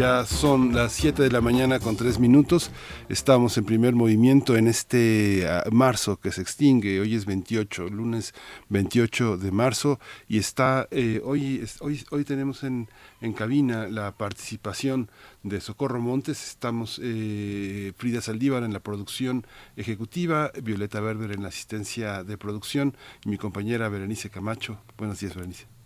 Ya son las 7 de la mañana con 3 minutos. Estamos en primer movimiento en este ah, marzo que se extingue. Hoy es 28, lunes 28 de marzo. Y está, eh, hoy, hoy, hoy tenemos en, en cabina la participación de Socorro Montes. Estamos eh, Frida Saldívar en la producción ejecutiva, Violeta Berber en la asistencia de producción y mi compañera Berenice Camacho. Buenos días, Berenice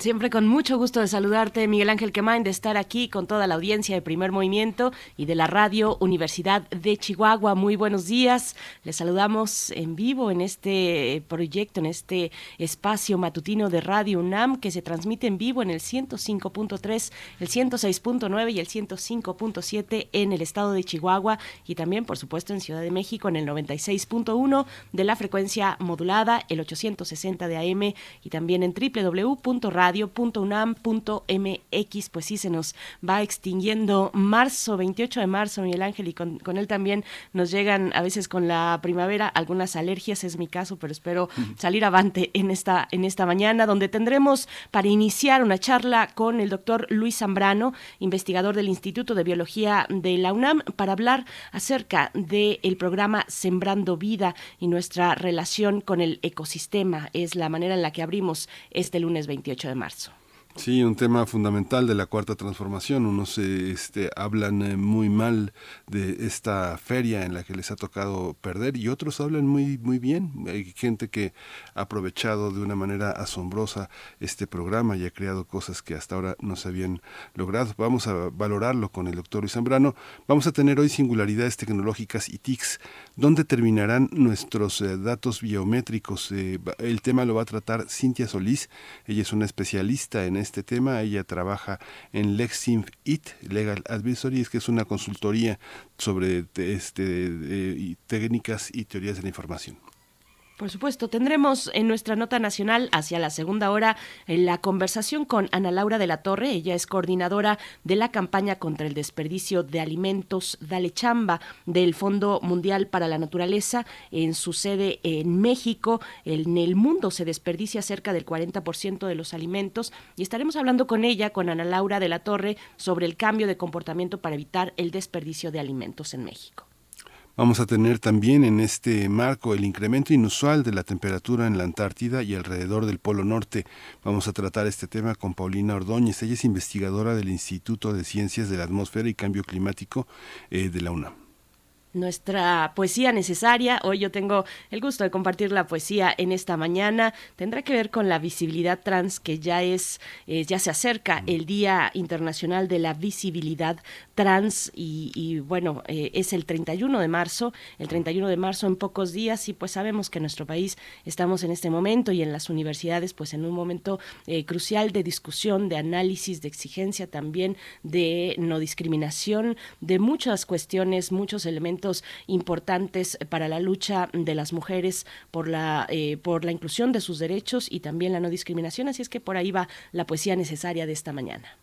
siempre con mucho gusto de saludarte, Miguel Ángel Quemain, de estar aquí con toda la audiencia de Primer Movimiento y de la Radio Universidad de Chihuahua. Muy buenos días. Les saludamos en vivo en este proyecto, en este espacio matutino de Radio UNAM que se transmite en vivo en el 105.3, el 106.9 y el 105.7 en el estado de Chihuahua y también, por supuesto, en Ciudad de México en el 96.1 de la frecuencia modulada, el 860 de AM y también en www radio.unam.mx, pues sí, se nos va extinguiendo. Marzo, 28 de marzo, Miguel Ángel, y con, él también nos llegan a veces con la primavera algunas alergias, es mi caso, pero espero salir avante en esta, en esta mañana, donde tendremos para iniciar una charla con el doctor Luis Zambrano, investigador del Instituto de Biología de la UNAM, para hablar acerca del programa Sembrando Vida y nuestra relación con el ecosistema. Es la manera en la que abrimos este lunes 28 de marzo. Sí, un tema fundamental de la cuarta transformación. Unos este, hablan eh, muy mal de esta feria en la que les ha tocado perder y otros hablan muy, muy bien. Hay gente que ha aprovechado de una manera asombrosa este programa y ha creado cosas que hasta ahora no se habían logrado. Vamos a valorarlo con el doctor Luis Zambrano. Vamos a tener hoy singularidades tecnológicas y TICs. ¿Dónde terminarán nuestros eh, datos biométricos? Eh, el tema lo va a tratar Cintia Solís. Ella es una especialista en este tema. Ella trabaja en Lexinf IT, Legal Advisory, que es una consultoría sobre este, técnicas y teorías de la información. Por supuesto, tendremos en nuestra nota nacional hacia la segunda hora la conversación con Ana Laura de la Torre. Ella es coordinadora de la campaña contra el desperdicio de alimentos Dale Chamba del Fondo Mundial para la Naturaleza en su sede en México. En el mundo se desperdicia cerca del 40% de los alimentos y estaremos hablando con ella, con Ana Laura de la Torre, sobre el cambio de comportamiento para evitar el desperdicio de alimentos en México. Vamos a tener también en este marco el incremento inusual de la temperatura en la Antártida y alrededor del Polo Norte. Vamos a tratar este tema con Paulina Ordóñez. Ella es investigadora del Instituto de Ciencias de la Atmósfera y Cambio Climático eh, de la UNAM nuestra poesía necesaria. Hoy yo tengo el gusto de compartir la poesía en esta mañana. Tendrá que ver con la visibilidad trans que ya es, eh, ya se acerca el Día Internacional de la Visibilidad Trans y, bueno, eh, es el 31 de marzo, el 31 de marzo en pocos días y pues sabemos que en nuestro país estamos en este momento y en las universidades pues en un momento eh, crucial de discusión, de análisis, de exigencia también, de no discriminación, de muchas cuestiones, muchos elementos importantes para la lucha de las mujeres por la, eh, por la inclusión de sus derechos y también la no discriminación. Así es que por ahí va la poesía necesaria de esta mañana.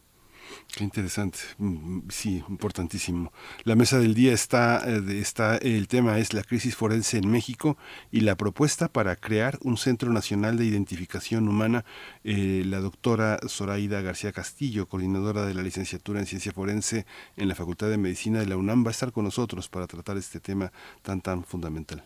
Qué interesante, mm, sí, importantísimo. La mesa del día está, eh, está, el tema es la crisis forense en México y la propuesta para crear un Centro Nacional de Identificación Humana. Eh, la doctora Zoraida García Castillo, coordinadora de la licenciatura en Ciencia Forense en la Facultad de Medicina de la UNAM, va a estar con nosotros para tratar este tema tan, tan fundamental.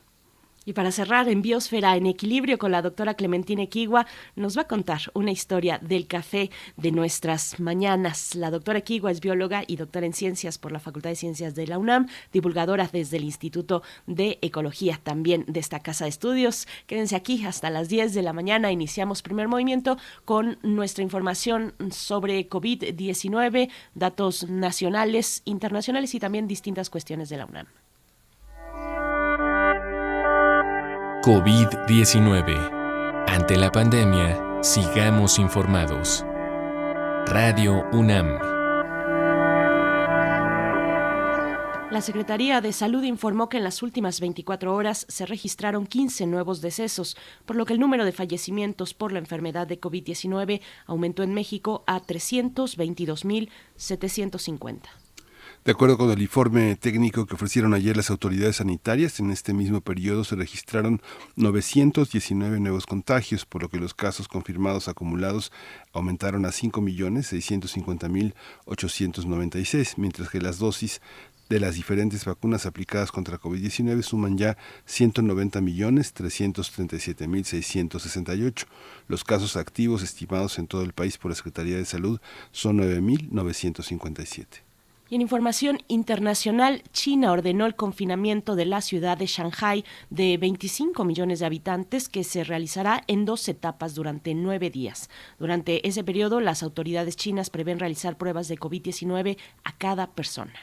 Y para cerrar en Biosfera en Equilibrio con la doctora Clementina Equigua, nos va a contar una historia del café de nuestras mañanas. La doctora Equigua es bióloga y doctora en ciencias por la Facultad de Ciencias de la UNAM, divulgadora desde el Instituto de Ecología también de esta casa de estudios. Quédense aquí hasta las 10 de la mañana. Iniciamos primer movimiento con nuestra información sobre COVID-19, datos nacionales, internacionales y también distintas cuestiones de la UNAM. COVID-19. Ante la pandemia, sigamos informados. Radio UNAM. La Secretaría de Salud informó que en las últimas 24 horas se registraron 15 nuevos decesos, por lo que el número de fallecimientos por la enfermedad de COVID-19 aumentó en México a 322.750. De acuerdo con el informe técnico que ofrecieron ayer las autoridades sanitarias, en este mismo periodo se registraron 919 nuevos contagios, por lo que los casos confirmados acumulados aumentaron a 5.650.896, mientras que las dosis de las diferentes vacunas aplicadas contra COVID-19 suman ya 190.337.668. Los casos activos estimados en todo el país por la Secretaría de Salud son 9.957. En información internacional, China ordenó el confinamiento de la ciudad de Shanghai de 25 millones de habitantes que se realizará en dos etapas durante nueve días. Durante ese periodo, las autoridades chinas prevén realizar pruebas de COVID-19 a cada persona.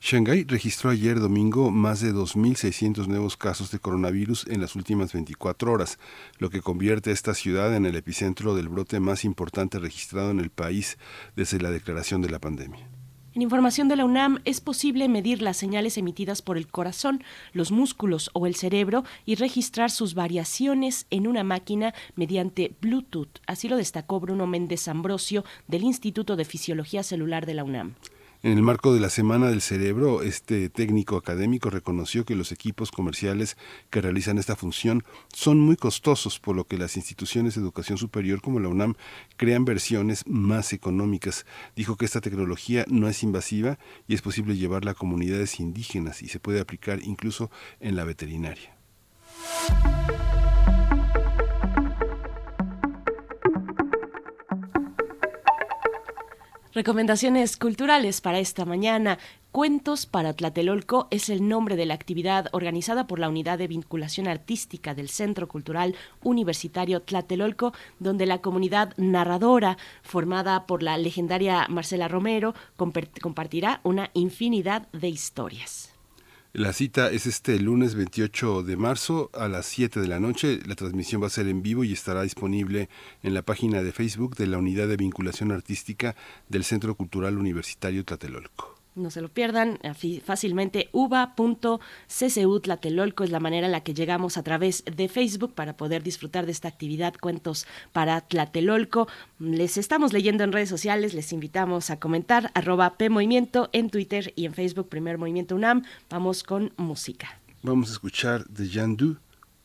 Shanghái registró ayer domingo más de 2.600 nuevos casos de coronavirus en las últimas 24 horas, lo que convierte a esta ciudad en el epicentro del brote más importante registrado en el país desde la declaración de la pandemia. En información de la UNAM es posible medir las señales emitidas por el corazón, los músculos o el cerebro y registrar sus variaciones en una máquina mediante Bluetooth. Así lo destacó Bruno Méndez Ambrosio del Instituto de Fisiología Celular de la UNAM. En el marco de la Semana del Cerebro, este técnico académico reconoció que los equipos comerciales que realizan esta función son muy costosos, por lo que las instituciones de educación superior como la UNAM crean versiones más económicas. Dijo que esta tecnología no es invasiva y es posible llevarla a comunidades indígenas y se puede aplicar incluso en la veterinaria. Recomendaciones culturales para esta mañana. Cuentos para Tlatelolco es el nombre de la actividad organizada por la Unidad de Vinculación Artística del Centro Cultural Universitario Tlatelolco, donde la comunidad narradora, formada por la legendaria Marcela Romero, compartirá una infinidad de historias. La cita es este lunes 28 de marzo a las 7 de la noche. La transmisión va a ser en vivo y estará disponible en la página de Facebook de la Unidad de Vinculación Artística del Centro Cultural Universitario Tlatelolco. No se lo pierdan fácilmente. uva.ccu Tlatelolco es la manera en la que llegamos a través de Facebook para poder disfrutar de esta actividad Cuentos para Tlatelolco. Les estamos leyendo en redes sociales, les invitamos a comentar arroba PMovimiento en Twitter y en Facebook Primer Movimiento UNAM. Vamos con música. Vamos a escuchar de Yandu,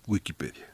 Wikipedia.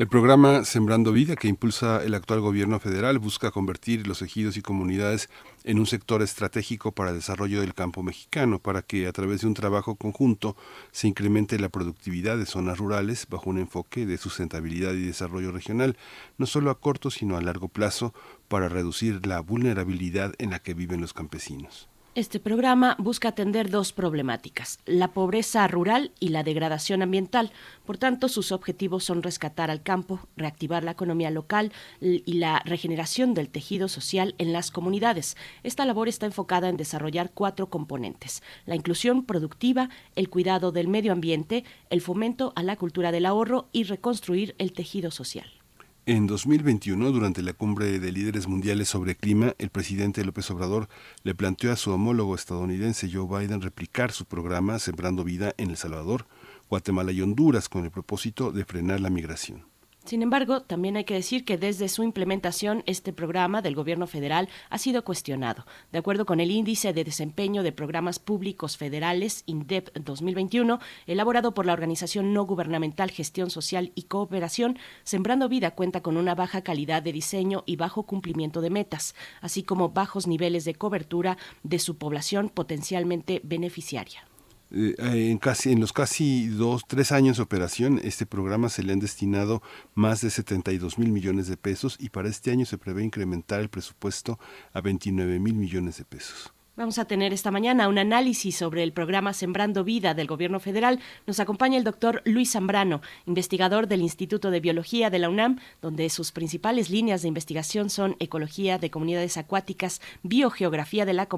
El programa Sembrando Vida que impulsa el actual gobierno federal busca convertir los ejidos y comunidades en un sector estratégico para el desarrollo del campo mexicano, para que a través de un trabajo conjunto se incremente la productividad de zonas rurales bajo un enfoque de sustentabilidad y desarrollo regional, no solo a corto sino a largo plazo, para reducir la vulnerabilidad en la que viven los campesinos. Este programa busca atender dos problemáticas, la pobreza rural y la degradación ambiental. Por tanto, sus objetivos son rescatar al campo, reactivar la economía local y la regeneración del tejido social en las comunidades. Esta labor está enfocada en desarrollar cuatro componentes, la inclusión productiva, el cuidado del medio ambiente, el fomento a la cultura del ahorro y reconstruir el tejido social. En 2021, durante la cumbre de líderes mundiales sobre clima, el presidente López Obrador le planteó a su homólogo estadounidense Joe Biden replicar su programa Sembrando Vida en El Salvador, Guatemala y Honduras con el propósito de frenar la migración. Sin embargo, también hay que decir que desde su implementación este programa del gobierno federal ha sido cuestionado. De acuerdo con el índice de desempeño de programas públicos federales INDEP 2021, elaborado por la organización no gubernamental Gestión Social y Cooperación, Sembrando Vida cuenta con una baja calidad de diseño y bajo cumplimiento de metas, así como bajos niveles de cobertura de su población potencialmente beneficiaria. Eh, en, casi, en los casi dos, tres años de operación, este programa se le han destinado más de 72 mil millones de pesos y para este año se prevé incrementar el presupuesto a 29 mil millones de pesos. Vamos a tener esta mañana un análisis sobre el programa Sembrando Vida del Gobierno Federal. Nos acompaña el doctor Luis Zambrano, investigador del Instituto de Biología de la UNAM, donde sus principales líneas de investigación son ecología de comunidades acuáticas, biogeografía de la,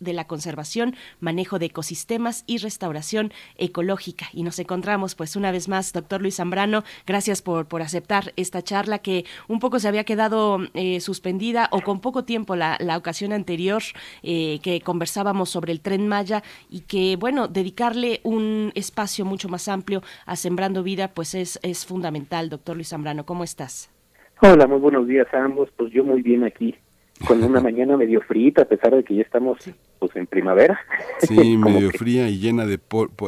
de la conservación, manejo de ecosistemas y restauración ecológica. Y nos encontramos, pues, una vez más, doctor Luis Zambrano, gracias por, por aceptar esta charla que un poco se había quedado eh, suspendida o con poco tiempo la, la ocasión anterior eh, que conversábamos sobre el tren Maya y que, bueno, dedicarle un espacio mucho más amplio a Sembrando Vida, pues es, es fundamental. Doctor Luis Zambrano, ¿cómo estás? Hola, muy buenos días a ambos. Pues yo muy bien aquí, con una mañana medio frita, a pesar de que ya estamos pues en primavera. Sí, medio fría y llena de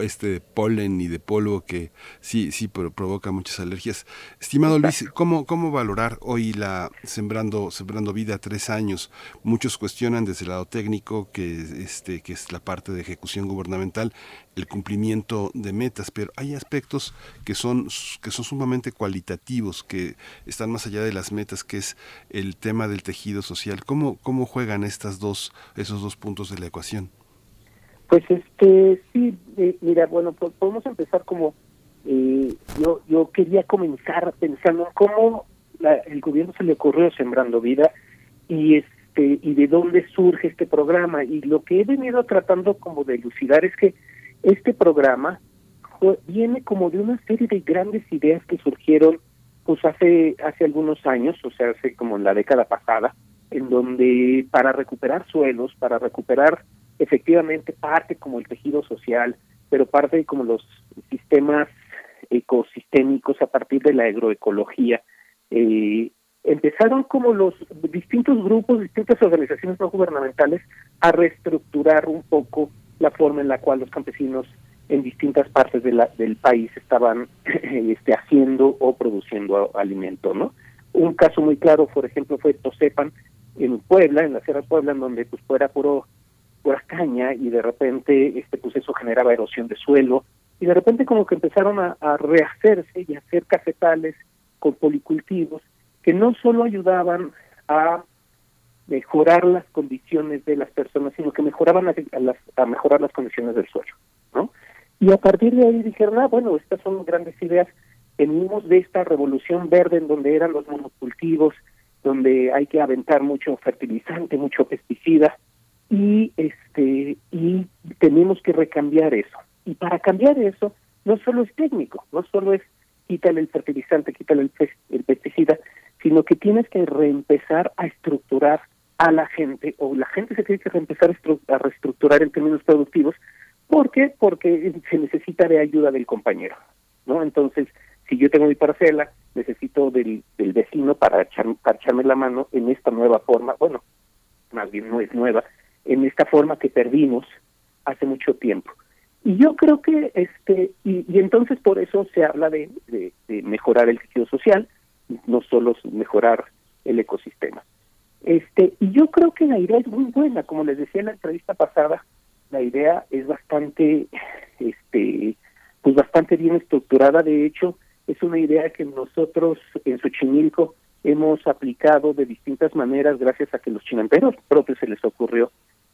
este de polen y de polvo que sí sí provoca muchas alergias. Estimado Luis, ¿cómo cómo valorar hoy la sembrando sembrando vida tres años? Muchos cuestionan desde el lado técnico que este que es la parte de ejecución gubernamental el cumplimiento de metas, pero hay aspectos que son que son sumamente cualitativos, que están más allá de las metas, que es el tema del tejido social. ¿Cómo cómo juegan estas dos esos dos puntos de la ecuación? Pues este sí, eh, mira, bueno, podemos empezar como eh, yo yo quería comenzar pensando en cómo el gobierno se le ocurrió sembrando vida y este y de dónde surge este programa y lo que he venido tratando como de elucidar es que este programa viene como de una serie de grandes ideas que surgieron pues hace hace algunos años, o sea, hace como en la década pasada, en donde para recuperar suelos, para recuperar efectivamente parte como el tejido social, pero parte como los sistemas ecosistémicos a partir de la agroecología, eh, empezaron como los distintos grupos, distintas organizaciones no gubernamentales a reestructurar un poco la forma en la cual los campesinos en distintas partes de la, del país estaban este, haciendo o produciendo alimento, ¿no? Un caso muy claro, por ejemplo, fue Tosepan, en Puebla, en la Sierra de Puebla, en donde pues fuera puro pura caña y de repente este pues eso generaba erosión de suelo y de repente como que empezaron a, rehacerse y a hacer cafetales con policultivos que no solo ayudaban a mejorar las condiciones de las personas, sino que mejoraban a, las, a mejorar las condiciones del suelo, ¿no? Y a partir de ahí dijeron, ah, bueno, estas son grandes ideas, venimos de esta revolución verde en donde eran los monocultivos, donde hay que aventar mucho fertilizante, mucho pesticida y este y tenemos que recambiar eso. Y para cambiar eso no solo es técnico, no solo es quítale el fertilizante, quítale el, el pesticida, sino que tienes que reempezar a estructurar a la gente, o la gente se tiene que empezar a reestructurar en términos productivos. ¿Por qué? Porque se necesita de ayuda del compañero, ¿no? Entonces, si yo tengo mi parcela, necesito del, vecino para, para echarme la mano en esta nueva forma, bueno, más bien no es nueva, en esta forma que perdimos hace mucho tiempo. Y yo creo que, este, y, entonces por eso se habla de, de, mejorar el tejido social, no solo mejorar el ecosistema. Este, y yo creo que la idea es muy buena, como les decía en la entrevista pasada, la idea es bastante, este, pues bastante bien estructurada. De hecho, es una idea que nosotros en Xochimilco hemos aplicado de distintas maneras gracias a que los chinamperos propios se les ocurrió,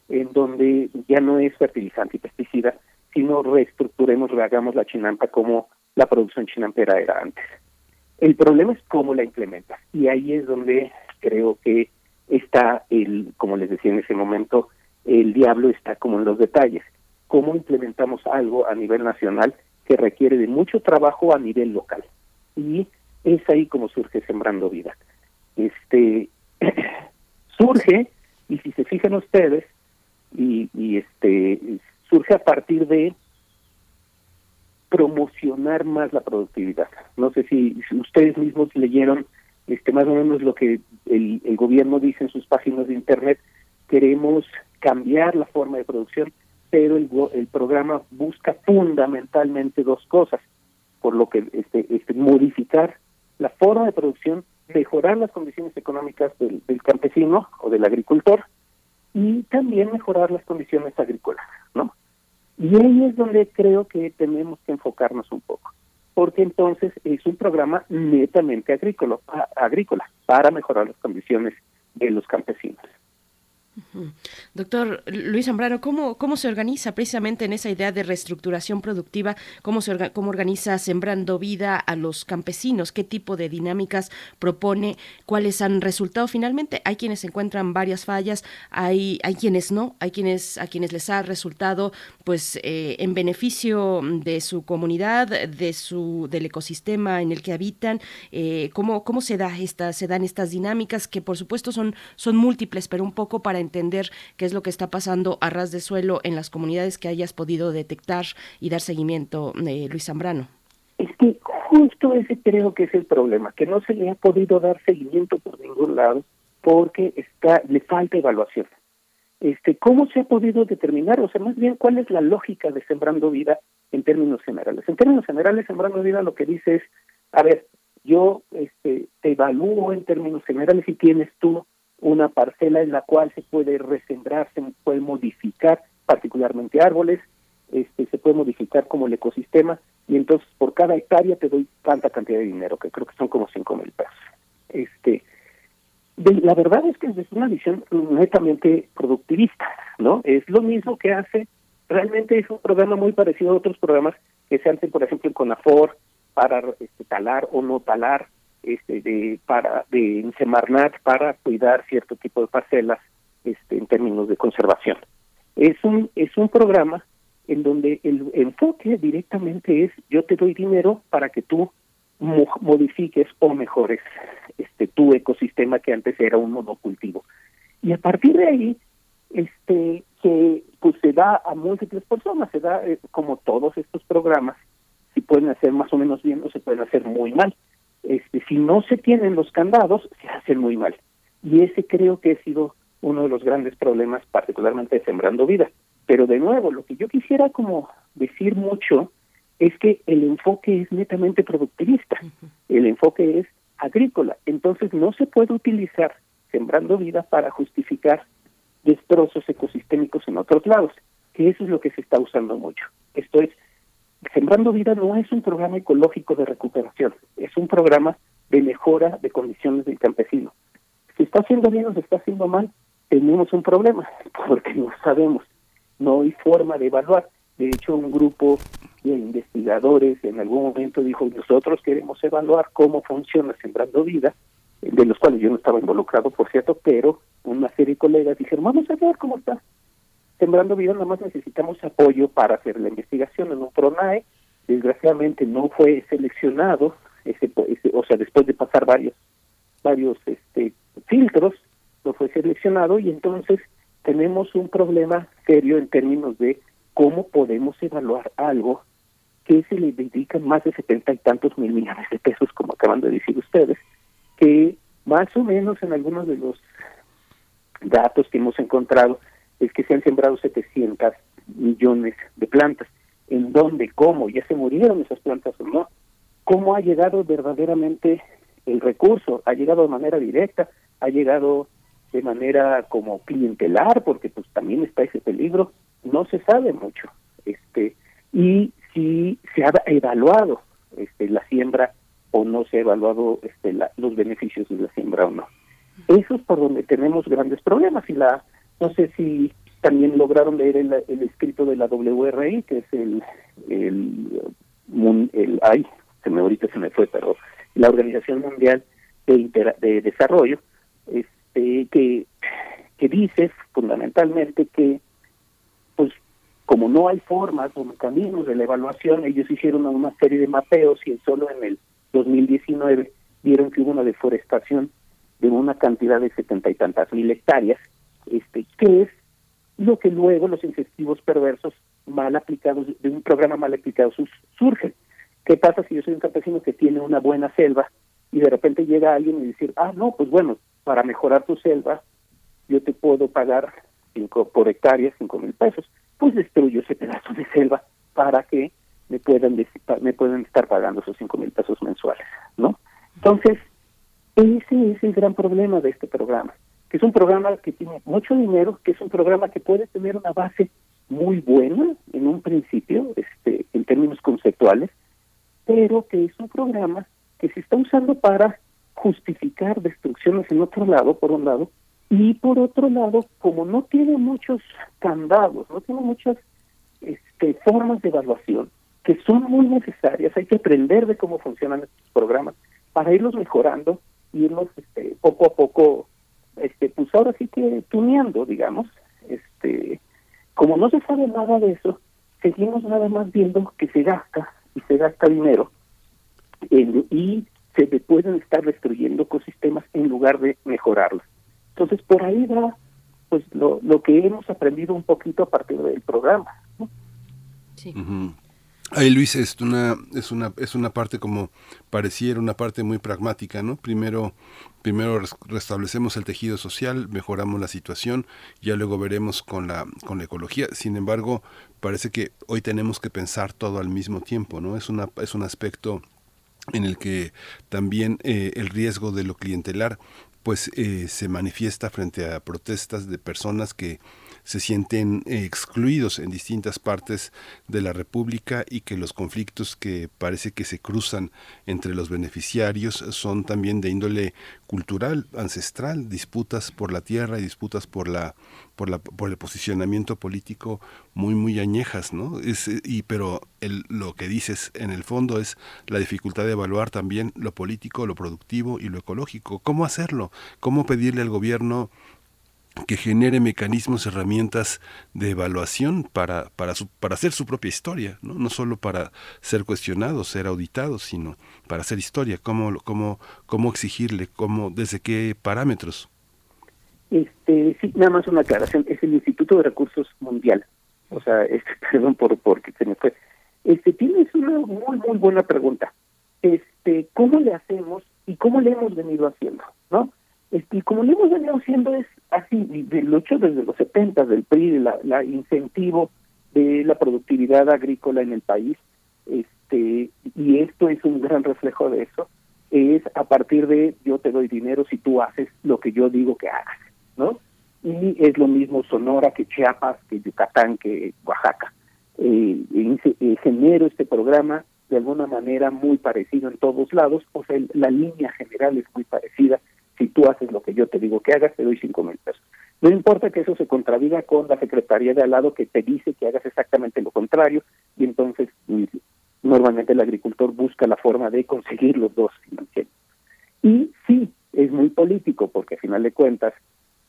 en donde ya no es fertilizante y pesticida, sino reestructuremos, rehagamos la chinampa como la producción chinampera era antes. El problema es cómo la implementas y ahí es donde creo que está el, como les decía en ese momento, el diablo está como en los detalles. ¿Cómo implementamos algo a nivel nacional que requiere de mucho trabajo a nivel local? Y es ahí como surge Sembrando Vida. Este surge, y si se fijan ustedes, y, y este surge a partir de promocionar más la productividad. No sé si, ustedes mismos leyeron este más o menos lo que el, el gobierno dice en sus páginas de internet, queremos cambiar la forma de producción, pero el, el programa busca fundamentalmente dos cosas, por lo que este, este modificar la forma de producción, mejorar las condiciones económicas del, del campesino o del agricultor y también mejorar las condiciones agrícolas, ¿no? Y ahí es donde creo que tenemos que enfocarnos un poco, porque entonces es un programa netamente agrícola, agrícola para mejorar las condiciones de los campesinos. Doctor Luis Zambrano, ¿cómo, ¿cómo se organiza precisamente en esa idea de reestructuración productiva? ¿Cómo, se cómo organiza Sembrando Vida a los campesinos? ¿Qué tipo de dinámicas propone? ¿Cuáles han resultado finalmente? Hay quienes encuentran varias fallas, hay, hay quienes no, hay quienes a quienes les ha resultado pues eh, en beneficio de su comunidad, de su, del ecosistema en el que habitan. Eh, ¿cómo, ¿Cómo se da esta, se dan estas dinámicas que por supuesto son, son múltiples, pero un poco para entender qué es lo que está pasando a ras de suelo en las comunidades que hayas podido detectar y dar seguimiento, eh, Luis Zambrano. Es que justo ese creo que es el problema, que no se le ha podido dar seguimiento por ningún lado porque está le falta evaluación. Este, ¿Cómo se ha podido determinar? O sea, más bien, ¿cuál es la lógica de Sembrando Vida en términos generales? En términos generales, Sembrando Vida lo que dice es, a ver, yo este, te evalúo en términos generales y tienes tú una parcela en la cual se puede resembrar, se puede modificar particularmente árboles, este, se puede modificar como el ecosistema y entonces por cada hectárea te doy tanta cantidad de dinero, que creo que son como cinco mil pesos. Este, la verdad es que es una visión netamente productivista, ¿no? Es lo mismo que hace, realmente es un programa muy parecido a otros programas que se hacen, por ejemplo, en CONAFOR para este, talar o no talar este, de para de Semarnat para cuidar cierto tipo de parcelas este, en términos de conservación. Es un es un programa en donde el enfoque directamente es yo te doy dinero para que tú modifiques o mejores este tu ecosistema que antes era un monocultivo. Y a partir de ahí este que pues se da a múltiples personas, se da eh, como todos estos programas, si pueden hacer más o menos bien o se pueden hacer muy mal este, si no se tienen los candados, se hacen muy mal. Y ese creo que ha sido uno de los grandes problemas, particularmente de Sembrando Vida. Pero de nuevo, lo que yo quisiera como decir mucho es que el enfoque es netamente productivista, el enfoque es agrícola, entonces no se puede utilizar Sembrando Vida para justificar destrozos ecosistémicos en otros lados, que eso es lo que se está usando mucho. Esto es, Sembrando Vida no es un programa ecológico de recuperación, es un programa de mejora de condiciones del campesino. Si está haciendo bien o se está haciendo mal, tenemos un problema, porque no sabemos, no hay forma de evaluar. De hecho, un grupo de investigadores en algún momento dijo, nosotros queremos evaluar cómo funciona Sembrando Vida, de los cuales yo no estaba involucrado, por cierto, pero una serie de colegas dijeron, vamos a ver cómo está. Sembrando Vida, nada más necesitamos apoyo para hacer la investigación en un PRONAE. Desgraciadamente no fue seleccionado, ese, o sea, después de pasar varios varios este filtros, no fue seleccionado y entonces tenemos un problema serio en términos de cómo podemos evaluar algo que se le dedican más de setenta y tantos mil millones de pesos, como acaban de decir ustedes, que más o menos en algunos de los datos que hemos encontrado es que se han sembrado 700 millones de plantas. ¿En dónde? ¿Cómo? ¿Ya se murieron esas plantas o no? ¿Cómo ha llegado verdaderamente el recurso? ¿Ha llegado de manera directa? ¿Ha llegado de manera como clientelar? Porque pues también está ese peligro. No se sabe mucho. este Y si se ha evaluado este, la siembra o no se ha evaluado este, los beneficios de la siembra o no. Eso es por donde tenemos grandes problemas y la no sé si también lograron leer el, escrito de la WRI, que es el, el, el, ay, se me ahorita se me fue, pero la Organización Mundial de, de Desarrollo, este, que, que dice fundamentalmente que, pues, como no hay formas o mecanismos de la evaluación, ellos hicieron una serie de mapeos y solo en el 2019 vieron que hubo una deforestación de una cantidad de setenta y tantas mil hectáreas, este, que es lo que luego los incentivos perversos mal aplicados, de un programa mal aplicado surgen. ¿Qué pasa si yo soy un campesino que tiene una buena selva y de repente llega alguien y decir, ah, no, pues bueno, para mejorar tu selva, yo te puedo pagar cinco, por hectárea cinco mil pesos? Pues destruyo ese pedazo de selva para que me puedan, me puedan estar pagando esos cinco mil pesos mensuales, ¿no? Entonces, ese es el gran problema de este programa, es un programa que tiene mucho dinero, que es un programa que puede tener una base muy buena en un principio, este, en términos conceptuales, pero que es un programa que se está usando para justificar destrucciones en otro lado, por un lado, y por otro lado, como no tiene muchos candados, no tiene muchas este, formas de evaluación, que son muy necesarias, hay que aprender de cómo funcionan estos programas para irlos mejorando, irlos este, poco a poco, este, pues ahora sí que tuneando, digamos, este, como no se sabe nada de eso, seguimos nada más viendo que se gasta y se gasta dinero y se pueden estar destruyendo ecosistemas en lugar de mejorarlos. Entonces, por ahí va pues lo, lo que hemos aprendido un poquito a partir del programa. Sí. Ahí Luis es una es una es una parte como pareciera una parte muy pragmática, ¿no? Primero primero restablecemos el tejido social, mejoramos la situación, ya luego veremos con la con la ecología. Sin embargo, parece que hoy tenemos que pensar todo al mismo tiempo, ¿no? Es una es un aspecto en el que también eh, el riesgo de lo clientelar pues eh, se manifiesta frente a protestas de personas que se sienten eh, excluidos en distintas partes de la República y que los conflictos que parece que se cruzan entre los beneficiarios son también de índole cultural, ancestral, disputas por la tierra y disputas por la por la por el posicionamiento político muy muy añejas, ¿no? Es, y pero el, lo que dices en el fondo es la dificultad de evaluar también lo político, lo productivo y lo ecológico. ¿Cómo hacerlo? ¿Cómo pedirle al gobierno que genere mecanismos, herramientas de evaluación para, para, para hacer su propia historia, ¿no? no solo para ser cuestionados, ser auditados, sino para hacer historia, cómo, cómo, cómo exigirle, cómo, desde qué parámetros. Este, sí, nada más una aclaración, es el Instituto de Recursos Mundial, o sea, este, perdón por porque se me fue. Este, tienes una muy, muy buena pregunta. Este, ¿cómo le hacemos y cómo le hemos venido haciendo, no? Este, como le hemos venido haciendo es así, del hecho desde los 70 del PRI, la, la incentivo de la productividad agrícola en el país, este, y esto es un gran reflejo de eso, es a partir de yo te doy dinero si tú haces lo que yo digo que hagas, ¿no? Y es lo mismo Sonora que Chiapas, que Yucatán, que Oaxaca. Eh, eh, genero este programa de alguna manera muy parecido en todos lados, o sea, la línea general es muy parecida si tú haces lo que yo te digo que hagas, te doy cinco mil pesos. No importa que eso se contradiga con la Secretaría de al lado que te dice que hagas exactamente lo contrario y entonces normalmente el agricultor busca la forma de conseguir los dos financieros. Y sí, es muy político porque al final de cuentas,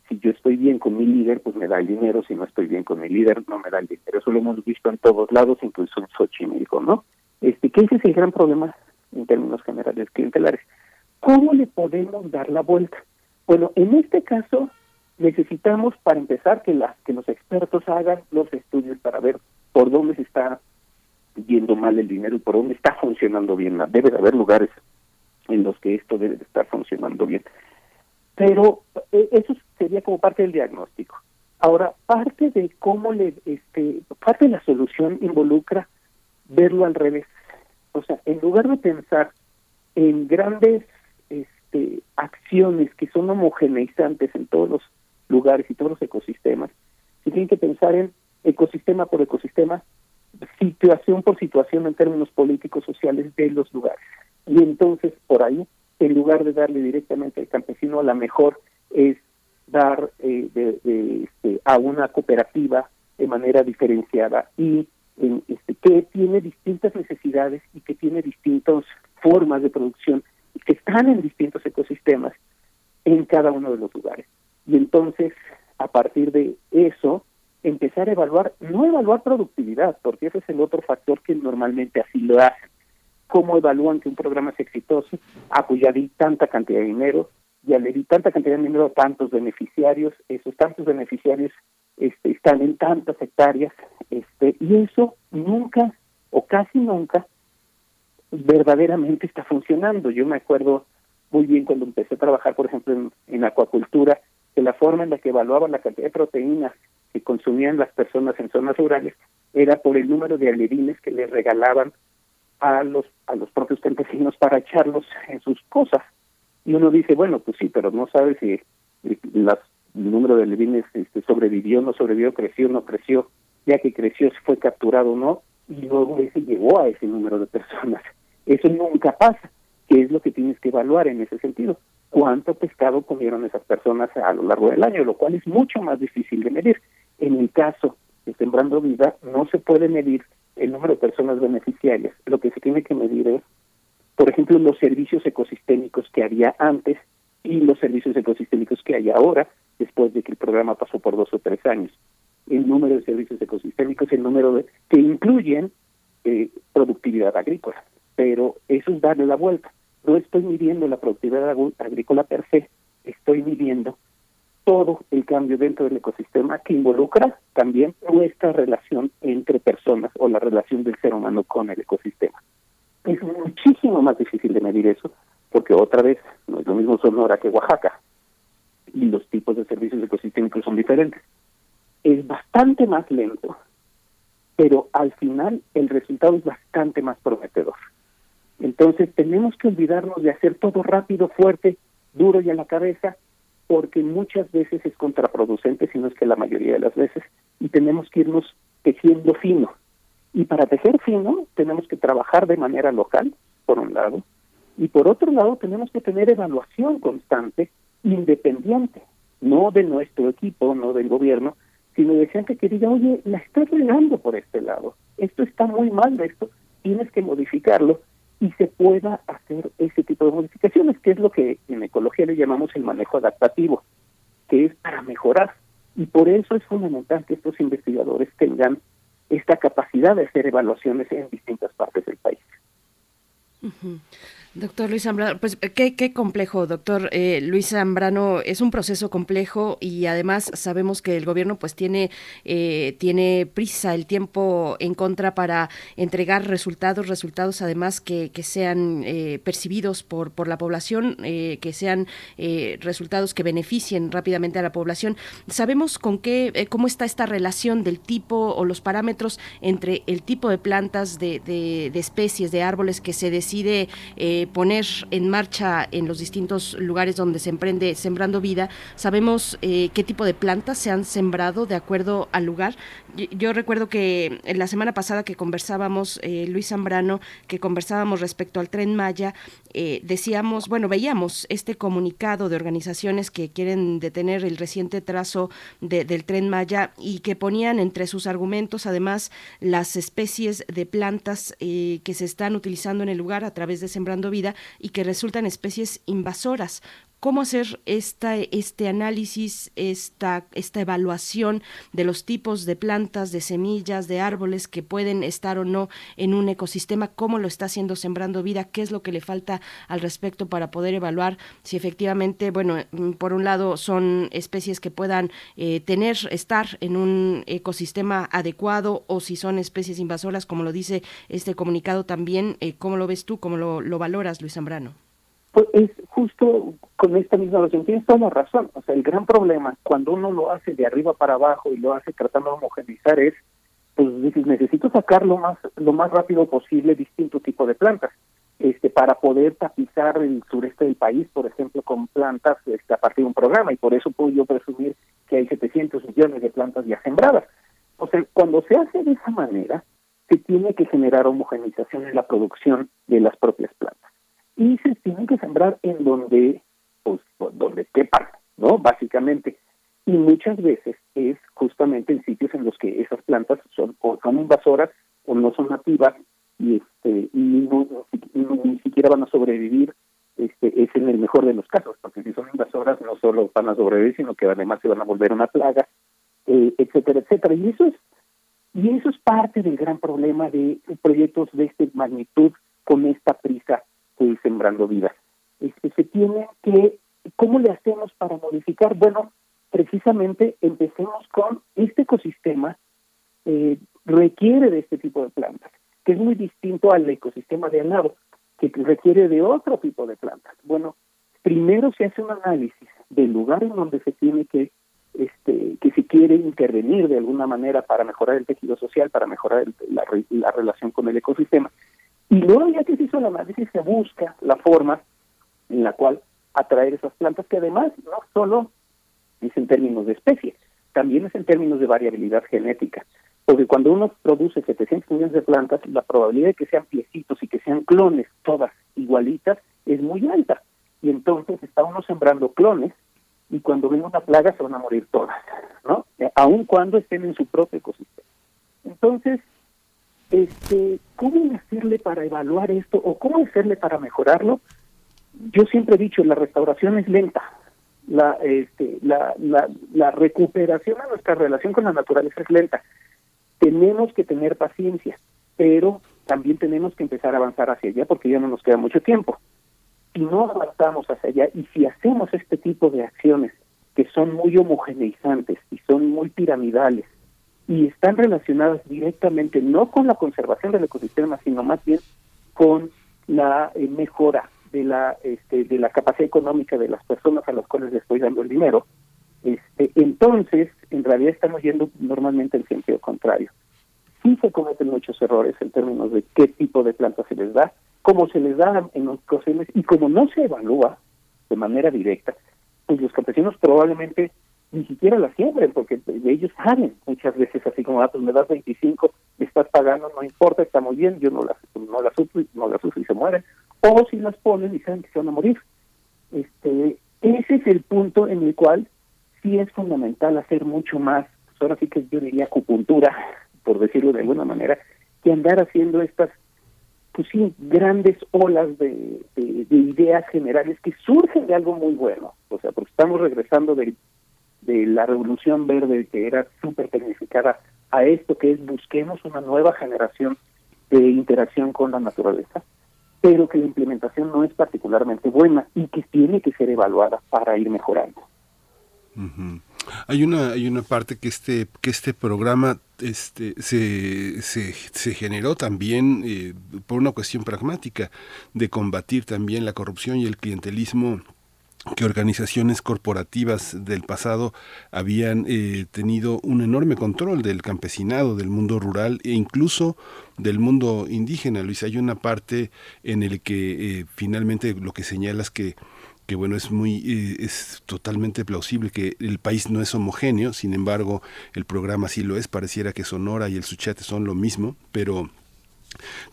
si yo estoy bien con mi líder, pues me da el dinero, si no estoy bien con mi líder, no me da el dinero. Eso lo hemos visto en todos lados, incluso en Xochimilco, ¿no? Este, que es el gran problema en términos generales clientelares. ¿Cómo le podemos dar la vuelta? Bueno, en este caso, necesitamos para empezar que las que los expertos hagan los estudios para ver por dónde se está yendo mal el dinero y por dónde está funcionando bien. Debe de haber lugares en los que esto debe de estar funcionando bien. Pero eh, eso sería como parte del diagnóstico. Ahora, parte de cómo le, este, parte de la solución involucra verlo al revés. O sea, en lugar de pensar en grandes este, acciones que son homogeneizantes en todos los lugares y todos los ecosistemas, se tiene que pensar en ecosistema por ecosistema, situación por situación en términos políticos, sociales de los lugares. Y entonces, por ahí, en lugar de darle directamente al campesino, a la mejor es dar eh, de, este, a una cooperativa de manera diferenciada y este, que tiene distintas necesidades y que tiene distintas formas de producción que están en distintos ecosistemas en cada uno de los lugares. Y entonces, a partir de eso, empezar a evaluar, no evaluar productividad, porque ese es el otro factor que normalmente así lo hacen. ¿Cómo evalúan que un programa es exitoso? Ah, pues ya di tanta cantidad de dinero, ya le di tanta cantidad de dinero a tantos beneficiarios, esos tantos beneficiarios este, están en tantas hectáreas, este, y eso nunca o casi nunca verdaderamente está funcionando. Yo me acuerdo muy bien cuando empecé a trabajar, por ejemplo, en, acuacultura, que la forma en la que evaluaban la cantidad de proteínas que consumían las personas en zonas rurales era por el número de alevines que les regalaban a los a los propios campesinos para echarlos en sus cosas. Y uno dice bueno pues sí pero no sabe si las, el número de alevines este, sobrevivió no sobrevivió creció no creció ya que creció si fue capturado o no y luego ese llegó a ese número de personas eso nunca pasa que es lo que tienes que evaluar en ese sentido cuánto pescado comieron esas personas a lo largo del año, lo cual es mucho más difícil de medir. En el caso de Sembrando Vida, no se puede medir el número de personas beneficiarias. Lo que se tiene que medir es, por ejemplo, los servicios ecosistémicos que había antes y los servicios ecosistémicos que hay ahora, después de que el programa pasó por dos o tres años. El número de servicios ecosistémicos, el número de que incluyen eh, productividad agrícola, pero eso es darle la vuelta. No estoy midiendo la productividad agrícola per se, estoy midiendo todo el cambio dentro del ecosistema que involucra también nuestra relación entre personas o la relación del ser humano con el ecosistema. Es muchísimo más difícil de medir eso, porque otra vez no es lo mismo Sonora que Oaxaca, y los tipos de servicios ecosistémicos son diferentes. Es bastante más lento, pero al final el resultado es bastante más prometedor. Entonces tenemos que olvidarnos de hacer todo rápido, fuerte, duro y a la cabeza, porque muchas veces es contraproducente, si no es que la mayoría de las veces, y tenemos que irnos tejiendo fino. Y para tejer fino tenemos que trabajar de manera local, por un lado, y por otro lado tenemos que tener evaluación constante, independiente, no de nuestro equipo, no del gobierno, sino de gente que diga, oye, la estás regando por este lado, esto está muy mal esto, tienes que modificarlo y se pueda hacer ese tipo de modificaciones, que es lo que en ecología le llamamos el manejo adaptativo, que es para mejorar. Y por eso es fundamental que estos investigadores tengan esta capacidad de hacer evaluaciones en distintas partes del país. Doctor Luis Zambrano, pues qué, qué complejo, doctor eh, Luis Zambrano, es un proceso complejo y además sabemos que el gobierno pues tiene, eh, tiene prisa, el tiempo en contra para entregar resultados, resultados además que, que sean eh, percibidos por, por la población, que sean resultados que beneficien rápidamente a la población. Sabemos con qué, cómo está esta relación del tipo o los parámetros entre el tipo de plantas, de, de, de especies, de árboles que se decide poner en marcha en los distintos lugares donde se emprende Sembrando Vida. Sabemos eh, qué tipo de plantas se han sembrado de acuerdo al lugar. Yo, recuerdo que la semana pasada que conversábamos, eh, Luis Zambrano, que conversábamos respecto al tren Maya, eh, decíamos, bueno, veíamos este comunicado de organizaciones que quieren detener el reciente trazo del tren Maya y que ponían entre sus argumentos además las especies de plantas que se están utilizando en el lugar a través de Sembrando Vida y que resultan especies invasoras. Cómo hacer esta, este análisis, esta, esta evaluación de los tipos de plantas, de semillas, de árboles que pueden estar o no en un ecosistema, cómo lo está haciendo Sembrando Vida, qué es lo que le falta al respecto para poder evaluar si efectivamente, bueno, mm, por un lado son especies que puedan eh, tener, estar en un ecosistema adecuado o si son especies invasoras, como lo dice este comunicado también, eh, ¿cómo lo ves tú, cómo lo, lo valoras, Luis Zambrano? Pues es justo con esta misma razón, tienes toda la razón. O sea, el gran problema cuando uno lo hace de arriba para abajo y lo hace tratando de homogenizar es, pues dices, necesito sacar lo más, lo más rápido posible distinto tipo de plantas este, para poder tapizar el sureste del país, por ejemplo, con plantas este, a partir de un programa, y por eso puedo yo presumir que hay 700 millones de plantas ya sembradas. O sea, cuando se hace de esa manera, se tiene que generar homogenización en la producción de las propias plantas y se tienen que sembrar en donde, pues, donde quepan, ¿no? Básicamente. Y muchas veces es justamente en sitios en los que esas plantas son o son invasoras o no son nativas y este y ni siquiera van a sobrevivir este es en el mejor de los casos porque si son invasoras no solo van a sobrevivir sino que además se van a volver una plaga eh, etcétera etcétera y eso es y eso es parte del gran problema de proyectos de esta magnitud con esta prisa sembrando vida. Este, se tiene que, ¿cómo le hacemos para modificar? Bueno, precisamente empecemos con este ecosistema eh, requiere de este tipo de plantas, que es muy distinto al ecosistema de al que requiere de otro tipo de plantas. Bueno, primero se hace un análisis del lugar en donde se tiene que este, que se quiere intervenir de alguna manera para mejorar el tejido social, para mejorar la, la relación con el ecosistema. Y luego ya que se hizo el análisis se busca la forma en la cual atraer esas plantas, que además no solo es en términos de especie, también es en términos de variabilidad genética. Porque cuando uno produce 700 millones de plantas, la probabilidad de que sean piecitos y que sean clones, todas igualitas, es muy alta. Y entonces está uno sembrando clones y cuando venga una plaga se van a morir todas, ¿no? Aun cuando estén en su propio ecosistema. Entonces, este, ¿cómo hacerle para evaluar esto o cómo hacerle para mejorarlo? Yo siempre he dicho, la restauración es lenta. La, este, la, recuperación de nuestra relación con la naturaleza es lenta. Tenemos que tener paciencia, pero también tenemos que empezar a avanzar hacia allá porque ya no nos queda mucho tiempo. Si no avanzamos hacia allá y si hacemos este tipo de acciones que son muy homogeneizantes y son muy piramidales y están relacionadas directamente no con la conservación del ecosistema, sino más bien con la eh, mejora de la este, de la capacidad económica de las personas a las cuales les estoy dando el dinero. Este, entonces, en realidad estamos yendo normalmente en sentido contrario. Sí se cometen muchos errores en términos de qué tipo de plantas se les da, cómo se les da en los ocasiones y como no se evalúa de manera directa, pues los campesinos probablemente ni siquiera la siembren, porque ellos saben muchas veces así como, ah, pues me das 25, me estás pagando, no importa, está muy bien, yo no las no las sufro, no las sufro y se mueren. O si las ponen y saben que se van a morir. Este, ese es el punto en el cual sí es fundamental hacer mucho más, pues ahora sí que yo diría acupuntura, por decirlo de alguna manera, que andar haciendo estas pues sí, grandes olas de, de, de, ideas generales que surgen de algo muy bueno. O sea, porque estamos regresando del de la revolución verde que era súper tecnificada a esto que es busquemos una nueva generación de interacción con la naturaleza, pero que la implementación no es particularmente buena y que tiene que ser evaluada para ir mejorando. Hay una hay una parte que este que este programa este se, se, generó también eh, por una cuestión pragmática de combatir también la corrupción y el clientelismo que organizaciones corporativas del pasado habían eh, tenido un enorme control del campesinado, del mundo rural e incluso del mundo indígena. Luis, hay una parte en el que eh, finalmente lo que señalas que que bueno es muy eh, es totalmente plausible que el país no es homogéneo sin embargo el programa sí lo es pareciera que Sonora y el Suchate son lo mismo pero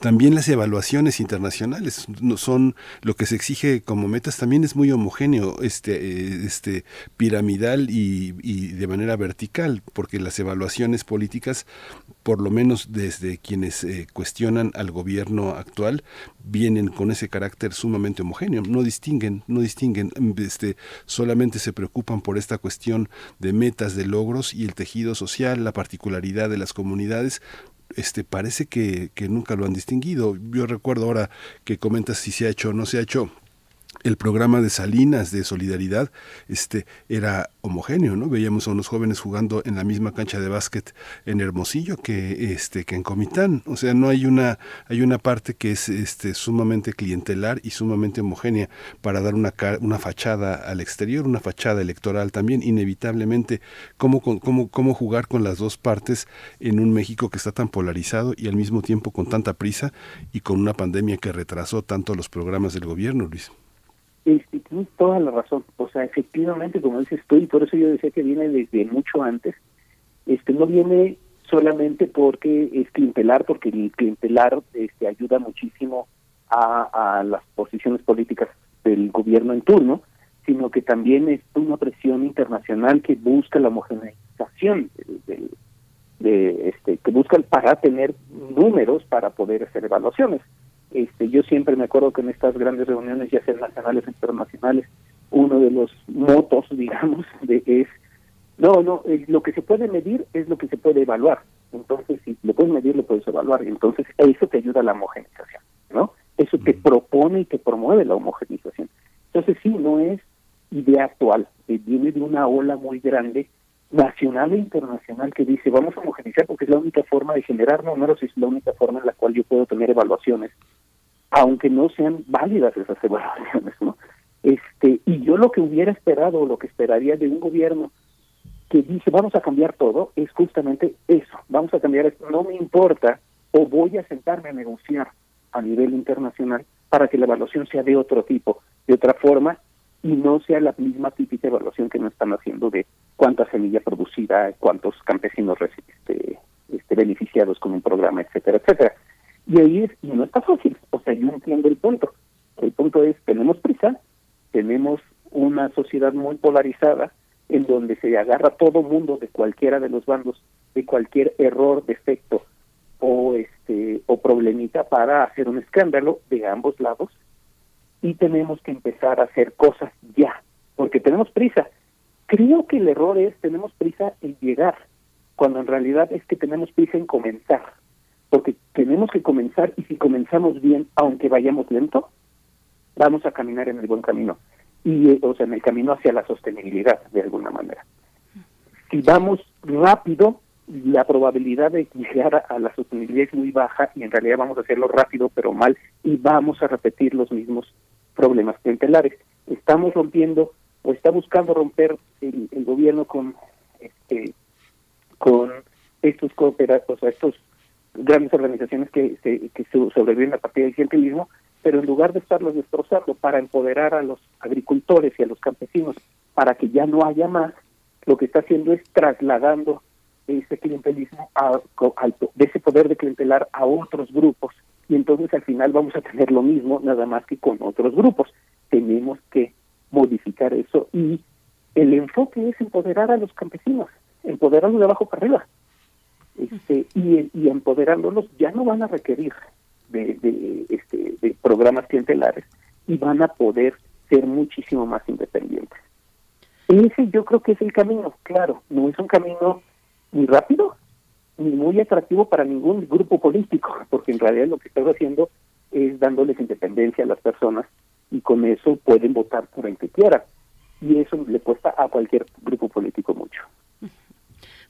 también las evaluaciones internacionales no son lo que se exige como metas también es muy homogéneo, este, eh, este piramidal y, y, de manera vertical, porque las evaluaciones políticas, por lo menos desde quienes eh, cuestionan al gobierno actual, vienen con ese carácter sumamente homogéneo, no distinguen, no distinguen, este, solamente se preocupan por esta cuestión de metas, de logros y el tejido social, la particularidad de las comunidades, este parece que, que nunca lo han distinguido. Yo recuerdo ahora que comentas si se ha hecho o no se ha hecho el programa de Salinas de Solidaridad este era homogéneo, ¿no? Veíamos a unos jóvenes jugando en la misma cancha de básquet en Hermosillo que este que en Comitán, o sea, no hay una hay una parte que es este sumamente clientelar y sumamente homogénea para dar una una fachada al exterior, una fachada electoral también inevitablemente cómo cómo cómo jugar con las dos partes en un México que está tan polarizado y al mismo tiempo con tanta prisa y con una pandemia que retrasó tanto los programas del gobierno, Luis. Este, tienes toda la razón. O sea, efectivamente, como dices tú, y por eso yo decía que viene desde mucho antes, este no viene solamente porque es clientelar, porque el clientelar este, ayuda muchísimo a, las posiciones políticas del gobierno en turno, sino que también es una presión internacional que busca la homogeneización del, de, este, que busca para tener números para poder hacer evaluaciones. Este, yo siempre me acuerdo que en estas grandes reuniones, ya sean nacionales o internacionales, uno de los motos, digamos, de es, no, no, lo que se puede medir es lo que se puede evaluar. Entonces, si lo puedes medir, lo puedes evaluar. Entonces, eso te ayuda a la homogenización, ¿no? Eso te propone y te promueve la homogenización. Entonces, sí, no es idea actual, viene de una ola muy grande nacional e internacional que dice vamos a homogenizar porque es la única forma de generar números y es la única forma en la cual yo puedo tener evaluaciones aunque no sean válidas esas evaluaciones, ¿no? Este, y yo lo que hubiera esperado, lo que esperaría de un gobierno que dice vamos a cambiar todo, es justamente eso, vamos a cambiar esto, no me importa, o voy a sentarme a negociar a nivel internacional para que la evaluación sea de otro tipo, de otra forma, y no sea la misma típica evaluación que nos están haciendo de cuánta semilla producida, cuántos campesinos este, este, beneficiados con un programa, etcétera, etcétera. Y ahí es, y no está fácil, o sea, yo entiendo el punto. El punto es, tenemos prisa, tenemos una sociedad muy polarizada, en donde se agarra todo mundo de cualquiera de los bandos, de cualquier error, defecto o este o problemita para hacer un escándalo de ambos lados y tenemos que empezar a hacer cosas ya, porque tenemos prisa. Creo que el error es tenemos prisa en llegar, cuando en realidad es que tenemos prisa en comenzar porque tenemos que comenzar y si comenzamos bien, aunque vayamos lento, vamos a caminar en el buen camino y eh, o sea, en el camino hacia la sostenibilidad de alguna manera. Si vamos rápido, la probabilidad de llegar a, la sostenibilidad es muy baja y en realidad vamos a hacerlo rápido pero mal y vamos a repetir los mismos problemas clientelares. Estamos rompiendo o está buscando romper el, el gobierno con este con estos cooperativos, o sea, estos grandes organizaciones que, se, que sobreviven a partir del clientelismo, pero en lugar de estarlos destrozando para empoderar a los agricultores y a los campesinos para que ya no haya más, lo que está haciendo es trasladando ese clientelismo a, de ese poder de clientelar a otros grupos y entonces al final vamos a tener lo mismo nada más que con otros grupos. Tenemos que modificar eso y el enfoque es empoderar a los campesinos, empoderarlos de abajo para arriba este, y, y empoderándolos ya no van a requerir de, de, este, de programas clientelares y van a poder ser muchísimo más independientes. Ese yo creo que es el camino, claro, no es un camino ni rápido ni muy atractivo para ningún grupo político, porque en realidad lo que estás haciendo es dándoles independencia a las personas y con eso pueden votar por el que quieran. Y eso le cuesta a cualquier grupo político mucho.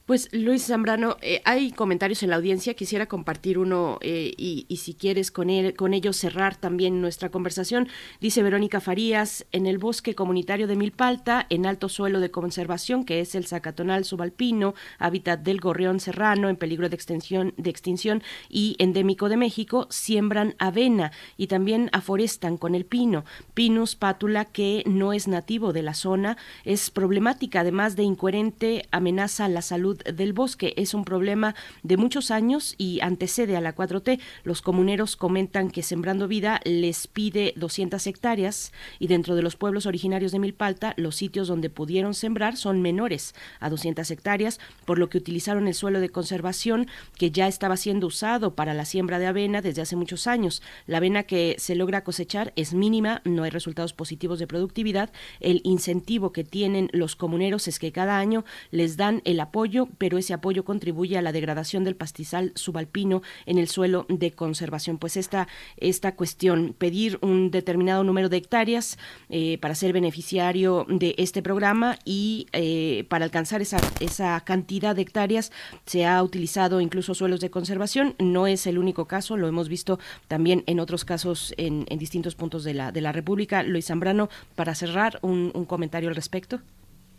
Pues Luis Zambrano, eh, hay comentarios en la audiencia, quisiera compartir uno eh, y, si quieres con, él, con ellos cerrar también nuestra conversación. Dice Verónica Farías, en el bosque comunitario de Milpalta, en alto suelo de conservación, que es el Zacatonal subalpino, hábitat del gorrión serrano en peligro de extensión, de extinción y endémico de México, siembran avena y también aforestan con el pino. Pinus pátula, que no es nativo de la zona, es problemática, además de incoherente, amenaza la salud del bosque. Es un problema de muchos años y antecede a la 4T. Los comuneros comentan que Sembrando Vida les pide 200 hectáreas y dentro de los pueblos originarios de Milpalta, los sitios donde pudieron sembrar son menores a 200 hectáreas, por lo que utilizaron el suelo de conservación que ya estaba siendo usado para la siembra de avena desde hace muchos años. La avena que se logra cosechar es mínima, no hay resultados positivos de productividad. El incentivo que tienen los comuneros es que cada año les dan el apoyo, pero ese apoyo contribuye a la degradación del pastizal subalpino en el suelo de conservación. Pues esta, esta cuestión, pedir un determinado número de hectáreas eh, para ser beneficiario de este programa y eh, para alcanzar esa, esa cantidad de hectáreas se ha utilizado incluso suelos de conservación. No es el único caso, lo hemos visto también en otros casos en, distintos puntos de la, de la República. Luis Zambrano, para cerrar, un, un comentario al respecto.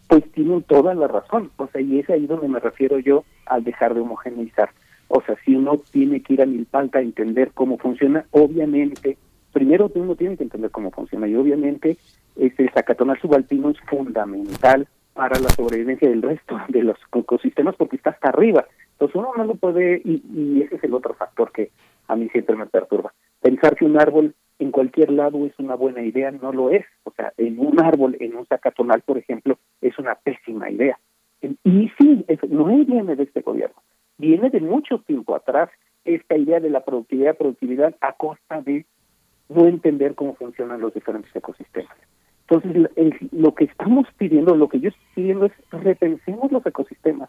Pues tienen toda la razón, o sea, y es ahí donde me refiero yo al dejar de homogeneizar. O sea, si uno tiene que ir a Milpalta a entender cómo funciona, obviamente, primero uno tiene que entender cómo funciona y obviamente este sacatonal subalpino es fundamental para la sobrevivencia del resto de los ecosistemas porque está hasta arriba. Entonces uno no lo puede, y, y ese es el otro factor que a mí siempre me perturba. Pensar que un árbol en cualquier lado es una buena idea, no lo es. O sea, en un árbol, en un sacatonal, por ejemplo, es una pésima idea. Y sí, no viene de este gobierno, viene de mucho tiempo atrás esta idea de la productividad, productividad a costa de no entender cómo funcionan los diferentes ecosistemas. Entonces, lo que estamos pidiendo, lo que yo estoy pidiendo es repensemos los ecosistemas,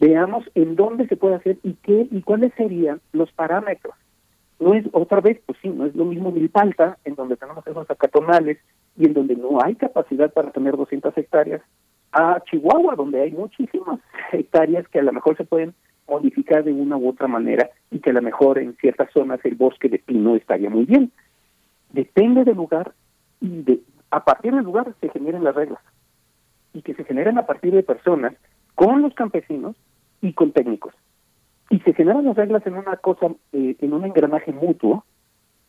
veamos en dónde se puede hacer y qué y cuáles serían los parámetros. No es otra vez, pues sí, no es lo mismo Milpalta, en donde tenemos esos acatonales y en donde no hay capacidad para tener 200 hectáreas, a Chihuahua, donde hay muchísimas hectáreas que a lo mejor se pueden modificar de una u otra manera y que a lo mejor en ciertas zonas el bosque de pino estaría muy bien. Depende del lugar y de a partir del lugar se generan las reglas y que se generan a partir de personas con los campesinos y con técnicos. Y se generan las reglas en una cosa, eh, en un engranaje mutuo,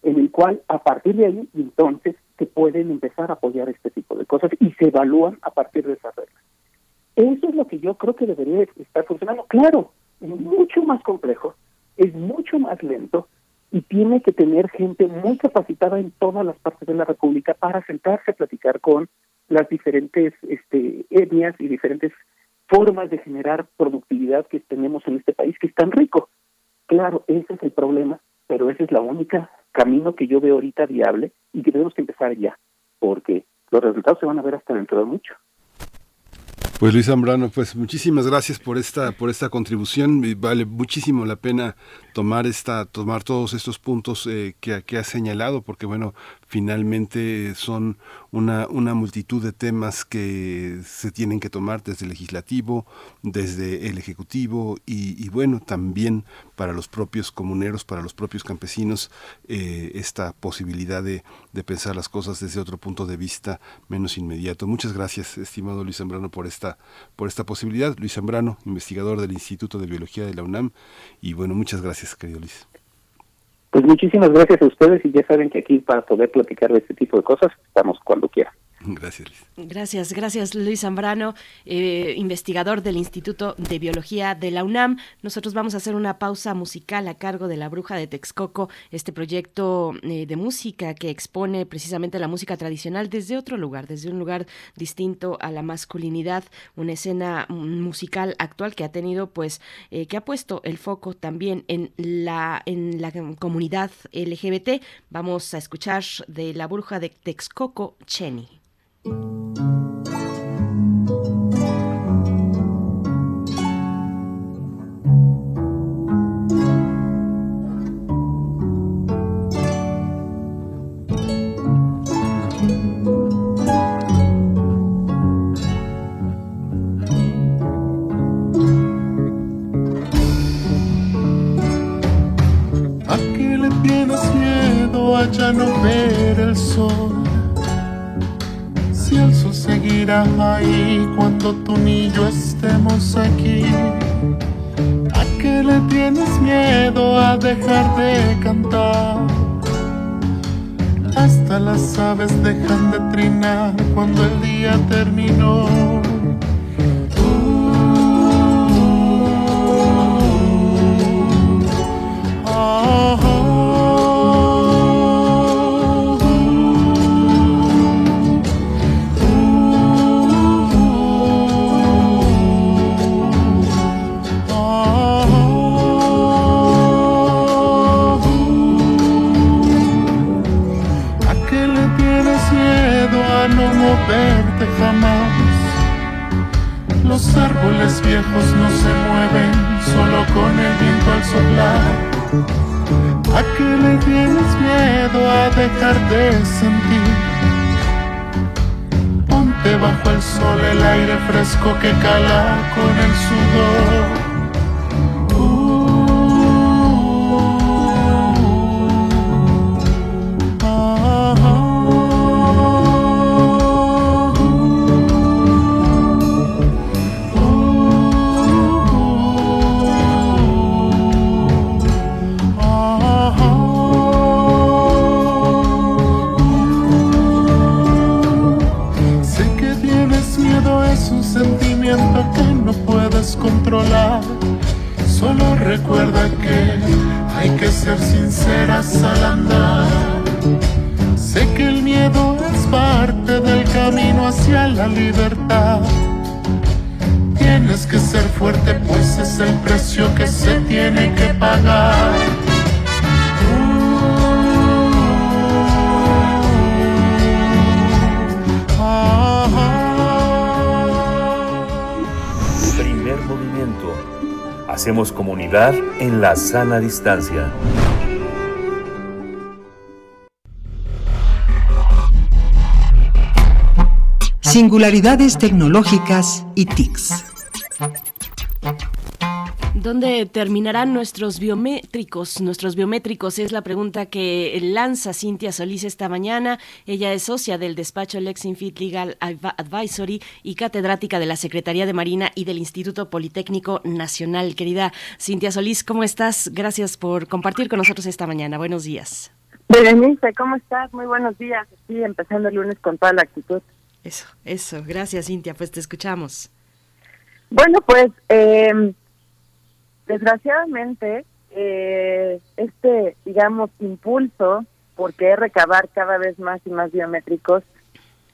en el cual a partir de ahí entonces se pueden empezar a apoyar este tipo de cosas y se evalúan a partir de esas reglas. Eso es lo que yo creo que debería estar funcionando. Claro, es mucho más complejo, es mucho más lento y tiene que tener gente muy capacitada en todas las partes de la República para sentarse a platicar con las diferentes este, etnias y diferentes formas de generar productividad que tenemos en este país que es tan rico. Claro, ese es el problema, pero ese es la única camino que yo veo ahorita viable y que tenemos que empezar ya, porque los resultados se van a ver hasta dentro de mucho. Pues Luis Zambrano, pues muchísimas gracias por esta por esta contribución. Vale muchísimo la pena tomar esta tomar todos estos puntos eh, que, que has señalado, porque bueno, finalmente son una, una multitud de temas que se tienen que tomar desde el legislativo, desde el ejecutivo y, bueno, también para los propios comuneros, para los propios campesinos, eh, esta posibilidad de, de, pensar las cosas desde otro punto de vista menos inmediato. Muchas gracias, estimado Luis Zambrano, por esta, por esta posibilidad. Luis Zambrano, investigador del Instituto de Biología de la UNAM. Y bueno, muchas gracias, querido Luis. Pues muchísimas gracias a ustedes y ya saben que aquí para poder platicar de este tipo de cosas estamos cuando quieran. Gracias, Luis. Gracias, gracias Luis Zambrano, eh, investigador del Instituto de Biología de la UNAM. Nosotros vamos a hacer una pausa musical a cargo de La Bruja de Texcoco, este proyecto eh, de música que expone precisamente la música tradicional desde otro lugar, desde un lugar distinto a la masculinidad, una escena musical actual que ha tenido, pues, eh, que ha puesto el foco también en la, en la comunidad LGBT. Vamos a escuchar de La Bruja de Texcoco, Cheni. ¿A ahí cuando tú ni yo estemos aquí. ¿A qué le tienes miedo a dejar de cantar? Hasta las aves dejan de trinar cuando el día terminó. Que cala con el sudor. En la sana distancia. Singularidades tecnológicas y TICs. ¿Dónde terminarán nuestros biométricos? Nuestros biométricos es la pregunta que lanza Cintia Solís esta mañana. Ella es socia del despacho Lexinfit Legal Advisory y catedrática de la Secretaría de Marina y del Instituto Politécnico Nacional. Querida Cintia Solís, ¿cómo estás? Gracias por compartir con nosotros esta mañana. Buenos días. Berenice, ¿cómo estás? Muy buenos días. Sí, empezando el lunes con toda la actitud. Eso, eso. Gracias, Cintia. Pues te escuchamos. Bueno, pues eh, Desgraciadamente, eh, este, digamos, impulso por querer recabar cada vez más y más biométricos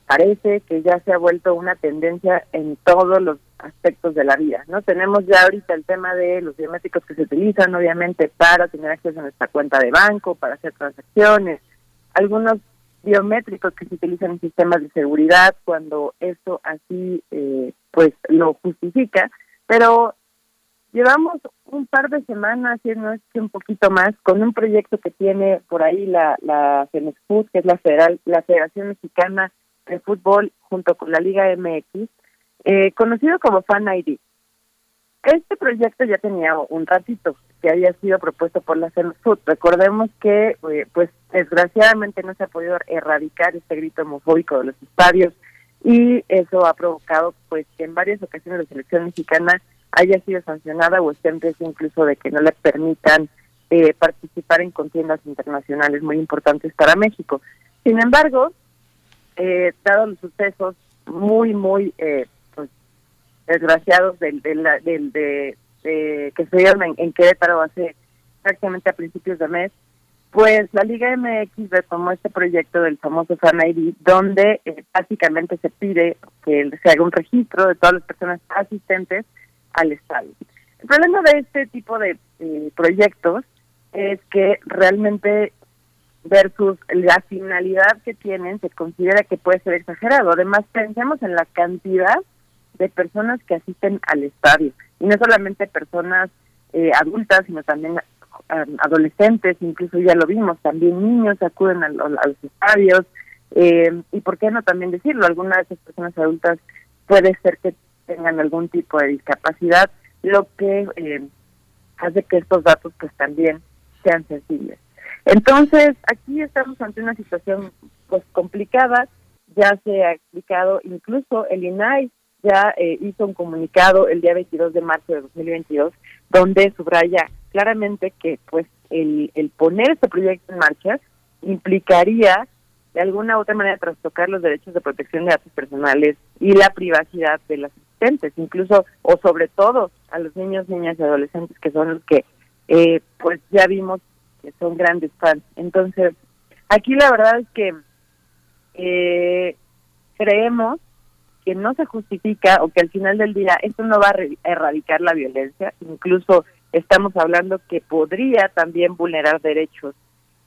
parece que ya se ha vuelto una tendencia en todos los aspectos de la vida, ¿no? Tenemos ya ahorita el tema de los biométricos que se utilizan, obviamente, para tener acceso a nuestra cuenta de banco, para hacer transacciones, algunos biométricos que se utilizan en sistemas de seguridad cuando eso así, eh, pues, lo justifica, pero Llevamos un par de semanas, si no es que un poquito más, con un proyecto que tiene por ahí la, la que es la, Federal, la Federación Mexicana de Fútbol, junto con la Liga MX, eh, conocido como Fan ID. Este proyecto ya tenía un ratito que había sido propuesto por la CENFUT. Recordemos que, eh, pues, desgraciadamente no se ha podido erradicar este grito homofóbico de los estadios y eso ha provocado, pues, que en varias ocasiones la selección mexicana haya sido sancionada o esté en riesgo incluso de que no le permitan eh, participar en contiendas internacionales muy importantes para México. Sin embargo, eh, dado los sucesos muy, muy eh, pues, desgraciados del, del, del de, que se dieron en, Querétaro hace prácticamente a principios de mes, pues la Liga MX retomó este proyecto del famoso Fan ID, donde eh, básicamente se pide que se haga un registro de todas las personas asistentes al Estado. El problema de este tipo de eh, proyectos es que realmente versus la finalidad que tienen se considera que puede ser exagerado. Además, pensemos en la cantidad de personas que asisten al estadio y no solamente personas eh, adultas, sino también adolescentes, incluso ya lo vimos, también niños acuden a, los estadios eh, y por qué no también decirlo, algunas de esas personas adultas puede ser que tengan algún tipo de discapacidad, lo que eh, hace que estos datos pues también sean sensibles. Entonces, aquí estamos ante una situación pues complicada, ya se ha explicado, incluso el INAI ya eh, hizo un comunicado el día 22 de marzo de 2022, donde subraya claramente que pues el, el poner este proyecto en marcha implicaría de alguna u otra manera trastocar los derechos de protección de datos personales y la privacidad de las incluso o sobre todo a los niños, niñas y adolescentes que son los que eh, pues ya vimos que son grandes fans. Entonces, aquí la verdad es que eh, creemos que no se justifica o que al final del día esto no va a erradicar la violencia, incluso estamos hablando que podría también vulnerar derechos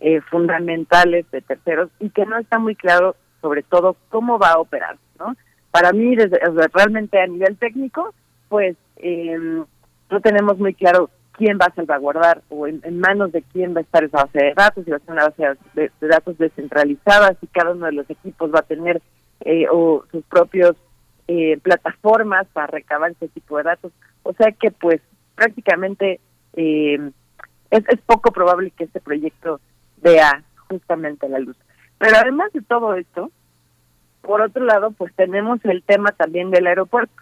eh, fundamentales de terceros y que no está muy claro sobre todo cómo va a operar, ¿no? Para mí, desde, realmente a nivel técnico, pues em, no tenemos muy claro quién va a salvaguardar o en, manos de quién va a estar esa base de datos, si va a ser una base de, datos descentralizada, si cada uno de los equipos va a tener eh, o sus propios eh, plataformas para recabar ese tipo de datos. O sea que pues prácticamente em, es, es poco probable que este proyecto vea justamente la luz. Pero además de todo esto, por otro lado, pues tenemos el tema también del aeropuerto.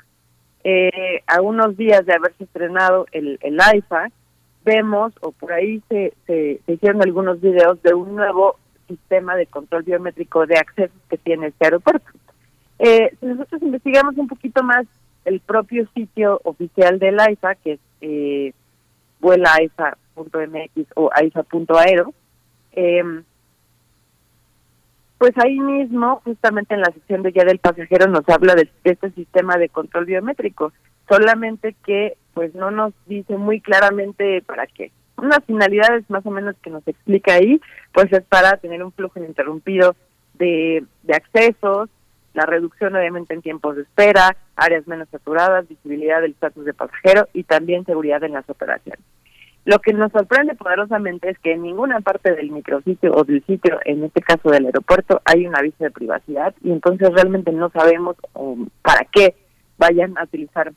Eh, a unos días de haberse estrenado el, el AIFA, vemos, o por ahí se, se, hicieron algunos videos de un nuevo sistema de control biométrico de acceso que tiene este aeropuerto. Eh, si nosotros investigamos un poquito más el propio sitio oficial del AIFA, que es eh, vuelaaifa.mx o aifa.aero, eh, pues ahí mismo, justamente en la sección de guía del pasajero, nos habla de, este sistema de control biométrico, solamente que pues no nos dice muy claramente para qué. Unas finalidades más o menos que nos explica ahí, pues es para tener un flujo ininterrumpido de, de accesos, la reducción obviamente en tiempos de espera, áreas menos saturadas, visibilidad del estatus de pasajero y también seguridad en las operaciones. Lo que nos sorprende poderosamente es que en ninguna parte del micrositio o del sitio, en este caso del aeropuerto, hay un aviso de privacidad y entonces realmente no sabemos um, para qué vayan a utilizar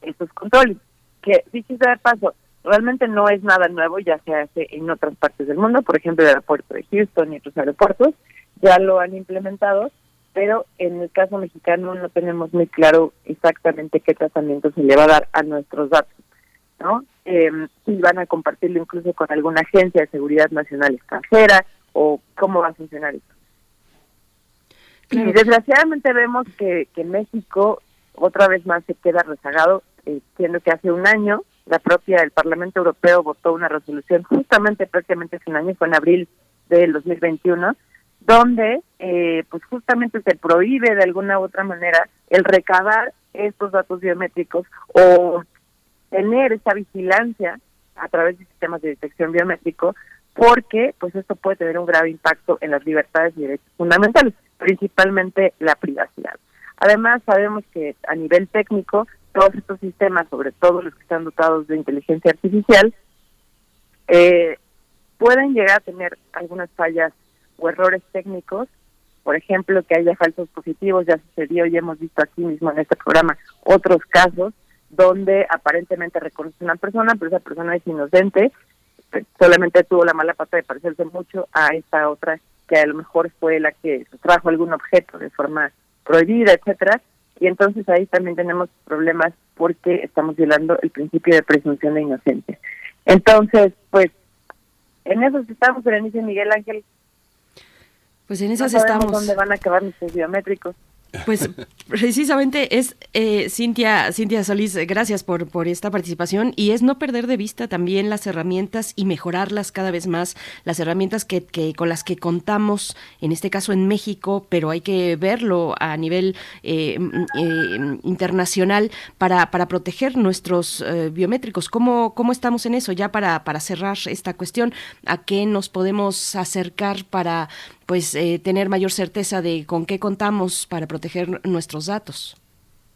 estos controles. Que, dicho sea de paso, realmente no es nada nuevo, ya se hace en otras partes del mundo, por ejemplo el aeropuerto de Houston y otros aeropuertos, ya lo han implementado, pero en el caso mexicano no tenemos muy claro exactamente qué tratamiento se le va a dar a nuestros datos. ¿No? Eh, si van a compartirlo incluso con alguna agencia de seguridad nacional extranjera o cómo va a funcionar esto. Y desgraciadamente vemos que, que México otra vez más se queda rezagado, eh, siendo que hace un año la propia el Parlamento Europeo votó una resolución justamente prácticamente hace un año, fue en abril del 2021, donde eh, pues justamente se prohíbe de alguna u otra manera el recabar estos datos biométricos o tener esa vigilancia a través de sistemas de detección biométrico, porque pues esto puede tener un grave impacto en las libertades y derechos fundamentales, principalmente la privacidad. Además, sabemos que a nivel técnico, todos estos sistemas, sobre todo los que están dotados de inteligencia artificial, eh, pueden llegar a tener algunas fallas o errores técnicos, por ejemplo, que haya falsos positivos, ya sucedió y hemos visto aquí mismo en este programa otros casos donde aparentemente reconoce una persona, pero esa persona es inocente, solamente tuvo la mala pata de parecerse mucho a esta otra que a lo mejor fue la que trajo algún objeto de forma prohibida, etcétera, y entonces ahí también tenemos problemas porque estamos violando el principio de presunción de inocencia. Entonces, pues, en eso estamos, Berenice Miguel Ángel. Pues en esas estamos. ¿Dónde van a acabar nuestros biométricos? Pues precisamente es eh, Cintia, Cintia Solís, gracias por, por esta participación y es no perder de vista también las herramientas y mejorarlas cada vez más, las herramientas que, que con las que contamos, en este caso en México, pero hay que verlo a nivel eh, mm, eh, internacional para, para proteger nuestros biométricos. ¿Cómo, ¿Cómo estamos en eso? Ya para, para cerrar esta cuestión, ¿a qué nos podemos acercar para pues eh, tener mayor certeza de con qué contamos para proteger nuestros datos.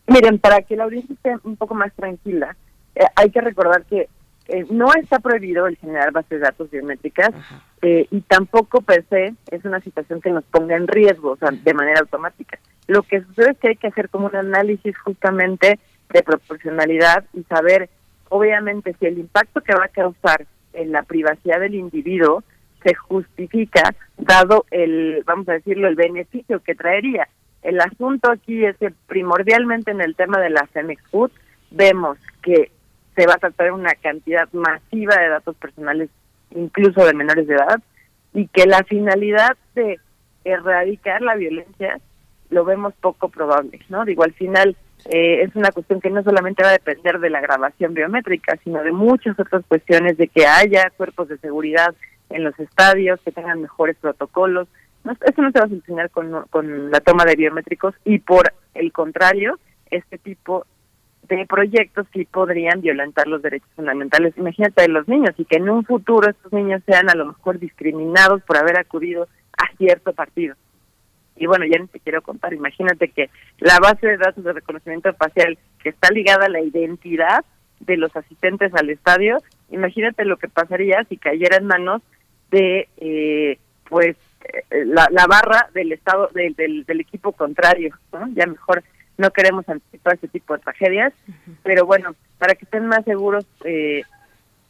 Miren, para que la audiencia esté un poco más tranquila, eh, hay que recordar que eh, no está prohibido el generar bases de datos biométricas y tampoco per se es una situación que nos ponga en riesgo, o sea, de manera automática. Lo que sucede es que hay que hacer como un análisis justamente de proporcionalidad y saber, obviamente, si el impacto que va a causar en la privacidad del individuo se justifica dado el, vamos a decirlo, el beneficio que traería. El asunto aquí es que primordialmente en el tema de la Cemex vemos que se va a tratar una cantidad masiva de datos personales, incluso de menores de edad, y que la finalidad de erradicar la violencia lo vemos poco probable, ¿no? Digo, al final eh, es una cuestión que no solamente va a depender de la grabación biométrica, sino de muchas otras cuestiones, de que haya cuerpos de seguridad en los estadios, que tengan mejores protocolos. No, eso no se va a solucionar con, con la toma de biométricos y por el contrario, este tipo de proyectos que podrían violentar los derechos fundamentales, imagínate, de los niños, y que en un futuro estos niños sean a lo mejor discriminados por haber acudido a cierto partido. Y bueno, ya ni te quiero contar, imagínate que la base de datos de reconocimiento facial que está ligada a la identidad de los asistentes al estadio, imagínate lo que pasaría si cayera en manos de, eh, pues, eh, la, la, barra del estado del, del, equipo contrario, ¿no? Ya mejor no queremos anticipar ese tipo de tragedias, pero bueno, para que estén más seguros, eh,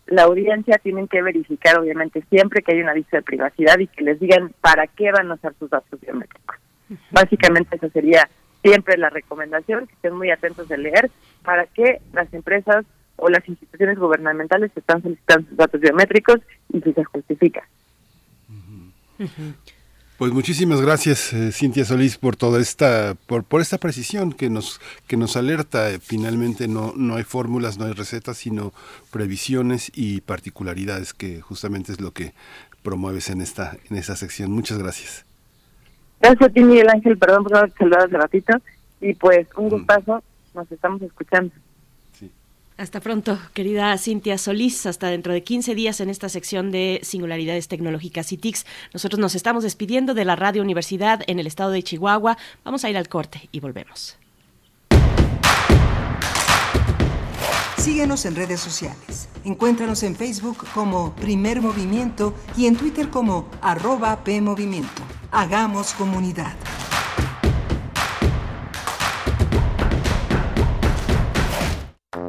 la audiencia tienen que verificar, obviamente, siempre que hay un aviso de privacidad y que les digan para qué van a usar sus datos biométricos. Básicamente, esa sería siempre la recomendación, que estén muy atentos de leer, para que las empresas o las instituciones gubernamentales están solicitando sus datos biométricos y si se justifica. Pues muchísimas gracias, eh, Cintia Solís, por toda esta, por, por esta precisión que nos, que nos alerta. finalmente no, no hay fórmulas, no hay recetas, sino previsiones y particularidades, que justamente es lo que promueves en esta, en esta sección. Muchas gracias. Gracias a ti, Miguel Ángel, perdón por haber saludado hace ratito. Y pues un mm. gustazo, nos estamos escuchando. Hasta pronto, querida Cintia Solís. Hasta dentro de 15 días en esta sección de Singularidades Tecnológicas y TICs. Nosotros nos estamos despidiendo de la Radio Universidad en el estado de Chihuahua. Vamos a ir al corte y volvemos. Síguenos en redes sociales. Encuéntranos en Facebook como Primer Movimiento y en Twitter como arroba PMovimiento. Hagamos comunidad.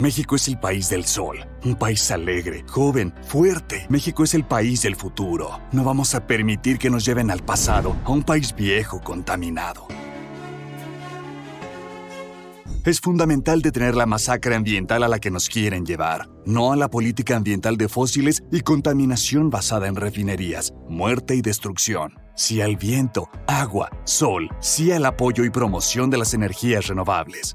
México es el país del sol, un país alegre, joven, fuerte. México es el país del futuro. No vamos a permitir que nos lleven al pasado, a un país viejo, contaminado. Es fundamental detener la masacre ambiental a la que nos quieren llevar, no a la política ambiental de fósiles y contaminación basada en refinerías, muerte y destrucción. Sí al viento, agua, sol, sí al apoyo y promoción de las energías renovables.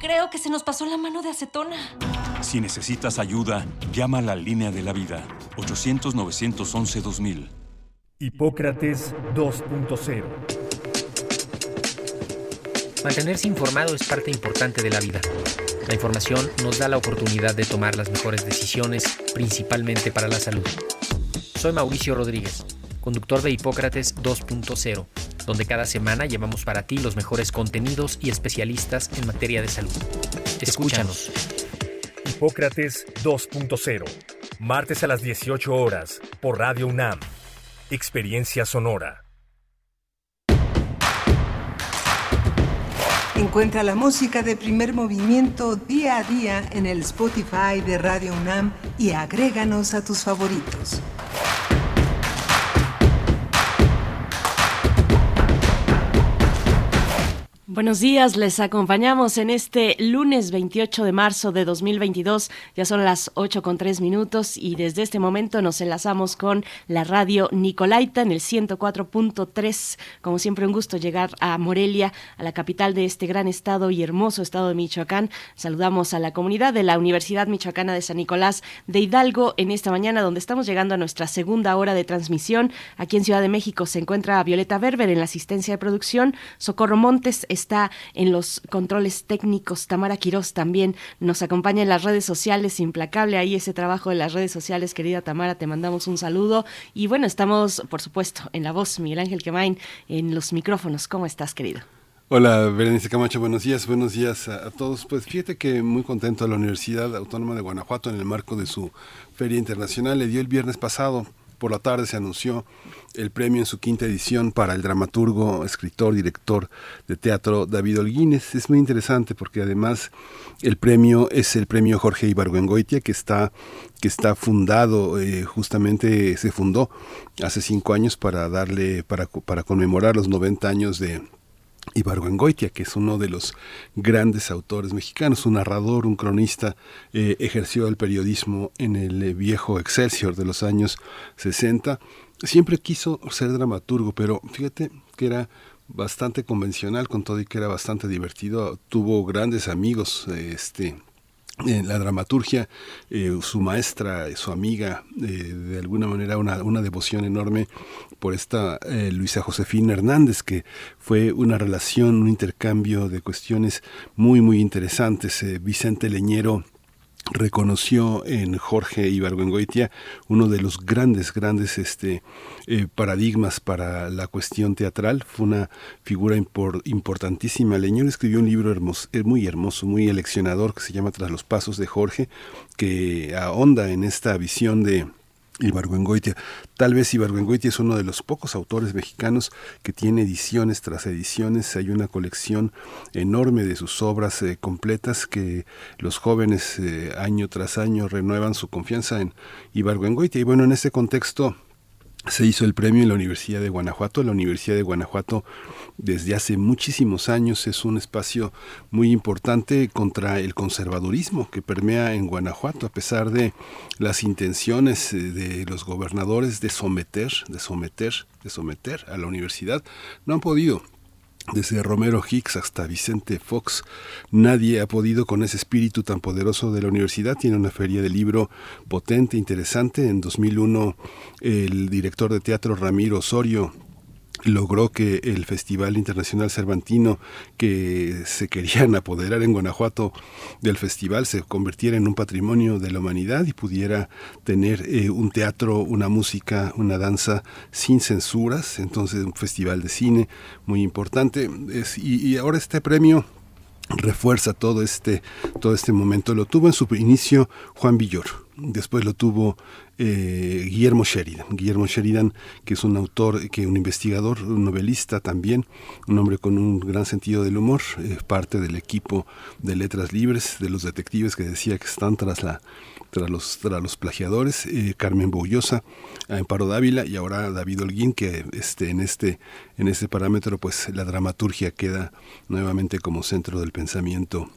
Creo que se nos pasó la mano de acetona. Si necesitas ayuda, llama a la línea de la vida. 800-911-2000. Hipócrates 2.0 Mantenerse informado es parte importante de la vida. La información nos da la oportunidad de tomar las mejores decisiones, principalmente para la salud. Soy Mauricio Rodríguez, conductor de Hipócrates 2.0 donde cada semana llevamos para ti los mejores contenidos y especialistas en materia de salud. Escúchanos. Hipócrates 2.0, martes a las 18 horas, por Radio UNAM. Experiencia Sonora. Encuentra la música de primer movimiento día a día en el Spotify de Radio UNAM y agréganos a tus favoritos. Buenos días, les acompañamos en este lunes 28 de marzo de 2022. Ya son las 8 con 3 minutos y desde este momento nos enlazamos con la radio Nicolaita en el 104.3. Como siempre, un gusto llegar a Morelia, a la capital de este gran estado y hermoso estado de Michoacán. Saludamos a la comunidad de la Universidad Michoacana de San Nicolás de Hidalgo en esta mañana, donde estamos llegando a nuestra segunda hora de transmisión. Aquí en Ciudad de México se encuentra Violeta Berber en la asistencia de producción, Socorro Montes está en los controles técnicos. Tamara Quirós también nos acompaña en las redes sociales. Implacable ahí ese trabajo de las redes sociales, querida Tamara. Te mandamos un saludo. Y bueno, estamos, por supuesto, en la voz, Miguel Ángel Quemain, en los micrófonos. ¿Cómo estás, querido? Hola, Berenice Camacho, buenos días, buenos días a, todos. Pues fíjate que muy contento la Universidad Autónoma de Guanajuato en el marco de su Feria Internacional le dio el viernes pasado por la tarde se anunció el premio en su quinta edición para el dramaturgo, escritor, director de teatro David Holguínez. Es muy interesante porque además el premio es el premio Jorge Ibargüengoitia que está que está fundado, eh, justamente se fundó hace cinco años para darle, para, para conmemorar los 90 años de, Ibargüengoitia, que es uno de los grandes autores mexicanos, un narrador, un cronista, eh, ejerció el periodismo en el eh, viejo Excelsior de los años 60. Siempre quiso ser dramaturgo, pero fíjate que era bastante convencional con todo y que era bastante divertido. Tuvo grandes amigos, este, en la dramaturgia, eh, su maestra, su amiga, eh, de alguna manera una, una, devoción enorme por esta eh, Luisa Josefina Hernández, que fue una relación, un intercambio de cuestiones muy, muy interesantes. Vicente Leñero reconoció en Jorge Ibargüengoitia uno de los grandes, grandes este, eh, paradigmas para la cuestión teatral. Fue una figura importantísima. Leñón escribió un libro eh, muy hermoso, muy eleccionador, que se llama Tras los Pasos de Jorge, que ahonda en esta visión de Ibargüengoitia. Tal vez Ibargüengoitia es uno de los pocos autores mexicanos que tiene ediciones tras ediciones. Hay una colección enorme de sus obras eh, completas que los jóvenes eh, año tras año renuevan su confianza en Ibargüengoitia. Y bueno, en este contexto se hizo el premio en la Universidad de Guanajuato. La Universidad de Guanajuato desde hace muchísimos años es un espacio muy importante contra el conservadurismo que permea en Guanajuato, a pesar de las intenciones eh, de los gobernadores de someter, de someter, de someter a la universidad, no han podido desde Romero Hicks hasta Vicente Fox, nadie ha podido con ese espíritu tan poderoso de la universidad. Tiene una feria de libro potente, interesante. En 2001 el director de teatro Ramiro Osorio logró que el Festival Internacional Cervantino, que se querían apoderar en Guanajuato del festival, se convirtiera en un patrimonio de la humanidad y pudiera tener eh, un teatro, una música, una danza sin censuras. Entonces, un festival de cine muy importante. y, y ahora este premio refuerza todo este, todo este momento. Lo tuvo en su inicio Juan Villor, después lo tuvo eh, Guillermo Sheridan. Guillermo Sheridan, que es un autor, que un investigador, un novelista también, un hombre con un gran sentido del humor, eh, parte del equipo de Letras Libres, de los detectives que decía que están tras la tras los, tras los plagiadores, eh, Carmen Boullosa, Amparo Dávila y ahora David Holguín, que este, en, este, en este parámetro pues la dramaturgia queda nuevamente como centro del pensamiento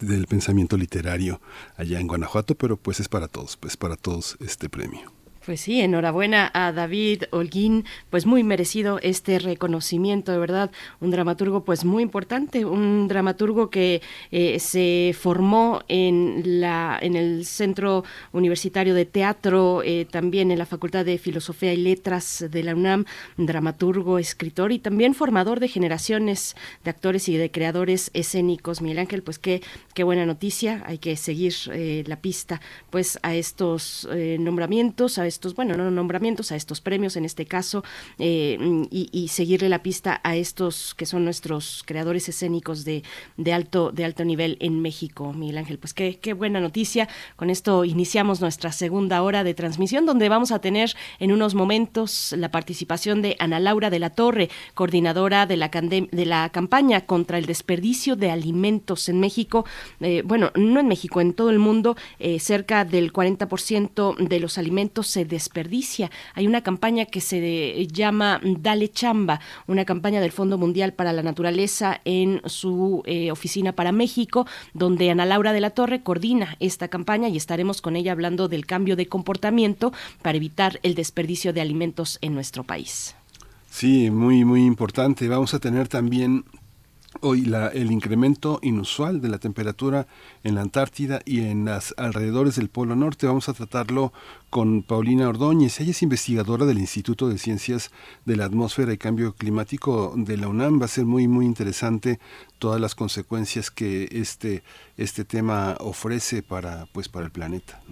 del pensamiento literario allá en Guanajuato, pero pues es para todos, pues para todos este premio. Pues sí, enhorabuena a David Holguín, pues muy merecido este reconocimiento, de verdad, un dramaturgo pues muy importante, un dramaturgo que eh, se formó en la en el Centro Universitario de Teatro, eh, también en la Facultad de Filosofía y Letras de la UNAM, dramaturgo, escritor y también formador de generaciones de actores y de creadores escénicos. Miguel Ángel, pues qué qué buena noticia, hay que seguir eh, la pista pues a estos nombramientos, a estos, bueno, no nombramientos, a estos premios en este caso, eh, y, seguirle la pista a estos que son nuestros creadores escénicos de, de, alto, de alto nivel en México, Miguel Ángel. Pues qué, qué buena noticia. Con esto iniciamos nuestra segunda hora de transmisión, donde vamos a tener en unos momentos la participación de Ana Laura de la Torre, coordinadora de la, de la campaña contra el desperdicio de alimentos en México. Eh, bueno, no en México, en todo el mundo, eh, cerca del 40% de los alimentos se desperdicia. Hay una campaña que se llama Dale Chamba, una campaña del Fondo Mundial para la Naturaleza en su eh, oficina para México, donde Ana Laura de la Torre coordina esta campaña y estaremos con ella hablando del cambio de comportamiento para evitar el desperdicio de alimentos en nuestro país. Sí, muy, muy importante. Vamos a tener también Hoy la, el incremento inusual de la temperatura en la Antártida y en las alrededores del Polo Norte. Vamos a tratarlo con Paulina Ordóñez. Ella es investigadora del Instituto de Ciencias de la Atmósfera y Cambio Climático de la UNAM. Va a ser muy muy interesante todas las consecuencias que este este tema ofrece para pues para el planeta.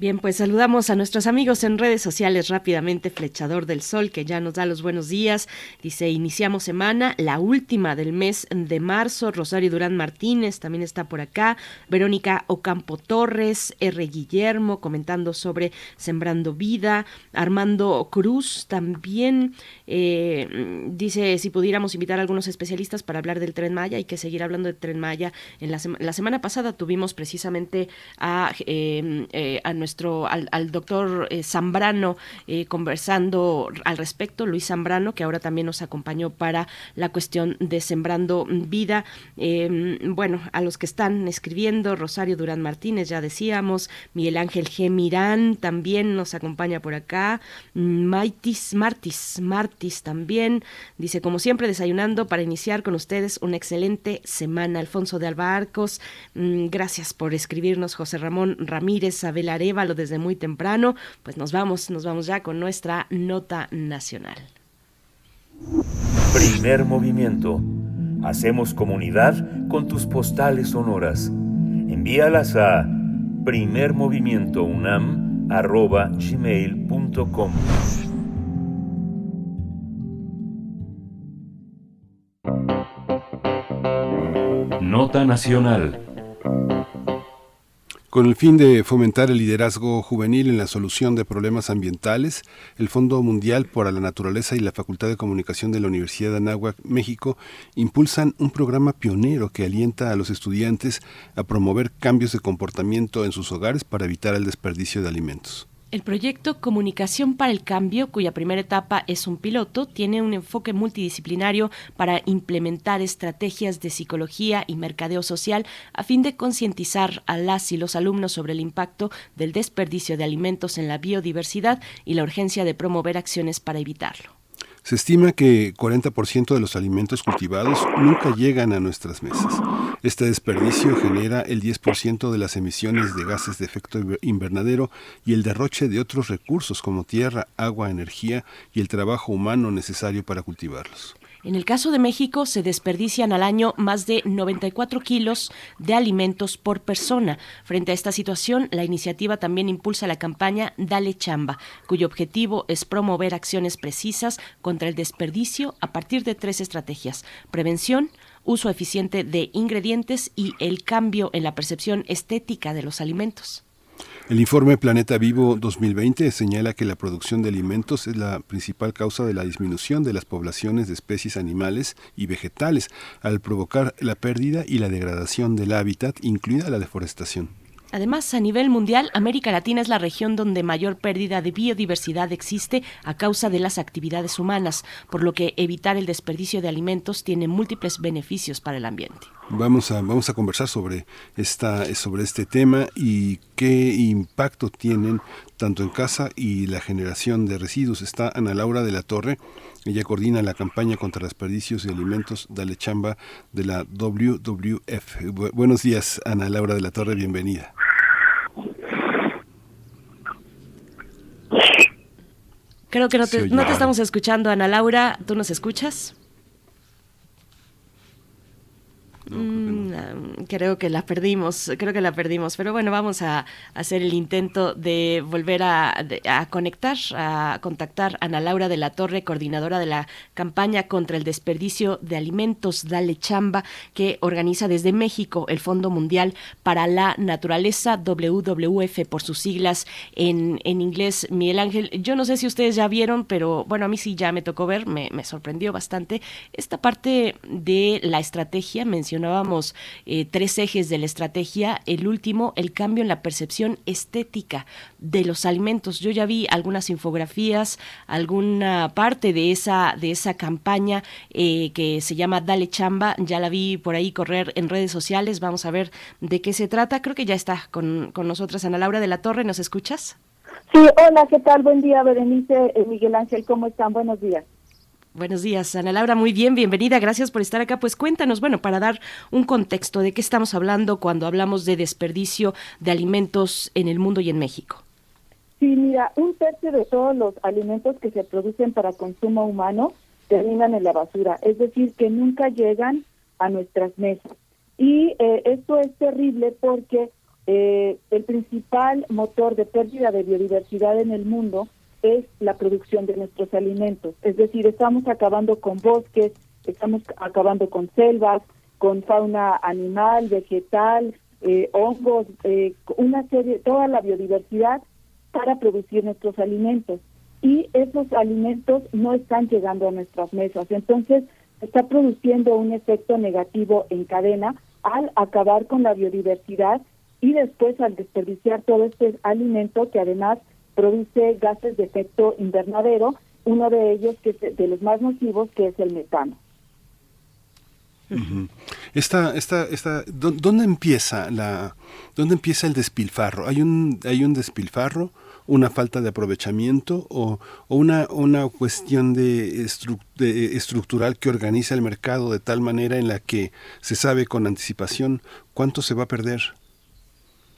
Bien, pues saludamos a nuestros amigos en redes sociales rápidamente. Flechador del Sol, que ya nos da los buenos días. Dice, iniciamos semana, la última del mes de marzo. Rosario Durán Martínez también está por acá. Verónica Ocampo Torres, R. Guillermo, comentando sobre Sembrando Vida. Armando Cruz también eh, dice, si pudiéramos invitar a algunos especialistas para hablar del Tren Maya, hay que seguir hablando del Tren Maya. En la, la semana pasada tuvimos precisamente a, eh, eh, al, doctor eh, Zambrano eh, conversando al respecto, Luis Zambrano, que ahora también nos acompañó para la cuestión de Sembrando Vida. Em, bueno, a los que están escribiendo, Rosario Durán Martínez, ya decíamos, Miguel Ángel G. Mirán también nos acompaña por acá, Maitis Martis, Martis también, dice, como siempre, desayunando para iniciar con ustedes una excelente semana. Alfonso de Albarcos, mm, gracias por escribirnos, José Ramón Ramírez, Abel Areva, desde muy temprano, pues nos vamos, nos vamos ya con nuestra nota nacional. Primer movimiento. Hacemos comunidad con tus postales sonoras. Envíalas a primermovimientounam.gmail.com Nota Nacional con el fin de fomentar el liderazgo juvenil en la solución de problemas ambientales, el Fondo Mundial para la Naturaleza y la Facultad de Comunicación de la Universidad de Anáhuac, México, impulsan un programa pionero que alienta a los estudiantes a promover cambios de comportamiento en sus hogares para evitar el desperdicio de alimentos. El proyecto Comunicación para el Cambio, cuya primera etapa es un piloto, tiene un enfoque multidisciplinario para implementar estrategias de psicología y mercadeo social a fin de concientizar a las y los alumnos sobre el impacto del desperdicio de alimentos en la biodiversidad y la urgencia de promover acciones para evitarlo. Se estima que 40% de los alimentos cultivados nunca llegan a nuestras mesas. Este desperdicio genera el 10% de las emisiones de gases de efecto invernadero y el derroche de otros recursos como tierra, agua, energía y el trabajo humano necesario para cultivarlos. En el caso de México, se desperdician al año más de 94 kilos de alimentos por persona. Frente a esta situación, la iniciativa también impulsa la campaña Dale Chamba, cuyo objetivo es promover acciones precisas contra el desperdicio a partir de tres estrategias. Prevención, uso eficiente de ingredientes y el cambio en la percepción estética de los alimentos. El informe Planeta Vivo 2020 señala que la producción de alimentos es la principal causa de la disminución de las poblaciones de especies animales y vegetales, al provocar la pérdida y la degradación del hábitat, incluida la deforestación. Además, a nivel mundial, América Latina es la región donde mayor pérdida de biodiversidad existe a causa de las actividades humanas, por lo que evitar el desperdicio de alimentos tiene múltiples beneficios para el ambiente. Vamos a, vamos a conversar sobre, esta, sobre este tema y qué impacto tienen tanto en casa y la generación de residuos. Está Ana Laura de la Torre, ella coordina la campaña contra desperdicios de alimentos Dale Chamba de la WWF. buenos días, Ana Laura de la Torre, bienvenida. Creo que no te, no te estamos escuchando, Ana Laura. ¿Tú nos escuchas? Mm, creo que la perdimos, creo que la perdimos, pero bueno, vamos a, hacer el intento de volver a, conectar, a contactar a Ana Laura de la Torre, coordinadora de la campaña contra el desperdicio de alimentos Dale Chamba, que organiza desde México el Fondo Mundial para la Naturaleza, WWF por sus siglas en, en inglés. Miguel Ángel, yo no sé si ustedes ya vieron, pero bueno, a mí sí ya me tocó ver, me, me sorprendió bastante esta parte de la estrategia mencionada mencionábamos eh, tres ejes de la estrategia. El último, el cambio en la percepción estética de los alimentos. Yo ya vi algunas infografías, alguna parte de esa, de esa campaña eh, que se llama Dale Chamba. Ya la vi por ahí correr en redes sociales. Vamos a ver de qué se trata. Creo que ya está con, con nosotras Ana Laura de la Torre. ¿Nos escuchas? Sí, hola, ¿qué tal? Buen día, Berenice, eh, Miguel Ángel, ¿cómo están? Buenos días. Buenos días, Ana Laura. Muy bien, bienvenida. Gracias por estar acá. Pues cuéntanos, bueno, para dar un contexto de qué estamos hablando cuando hablamos de desperdicio de alimentos en el mundo y en México. Sí, mira, un tercio de todos los alimentos que se producen para consumo humano terminan en la basura, es decir, que nunca llegan a nuestras mesas. Y eh, esto es terrible porque eh, el principal motor de pérdida de biodiversidad en el mundo es la producción de nuestros alimentos. Es decir, estamos acabando con bosques, estamos acabando con selvas, con fauna animal, vegetal, eh, hongos, eh, una serie, toda la biodiversidad para producir nuestros alimentos. Y esos alimentos no están llegando a nuestras mesas. Entonces, está produciendo un efecto negativo en cadena al acabar con la biodiversidad y después al desperdiciar todo este alimento que además produce gases de efecto invernadero, uno de ellos que es de los más nocivos que es el metano. Esta, esta, esta, ¿dónde empieza la, dónde empieza el despilfarro? ¿Hay un, hay un despilfarro, una falta de aprovechamiento o, una, una cuestión de, estructural que organiza el mercado de tal manera en la que se sabe con anticipación cuánto se va a perder?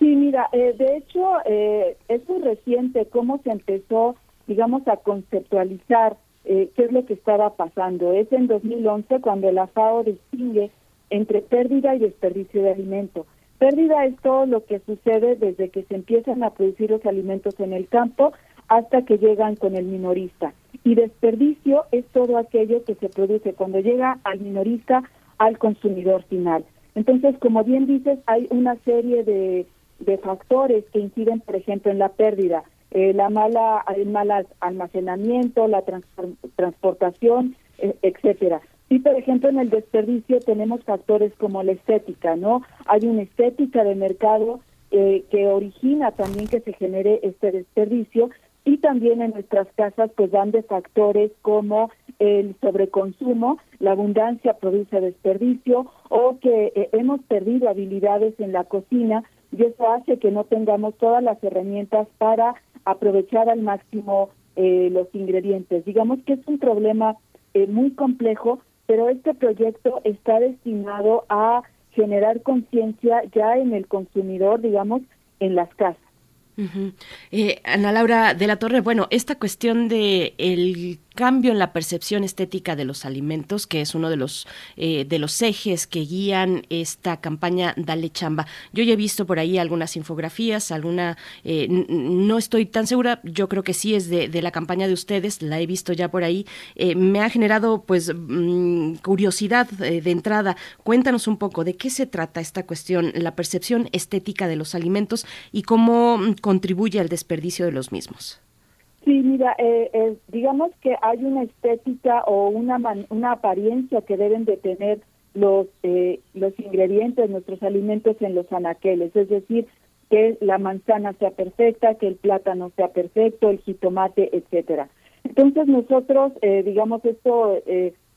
Sí, mira, eh, de hecho eh, es muy reciente cómo se empezó, digamos, a conceptualizar eh, qué es lo que estaba pasando. Es en 2011 cuando la FAO distingue entre pérdida y desperdicio de alimento. Pérdida es todo lo que sucede desde que se empiezan a producir los alimentos en el campo hasta que llegan con el minorista. Y desperdicio es todo aquello que se produce cuando llega al minorista al consumidor final. Entonces, como bien dices, hay una serie de, de factores que inciden, por ejemplo, en la pérdida. Eh, la mala, el mal almacenamiento, la transportación, eh, etcétera. Y por ejemplo en el desperdicio tenemos factores como la estética, ¿no? Hay una estética de mercado eh, que origina también que se genere este desperdicio y también en nuestras casas pues dan de factores como el sobreconsumo, la abundancia produce desperdicio o que hemos perdido habilidades en la cocina y eso hace que no tengamos todas las herramientas para aprovechar al máximo eh, los ingredientes. Digamos que es un problema eh, muy complejo, pero este proyecto está destinado a generar conciencia ya en el consumidor, digamos, en las casas. Eh, Ana Laura de la Torre, bueno, esta cuestión de el cambio en la percepción estética de los alimentos, que es uno de los eh, de los ejes que guían esta campaña Dale Chamba. Yo ya he visto por ahí algunas infografías, alguna, eh, no estoy tan segura, yo creo que sí es de, la campaña de ustedes, la he visto ya por ahí. Eh, me ha generado pues mm, curiosidad de entrada. Cuéntanos un poco de qué se trata esta cuestión, la percepción estética de los alimentos y cómo mm, contribuye al desperdicio de los mismos. Sí, mira, eh, eh, digamos que hay una estética o una, una apariencia que deben de tener los, eh, los ingredientes, nuestros alimentos en los anaqueles, es decir, que la manzana sea perfecta, que el plátano sea perfecto, el jitomate, etcétera. Entonces nosotros, digamos, esto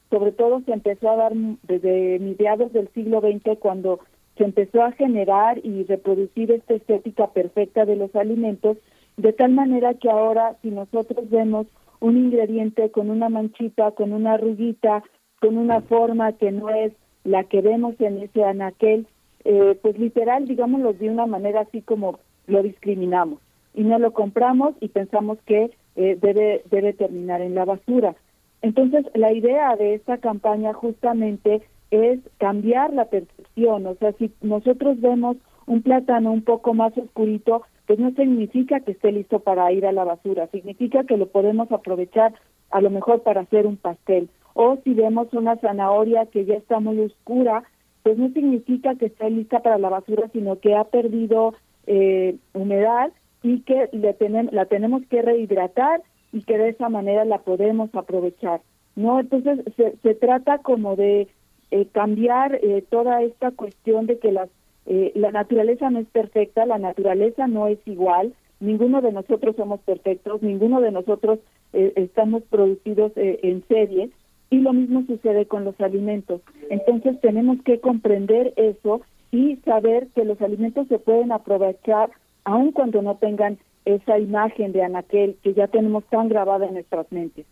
sobre todo se empezó a dar desde mediados del siglo XX cuando se empezó a generar y reproducir esta estética perfecta de los alimentos de tal manera que ahora si nosotros vemos un ingrediente con una manchita, con una arruguita, con una forma que no es la que vemos en ese anaquel, eh, pues literal, digámoslo de una manera así como lo discriminamos y no lo compramos y pensamos que eh, debe, debe terminar en la basura. Entonces, la idea de esta campaña justamente es cambiar la percepción, o sea, si nosotros vemos un plátano un poco más oscurito, pues no significa que esté listo para ir a la basura, significa que lo podemos aprovechar a lo mejor para hacer un pastel. O si vemos una zanahoria que ya está muy oscura, pues no significa que esté lista para la basura, sino que ha perdido eh, humedad y que le la tenemos que rehidratar y que de esa manera la podemos aprovechar. no Entonces se, se trata como de eh, cambiar eh, toda esta cuestión de que las eh, la naturaleza no es perfecta, la naturaleza no es igual, ninguno de nosotros somos perfectos, ninguno de nosotros eh, estamos producidos eh, en serie y lo mismo sucede con los alimentos. Entonces tenemos que comprender eso y saber que los alimentos se pueden aprovechar aun cuando no tengan esa imagen de anaquel que ya tenemos tan grabada en nuestras mentes.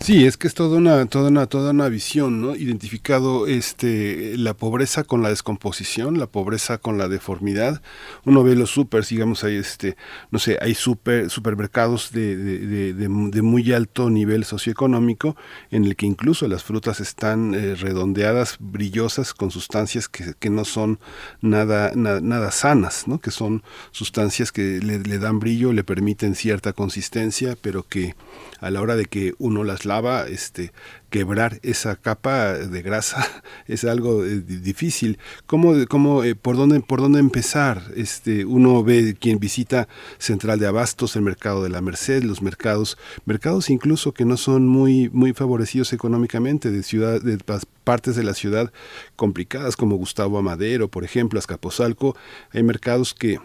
Sí, es que es toda una, toda una, toda una visión, ¿no? Identificado este la pobreza con la descomposición, la pobreza con la deformidad. Uno ve los supers, digamos, hay este, no sé, hay super, supermercados de, de, de, muy alto nivel socioeconómico, en el que incluso las frutas están eh, redondeadas, brillosas, con sustancias que, que no son nada, nada sanas, ¿no? Que son sustancias que le, le dan brillo, le permiten cierta consistencia, pero que a la hora de que uno las este, quebrar esa capa de grasa es algo eh, difícil. ¿Cómo, cómo, eh, por, dónde, ¿Por dónde empezar? Este, uno ve quien visita Central de Abastos, el mercado de la Merced, los mercados, mercados incluso que no son muy, muy favorecidos económicamente, de, ciudad, de partes de la ciudad complicadas como Gustavo Amadero, por ejemplo, Azcapotzalco, hay mercados que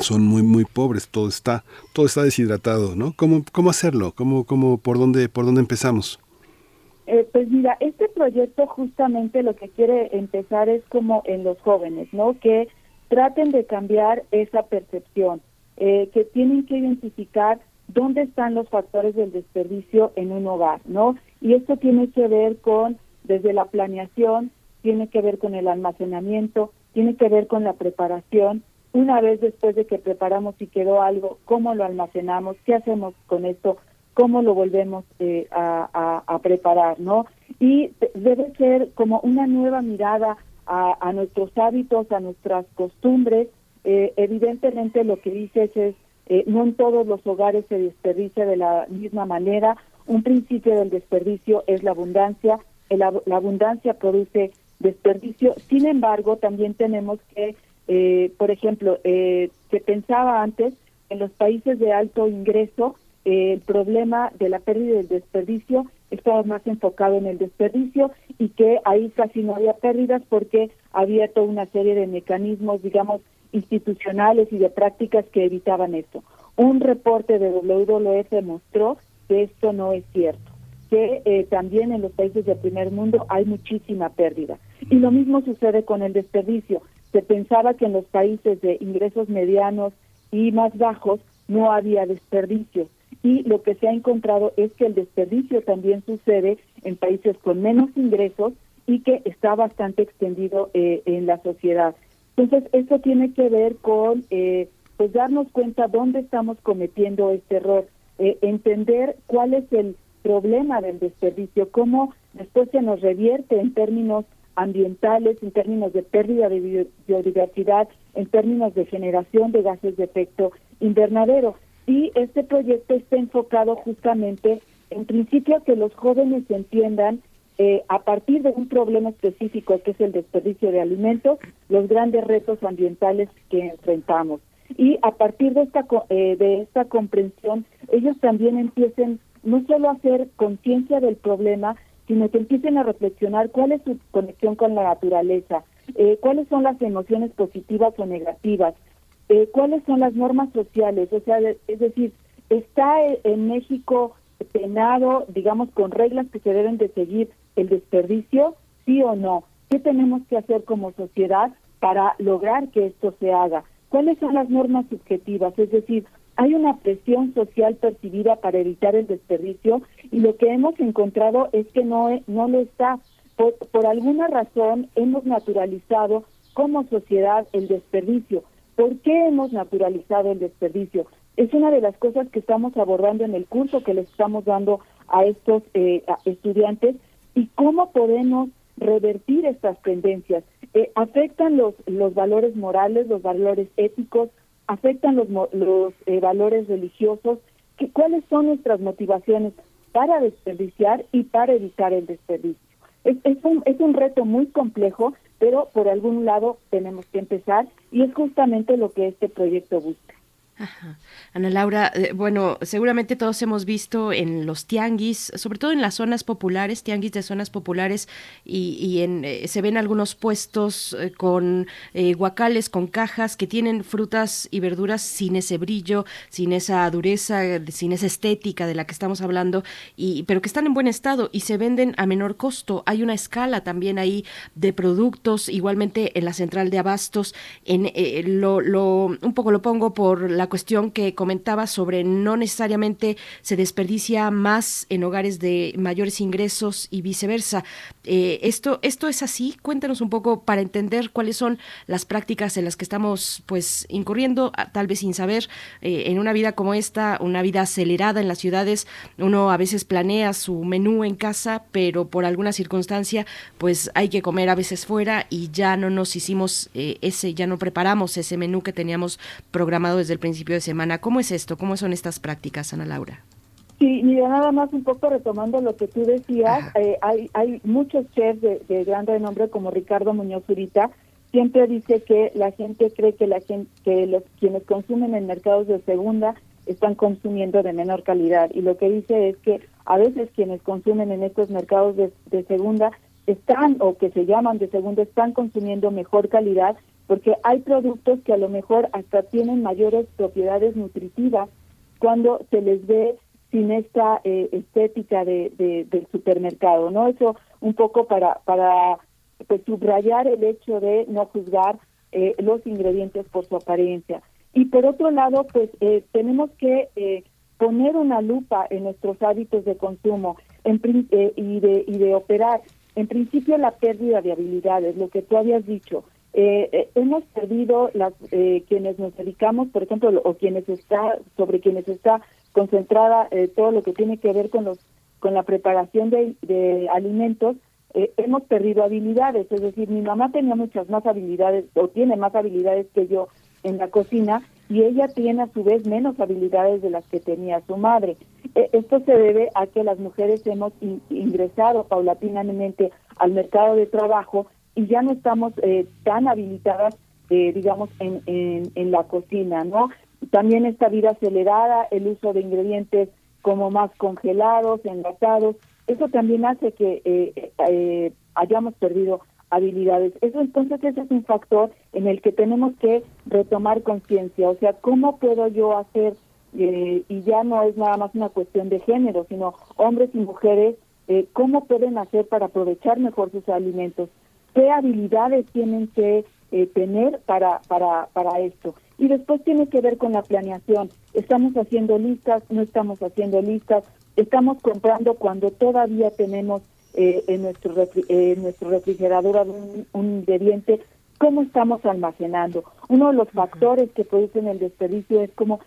son muy muy pobres, todo está todo está deshidratado, ¿no? ¿Cómo cómo hacerlo? ¿Cómo cómo por dónde por dónde empezamos? Eh, pues mira, este proyecto justamente lo que quiere empezar es como en los jóvenes, ¿no? Que traten de cambiar esa percepción, eh, que tienen que identificar dónde están los factores del desperdicio en un hogar, ¿no? Y esto tiene que ver con desde la planeación, tiene que ver con el almacenamiento, tiene que ver con la preparación una vez después de que preparamos y quedó algo, cómo lo almacenamos, qué hacemos con esto, cómo lo volvemos eh, a, preparar, ¿no? Y debe ser como una nueva mirada a, nuestros hábitos, a nuestras costumbres. Eh, evidentemente lo que dices es, eh, no en todos los hogares se desperdicia de la misma manera. Un principio del desperdicio es la abundancia. la abundancia produce desperdicio. Sin embargo, también tenemos que eh, por ejemplo, eh, se pensaba antes en los países de alto ingreso eh, el problema de la pérdida y del desperdicio estaba más enfocado en el desperdicio y que ahí casi no había pérdidas porque había toda una serie de mecanismos, digamos, institucionales y de prácticas que evitaban esto. Un reporte de WWF demostró que esto no es cierto, que eh, también en los países del primer mundo hay muchísima pérdida. Y lo mismo sucede con el desperdicio se pensaba que en los países de ingresos medianos y más bajos no había desperdicio. Y lo que se ha encontrado es que el desperdicio también sucede en países con menos ingresos y que está bastante extendido eh, en la sociedad. Entonces, esto tiene que ver con eh, pues darnos cuenta dónde estamos cometiendo este error, eh, entender cuál es el problema del desperdicio, cómo después se nos revierte en términos ambientales, en términos de pérdida de biodiversidad, en términos de generación de gases de efecto invernadero. Y este proyecto está enfocado justamente, en principio, que los jóvenes entiendan eh, a partir de un problema específico que es el desperdicio de alimentos, los grandes retos ambientales que enfrentamos. Y a partir de esta, eh, de esta comprensión, ellos también empiecen no solo a hacer conciencia del problema, sino que empiecen a reflexionar cuál es su conexión con la naturaleza, eh, cuáles son las emociones positivas o negativas, eh, cuáles son las normas sociales, o sea, es decir, está en México penado, digamos, con reglas que se deben de seguir el desperdicio, sí o no, qué tenemos que hacer como sociedad para lograr que esto se haga, cuáles son las normas subjetivas, es decir, hay una presión social percibida para evitar el desperdicio y lo que hemos encontrado es que no, no lo está. Por, por alguna razón hemos naturalizado como sociedad el desperdicio. ¿Por qué hemos naturalizado el desperdicio? Es una de las cosas que estamos abordando en el curso que les estamos dando a estos eh, estudiantes y cómo podemos revertir estas tendencias. Eh, afectan los, los valores morales, los valores éticos, afectan los, los eh, valores religiosos, que, cuáles son nuestras motivaciones para desperdiciar y para evitar el desperdicio. Es, es, un, es un reto muy complejo, pero por algún lado tenemos que empezar y es justamente lo que este proyecto busca. Ana Laura, eh, bueno, seguramente todos hemos visto en los tianguis, sobre todo en las zonas populares, tianguis de zonas populares, y, en, eh, se ven algunos puestos eh, con guacales, con cajas que tienen frutas y verduras sin ese brillo, sin esa dureza, sin esa estética de la que estamos hablando, y, pero que están en buen estado y se venden a menor costo. Hay una escala también ahí de productos, igualmente en la central de abastos, en lo, un poco lo pongo por la la cuestión que comentaba sobre no necesariamente se desperdicia más en hogares de mayores ingresos y viceversa. Eh, esto, esto es así. Cuéntanos un poco para entender cuáles son las prácticas en las que estamos pues incurriendo, tal vez sin saber, eh, en una vida como esta, una vida acelerada en las ciudades, uno a veces planea su menú en casa, pero por alguna circunstancia pues hay que comer a veces fuera y ya no nos hicimos eh, ese, ya no preparamos ese menú que teníamos programado desde el principio de semana. ¿Cómo es esto? ¿Cómo son estas prácticas, Ana Laura? Sí, mira, nada más un poco retomando lo que tú decías, eh, hay, hay muchos chefs de, de gran renombre como Ricardo Muñoz Zurita, siempre dice que la gente cree que la gente, que los quienes consumen en mercados de segunda están consumiendo de menor calidad y lo que dice es que a veces quienes consumen en estos mercados de, de segunda están o que se llaman de segunda están consumiendo mejor calidad porque hay productos que a lo mejor hasta tienen mayores propiedades nutritivas cuando se les ve sin esta eh, estética de, del supermercado, ¿no? Eso un poco para para pues, subrayar el hecho de no juzgar eh, los ingredientes por su apariencia. Y por otro lado, pues eh, tenemos que poner una lupa en nuestros hábitos de consumo en, y, de, y de operar. En principio, la pérdida de habilidades, lo que tú habías dicho. Hemos perdido las quienes nos dedicamos, por ejemplo, o quienes está sobre quienes está concentrada eh, todo lo que tiene que ver con los con la preparación de, alimentos, eh, hemos perdido habilidades. Es decir, mi mamá tenía muchas más habilidades o tiene más habilidades que yo en la cocina y ella tiene a su vez menos habilidades de las que tenía su madre. Esto se debe a que las mujeres hemos ingresado paulatinamente al mercado de trabajo y ya no estamos eh, tan habilitadas, digamos, en, en, en la cocina, ¿no? También esta vida acelerada, el uso de ingredientes como más congelados, enlatados, eso también hace que eh, eh, hayamos perdido habilidades. Eso entonces ese es un factor en el que tenemos que retomar conciencia, o sea, ¿cómo puedo yo hacer, eh, y ya no es nada más una cuestión de género, sino hombres y mujeres, cómo pueden hacer para aprovechar mejor sus alimentos? ¿Qué habilidades tienen que tener para, para, para esto? Y después tiene que ver con la planeación. Estamos haciendo listas, no estamos haciendo listas, estamos comprando cuando todavía tenemos eh, en nuestro nuestro refrigerador un, ingrediente, cómo estamos almacenando. Uno de los factores que producen el desperdicio es como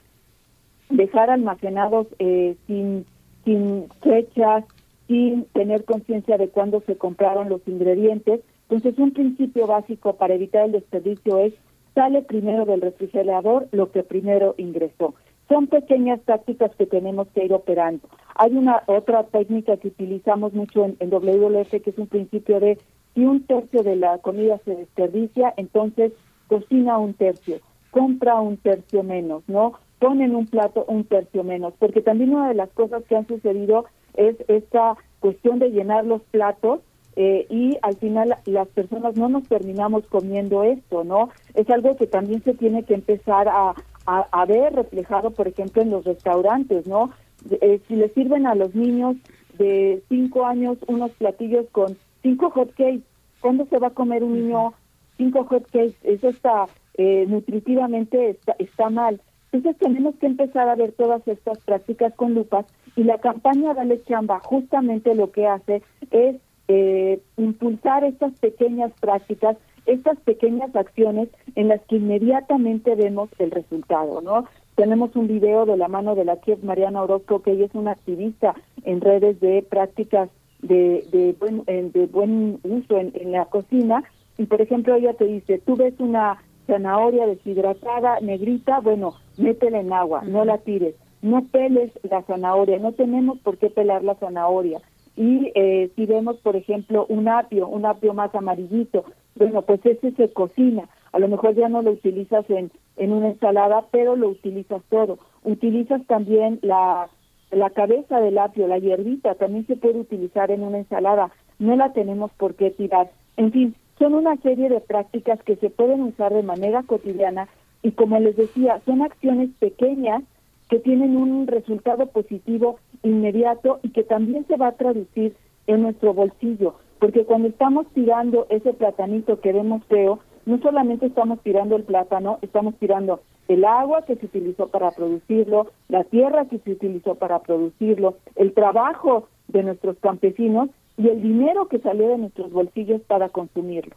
dejar almacenados eh, sin, sin fechas, sin tener conciencia de cuándo se compraron los ingredientes. Entonces, un principio básico para evitar el desperdicio es sale primero del refrigerador lo que primero ingresó. Son pequeñas tácticas que tenemos que ir operando. Hay una otra técnica que utilizamos mucho en, en WLF, que es un principio de si un tercio de la comida se desperdicia, entonces cocina un tercio, compra un tercio menos, ¿no? Pon en un plato un tercio menos, porque también una de las cosas que han sucedido es esta cuestión de llenar los platos eh, y al final las personas no nos terminamos comiendo esto, ¿no? Es algo que también se tiene que empezar a, a, ver reflejado, por ejemplo, en los restaurantes, ¿no? Eh, si le sirven a los niños de cinco años unos platillos con cinco hot cakes, ¿cuándo se va a comer un niño cinco hot cakes? Eso está eh, nutritivamente está, está mal. Entonces tenemos que empezar a ver todas estas prácticas con lupas y la campaña Dale Chamba justamente lo que hace es eh, impulsar estas pequeñas prácticas, estas pequeñas acciones en las que inmediatamente vemos el resultado, ¿no? Tenemos un video de la mano de la Kiev Mariana Orozco, que ella es una activista en redes de prácticas de, de, buen, de buen uso en, en la cocina, y por ejemplo ella te dice, tú ves una zanahoria deshidratada, negrita, bueno, métela en agua, no la tires, no peles la zanahoria, no tenemos por qué pelar la zanahoria, y eh, si vemos, por ejemplo, un apio, un apio más amarillito, bueno, pues ese se cocina. A lo mejor ya no lo utilizas en, en una ensalada, pero lo utilizas todo. Utilizas también la, la cabeza del apio, la hierbita, también se puede utilizar en una ensalada. No la tenemos por qué tirar. En fin, son una serie de prácticas que se pueden usar de manera cotidiana y como les decía, son acciones pequeñas que tienen un resultado positivo inmediato y que también se va a traducir en nuestro bolsillo, porque cuando estamos tirando ese platanito que vemos feo, no solamente estamos tirando el plátano, estamos tirando el agua que se utilizó para producirlo, la tierra que se utilizó para producirlo, el trabajo de nuestros campesinos y el dinero que salió de nuestros bolsillos para consumirlo.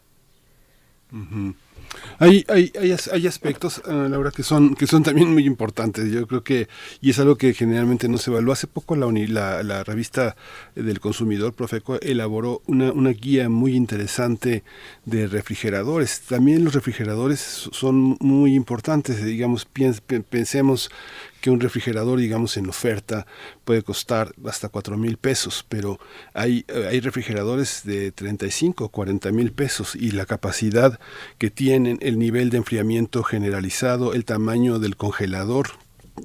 Hay, hay, hay, aspectos, uh, Laura, que son, que son también muy importantes. Yo creo que, y es algo que generalmente no se evalúa. Hace poco la, la, la revista del consumidor, Profeco, elaboró una, una guía muy interesante de refrigeradores. También los refrigeradores son muy importantes. Digamos, pensemos que un refrigerador, digamos, en oferta puede costar hasta 4 mil pesos, pero hay, hay refrigeradores de 35 o 40 mil pesos y la capacidad que tienen, el nivel de enfriamiento generalizado, el tamaño del congelador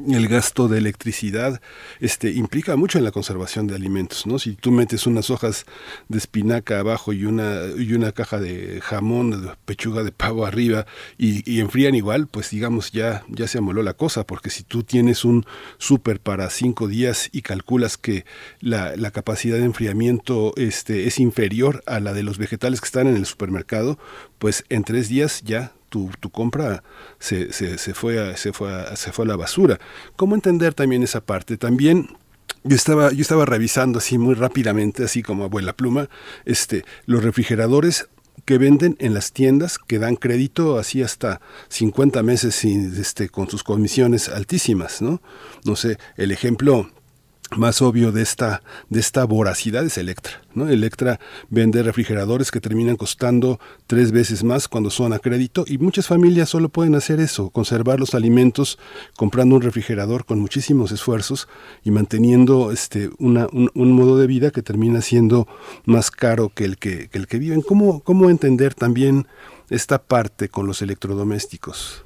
el gasto de electricidad este implica mucho en la conservación de alimentos no si tú metes unas hojas de espinaca abajo y una y una caja de jamón de pechuga de pavo arriba y, y, enfrían igual pues digamos ya ya se amoló la cosa porque si tú tienes un súper para cinco días y calculas que la, la capacidad de enfriamiento este es inferior a la de los vegetales que están en el supermercado pues en tres días ya tu, compra se, se, se, fue a, se, fue a, se fue a la basura. ¿Cómo entender también esa parte? También yo estaba, yo estaba revisando así muy rápidamente, así como abuela pluma, este, los refrigeradores que venden en las tiendas que dan crédito así hasta 50 meses este, con sus comisiones altísimas, ¿no? No sé, el ejemplo más obvio de esta, de esta voracidad es Electra. ¿no? Electra vende refrigeradores que terminan costando tres veces más cuando son a crédito y muchas familias solo pueden hacer eso, conservar los alimentos comprando un refrigerador con muchísimos esfuerzos y manteniendo este, una, un, modo de vida que termina siendo más caro que el que, el que viven. ¿Cómo, ¿Cómo entender también esta parte con los electrodomésticos?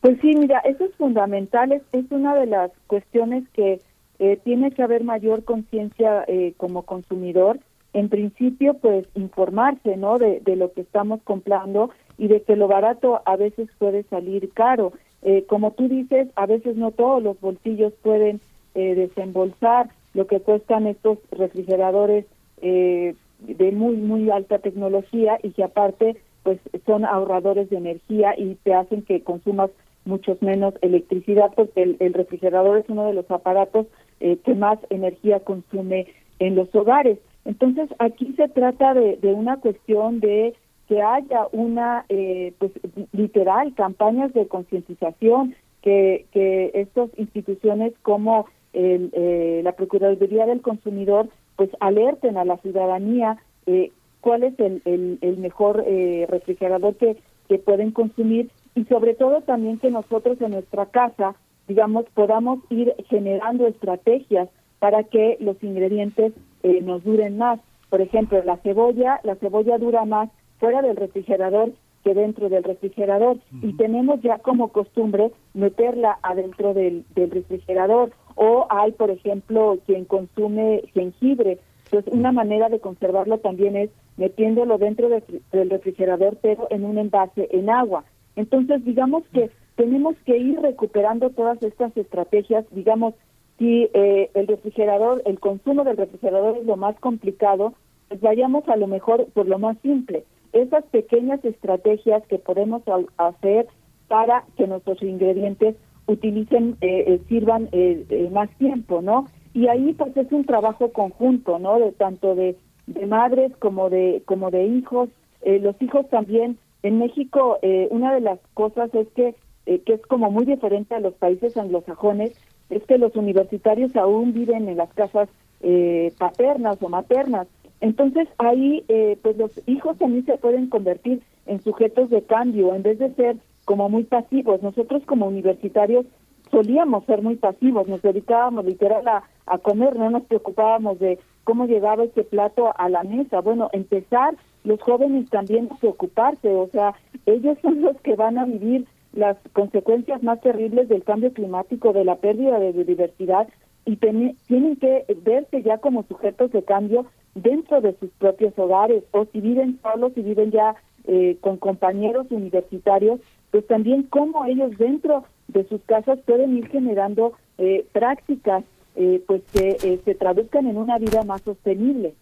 Pues sí, mira, eso es fundamental, es una de las cuestiones que eh, tiene que haber mayor conciencia eh, como consumidor. En principio, pues informarse, ¿no? De, lo que estamos comprando y de que lo barato a veces puede salir caro. Eh, como tú dices, a veces no todos los bolsillos pueden desembolsar lo que cuestan estos refrigeradores de muy muy alta tecnología y que aparte pues son ahorradores de energía y te hacen que consumas muchos menos electricidad porque el refrigerador es uno de los aparatos eh, que más energía consume en los hogares. Entonces, aquí se trata de, una cuestión de que haya una, eh, pues, literal, campañas de concientización, que, que estas instituciones como el, eh, la Procuraduría del Consumidor, pues, alerten a la ciudadanía eh, cuál es el, el, el mejor eh, refrigerador que, que pueden consumir y sobre todo también que nosotros en nuestra casa digamos, podamos ir generando estrategias para que los ingredientes eh, nos duren más. Por ejemplo, la cebolla, la cebolla dura más fuera del refrigerador que dentro del refrigerador y tenemos ya como costumbre meterla adentro del, del refrigerador o hay, por ejemplo, quien consume jengibre. Entonces, una manera de conservarlo también es metiéndolo dentro del refrigerador, pero en un envase en agua. Entonces, digamos que tenemos que ir recuperando todas estas estrategias, digamos, si eh, el refrigerador, el consumo del refrigerador es lo más complicado, pues vayamos a lo mejor por lo más simple. Esas pequeñas estrategias que podemos hacer para que nuestros ingredientes utilicen, eh, eh sirvan eh, más tiempo, ¿no? Y ahí pues es un trabajo conjunto, ¿no? De tanto de, de madres como de como de hijos. los hijos también en México una de las cosas es que eh, que es como muy diferente a los países anglosajones, es que los universitarios aún viven en las casas eh, paternas o maternas. Entonces ahí, eh, pues los hijos también se pueden convertir en sujetos de cambio, en vez de ser como muy pasivos. Nosotros como universitarios solíamos ser muy pasivos, nos dedicábamos literal a, a comer, no nos preocupábamos de cómo llegaba ese plato a la mesa. Bueno, empezar los jóvenes también a preocuparse, o sea, ellos son los que van a vivir las consecuencias más terribles del cambio climático, de la pérdida de biodiversidad, y tienen que verse ya como sujetos de cambio dentro de sus propios hogares, o si viven solos, si viven ya eh, con compañeros universitarios, pues también cómo ellos dentro de sus casas pueden ir generando eh, prácticas eh, pues que se traduzcan en una vida más sostenible.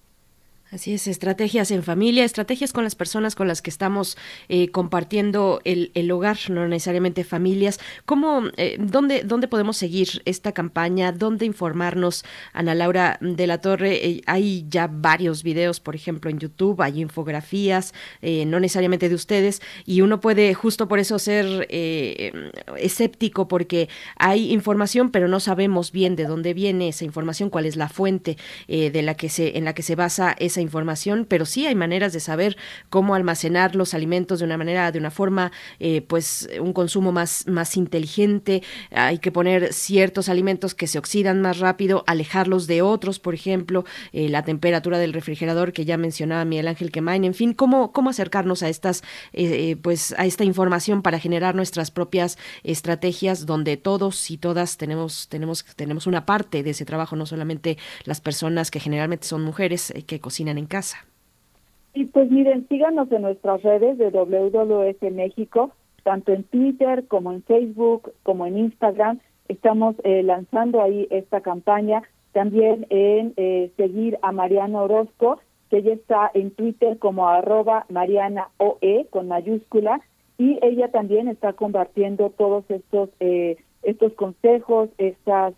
Así es, estrategias en familia, estrategias con las personas con las que estamos eh, compartiendo el, hogar, no necesariamente familias. ¿Cómo, eh, dónde, dónde podemos seguir esta campaña? ¿Dónde informarnos? Ana Laura de la Torre, eh, hay ya varios videos, por ejemplo, en YouTube, hay infografías, no necesariamente de ustedes, y uno puede justo por eso ser escéptico porque hay información, pero no sabemos bien de dónde viene esa información, cuál es la fuente de la que se, en la que se basa esa información, pero sí hay maneras de saber cómo almacenar los alimentos de una manera, de una forma, eh, pues un consumo más, más inteligente. Hay que poner ciertos alimentos que se oxidan más rápido, alejarlos de otros, por ejemplo, eh, la temperatura del refrigerador que ya mencionaba Miguel Ángel Quemain, en fin, cómo, cómo acercarnos a estas, eh, pues a esta información para generar nuestras propias estrategias donde todos y todas tenemos, tenemos, tenemos una parte de ese trabajo, no solamente las personas que generalmente son mujeres que cocinan en casa. Y pues miren, síganos en nuestras redes de WWF México, tanto en Twitter como en Facebook, como en Instagram. Estamos eh, lanzando ahí esta campaña. También en eh, seguir a Mariana Orozco, que ella está en Twitter como arroba Mariana OE con mayúscula. Y ella también está compartiendo todos estos eh, estos consejos, estas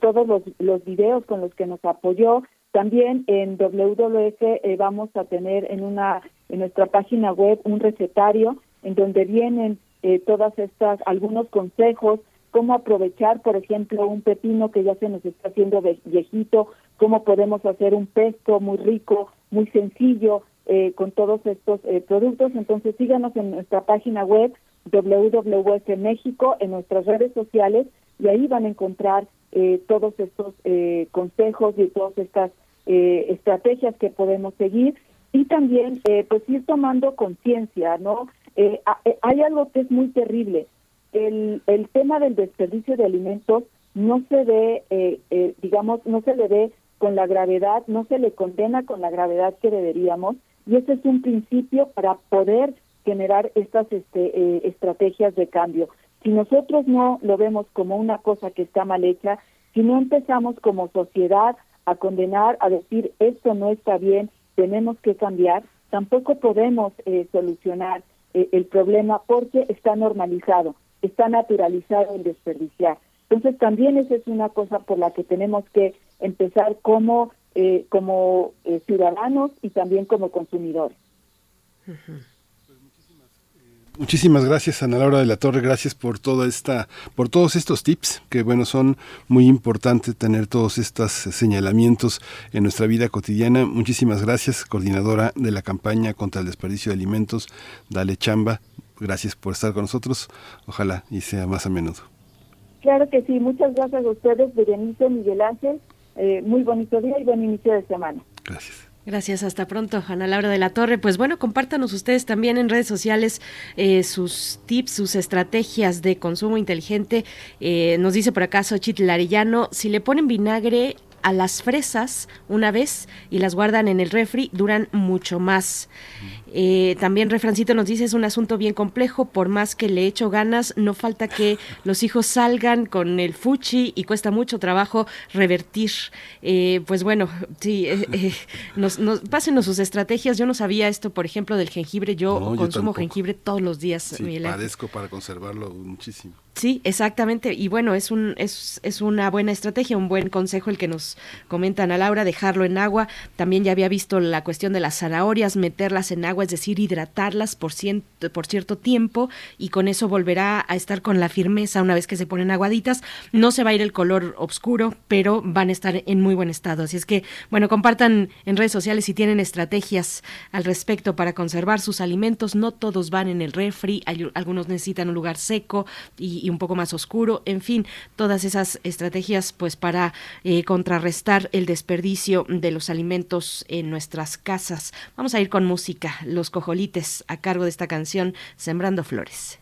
todos los, los videos con los que nos apoyó, también en WWF eh, vamos a tener en una en nuestra página web un recetario en donde vienen eh, todas estas algunos consejos cómo aprovechar, por ejemplo, un pepino que ya se nos está haciendo viejito, cómo podemos hacer un pesto muy rico, muy sencillo eh, con todos estos productos. Entonces síganos en nuestra página web WWF México, en nuestras redes sociales y ahí van a encontrar eh, todos estos eh, consejos y todas estas eh, estrategias que podemos seguir y también pues ir tomando conciencia, ¿no? hay algo que es muy terrible. El, el tema del desperdicio de alimentos no se ve, digamos, no se le ve con la gravedad, no se le condena con la gravedad que deberíamos y ese es un principio para poder generar estas este, estrategias de cambio. Si nosotros no lo vemos como una cosa que está mal hecha, si no empezamos como sociedad a condenar, a decir esto no está bien, tenemos que cambiar, tampoco podemos eh, solucionar eh, el problema porque está normalizado, está naturalizado el desperdiciar. Entonces también esa es una cosa por la que tenemos que empezar como, eh, como ciudadanos y también como consumidores. Muchísimas gracias, Ana Laura de la Torre. Gracias por toda esta, por todos estos tips, que bueno, son muy importantes tener todos estos señalamientos en nuestra vida cotidiana. Muchísimas gracias, coordinadora de la campaña contra el desperdicio de alimentos. Dale chamba. Gracias por estar con nosotros. Ojalá y sea más a menudo. Claro que sí. Muchas gracias a ustedes, Berenice, Miguel Ángel. Eh, muy bonito día y buen inicio de semana. Gracias. Gracias, hasta pronto, Ana Laura de la Torre. Pues bueno, compártanos ustedes también en redes sociales eh, sus tips, sus estrategias de consumo inteligente. Eh, nos dice por acá Xochitl Arellano, si le ponen vinagre a las fresas una vez y las guardan en el refri, duran mucho más. Eh, también Refrancito nos dice es un asunto bien complejo, por más que le echo ganas, no falta que los hijos salgan con el fuchi y cuesta mucho trabajo revertir. Eh, pues bueno, sí, eh, nos, pásenos sus estrategias. Yo no sabía esto, por ejemplo, del jengibre. Yo consumo jengibre todos los días. Sí, padezco para conservarlo muchísimo. Sí, exactamente. Y bueno, es, un, es, es una buena estrategia, un buen consejo el que nos comentan a Laura, dejarlo en agua. También ya había visto la cuestión de las zanahorias, meterlas en agua, es decir, hidratarlas por, por cierto tiempo y con eso volverá a estar con la firmeza una vez que se ponen aguaditas. No se va a ir el color oscuro, pero van a estar en muy buen estado. Así es que, bueno, compartan en redes sociales si tienen estrategias al respecto para conservar sus alimentos. No todos van en el refri, algunos necesitan un lugar seco y un poco más oscuro, en fin, todas esas estrategias pues para eh, contrarrestar el desperdicio de los alimentos en nuestras casas. Vamos a ir con música, Los Cojolites, a cargo de esta canción Sembrando Flores.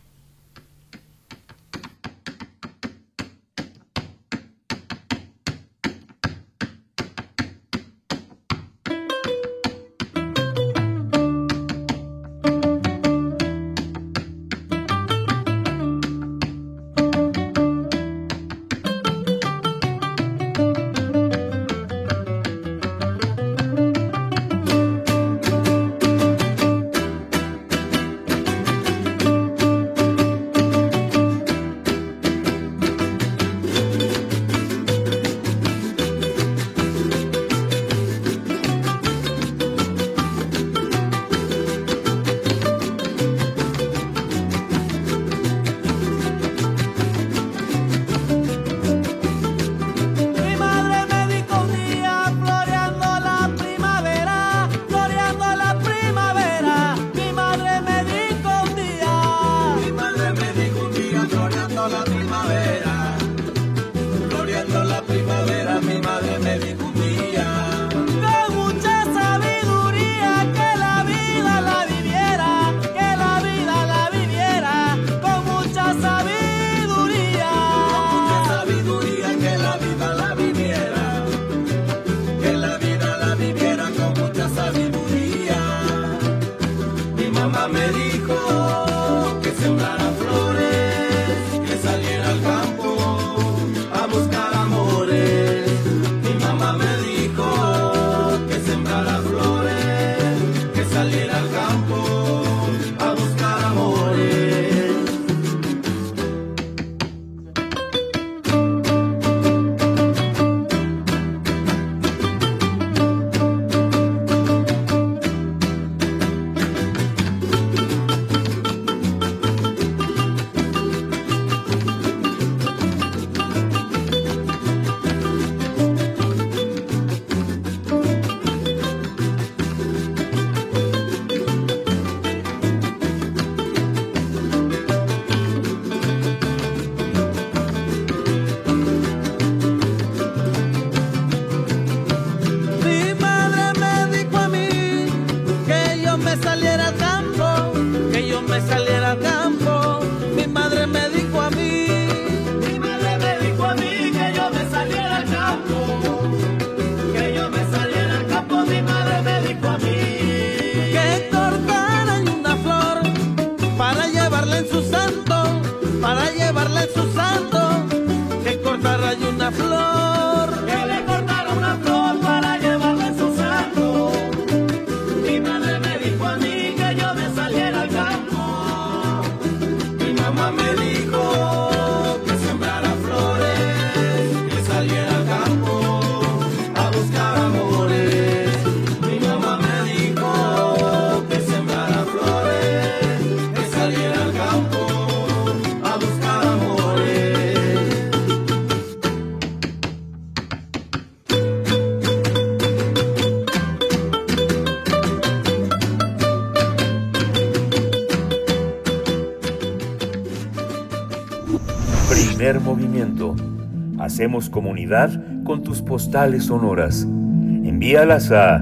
Hacemos comunidad con tus postales sonoras. Envíalas a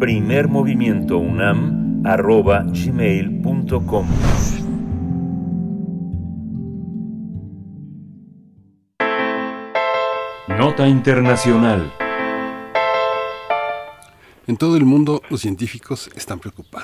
primermovimientounam.gmail.com Nota Internacional. En todo el mundo los científicos están preocupados.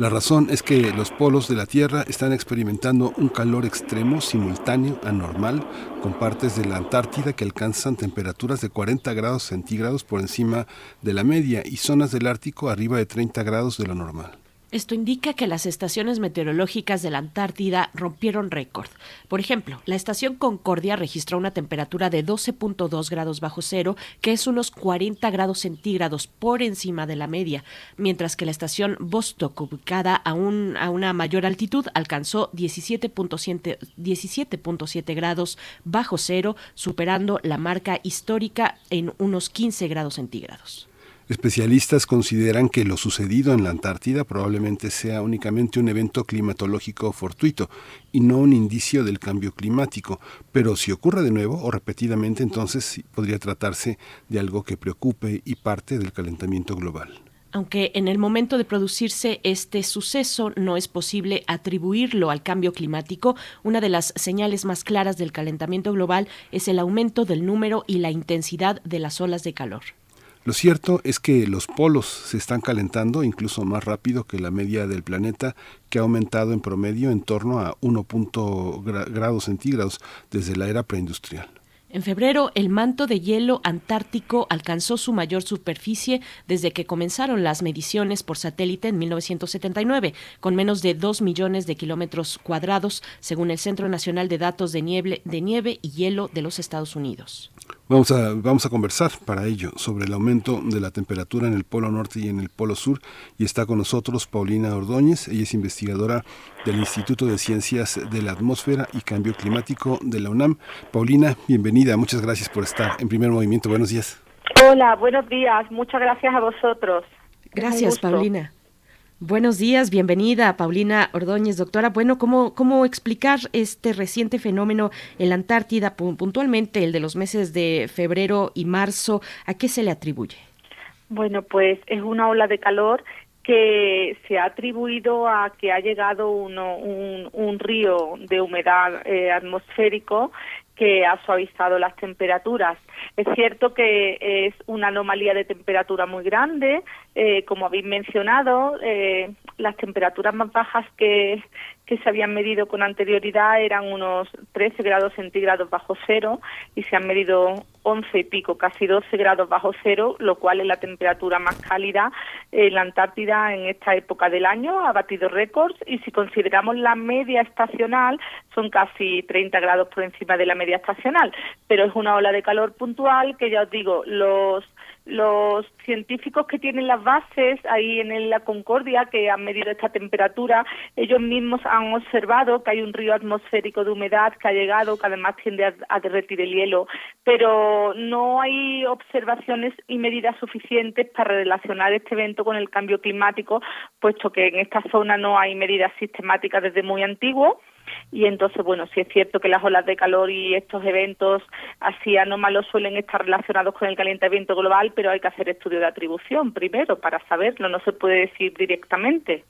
La razón es que los polos de la Tierra están experimentando un calor extremo, simultáneo, anormal, con partes de la Antártida que alcanzan temperaturas de 40 grados centígrados por encima de la media y zonas del Ártico arriba de 30 grados de lo normal. Esto indica que las estaciones meteorológicas de la Antártida rompieron récord. Por ejemplo, la estación Concordia registró una temperatura de 12.2 grados bajo cero, que es unos 40 grados centígrados por encima de la media, mientras que la estación Vostok, ubicada a, a una mayor altitud, alcanzó 17.7 17.7 grados bajo cero, superando la marca histórica en unos 15 grados centígrados. Especialistas consideran que lo sucedido en la Antártida probablemente sea únicamente un evento climatológico fortuito y no un indicio del cambio climático, pero si ocurre de nuevo o repetidamente entonces podría tratarse de algo que preocupe y parte del calentamiento global. Aunque en el momento de producirse este suceso no es posible atribuirlo al cambio climático, una de las señales más claras del calentamiento global es el aumento del número y la intensidad de las olas de calor. Lo cierto es que los polos se están calentando incluso más rápido que la media del planeta, que ha aumentado en promedio en torno a 1. gra- grados centígrados desde la era preindustrial. En febrero, el manto de hielo antártico alcanzó su mayor superficie desde que comenzaron las mediciones por satélite en 1979, con menos de 2 millones de kilómetros cuadrados, según el Centro Nacional de Datos de de Nieve y Hielo de los Estados Unidos. Vamos a, vamos a conversar para ello sobre el aumento de la temperatura en el Polo Norte y en el Polo Sur. Y está con nosotros Paulina Ordóñez. Ella es investigadora del Instituto de Ciencias de la Atmósfera y Cambio Climático de la UNAM. Paulina, bienvenida. Muchas gracias por estar en primer movimiento. Buenos días. Hola, buenos días. Muchas gracias a vosotros. Gracias. Paulina. Buenos días, bienvenida Paulina Ordóñez, doctora. Bueno, ¿cómo, ¿cómo explicar este reciente fenómeno en la Antártida, puntualmente el de los meses de febrero y marzo? ¿A qué se le atribuye? Bueno, pues es una ola de calor que se ha atribuido a que ha llegado uno, un, un, río de humedad eh, atmosférico que ha suavizado las temperaturas. Es cierto que es una anomalía de temperatura muy grande, eh, como habéis mencionado, eh, las temperaturas más bajas que, que se habían medido con anterioridad eran unos 13 grados centígrados bajo cero y se han medido 11 y pico, casi 12 grados bajo cero, lo cual es la temperatura más cálida en la Antártida en esta época del año, ha batido récords y si consideramos la media estacional son casi 30 grados por encima de la media estacional, pero es una ola de calor puntual que ya os digo, los los científicos que tienen las bases ahí en la Concordia, que han medido esta temperatura, ellos mismos han observado que hay un río atmosférico de humedad que ha llegado, que además tiende a, derretir el hielo, pero no hay observaciones y medidas suficientes para relacionar este evento con el cambio climático, puesto que en esta zona no hay medidas sistemáticas desde muy antiguo y entonces, bueno, sí es cierto que las olas de calor y estos eventos así anómalos suelen estar relacionados con el calentamiento global, pero hay que hacer estudio de atribución primero para saberlo, no se puede decir directamente.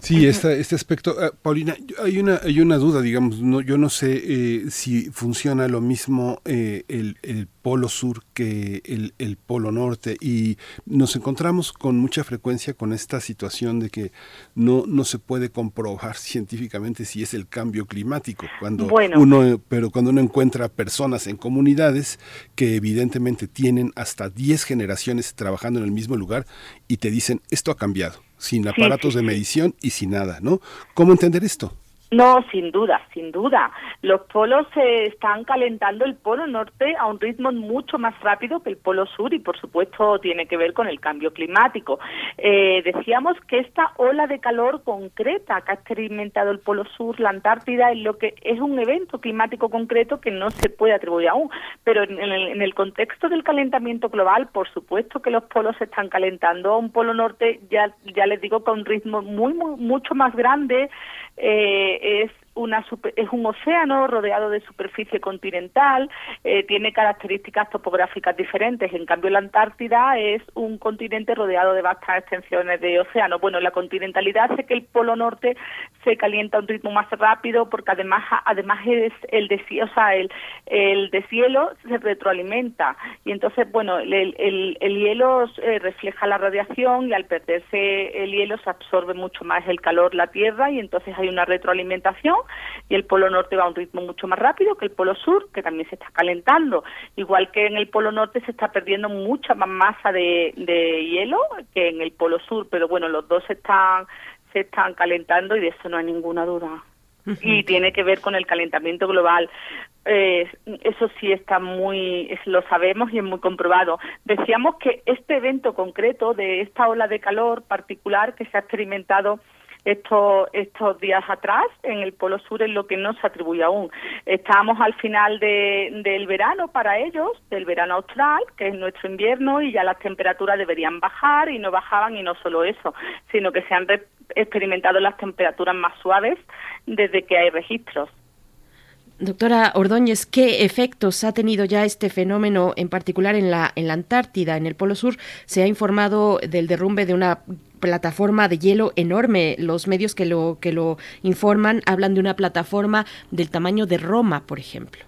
Sí, esta, este aspecto, ah, Paulina, hay una, hay una duda, digamos, no, yo no sé eh, si funciona lo mismo eh, el, el, polo sur que el, el, polo norte y nos encontramos con mucha frecuencia con esta situación de que no, no se puede comprobar científicamente si es el cambio climático, cuando uno, pero cuando uno encuentra personas en comunidades que evidentemente tienen hasta 10 generaciones trabajando en el mismo lugar y te dicen esto ha cambiado sin aparatos de medición y sin nada, ¿no? ¿Cómo entender esto? No, sin duda, sin duda. Los polos se están calentando el polo norte a un ritmo mucho más rápido que el polo sur y, por supuesto, tiene que ver con el cambio climático. Eh, decíamos que esta ola de calor concreta que ha experimentado el polo sur, la Antártida, es lo que es un evento climático concreto que no se puede atribuir aún. Pero en el, en el contexto del calentamiento global, por supuesto que los polos se están calentando a un polo norte, ya, ya les digo, con un ritmo muy, muy mucho más grande. Eh, es una es un océano rodeado de superficie continental, eh, tiene características topográficas diferentes. En cambio, la Antártida es un continente rodeado de vastas extensiones de océano. Bueno, la continentalidad hace que el polo norte se calienta a un ritmo más rápido porque además además es el deshielo, el, el deshielo se retroalimenta y entonces, bueno, el, el, el hielo eh, refleja la radiación y al perderse el hielo se absorbe mucho más el calor la Tierra y entonces hay una retroalimentación y el polo norte va a un ritmo mucho más rápido que el polo sur, que también se está calentando. Igual que en el polo norte se está perdiendo mucha más masa de, de hielo que en el polo sur, pero bueno, los dos se están, se están calentando y de eso no hay ninguna duda. Y tiene que ver con el calentamiento global. Eh, eso sí está muy, lo sabemos y es muy comprobado. Decíamos que este evento concreto de esta ola de calor particular que se ha experimentado estos, estos días atrás en el Polo Sur es lo que no se atribuye aún. Estamos al final de, del verano para ellos, del verano austral, que es nuestro invierno, y ya las temperaturas deberían bajar y no bajaban y no solo eso, sino que se han experimentado las temperaturas más suaves desde que hay registros. Doctora Ordóñez, ¿qué efectos ha tenido ya este fenómeno, en particular en la, en la Antártida, en el Polo Sur? Se ha informado del derrumbe de una plataforma de hielo enorme. Los medios que lo, que lo informan hablan de una plataforma del tamaño de Roma, por ejemplo.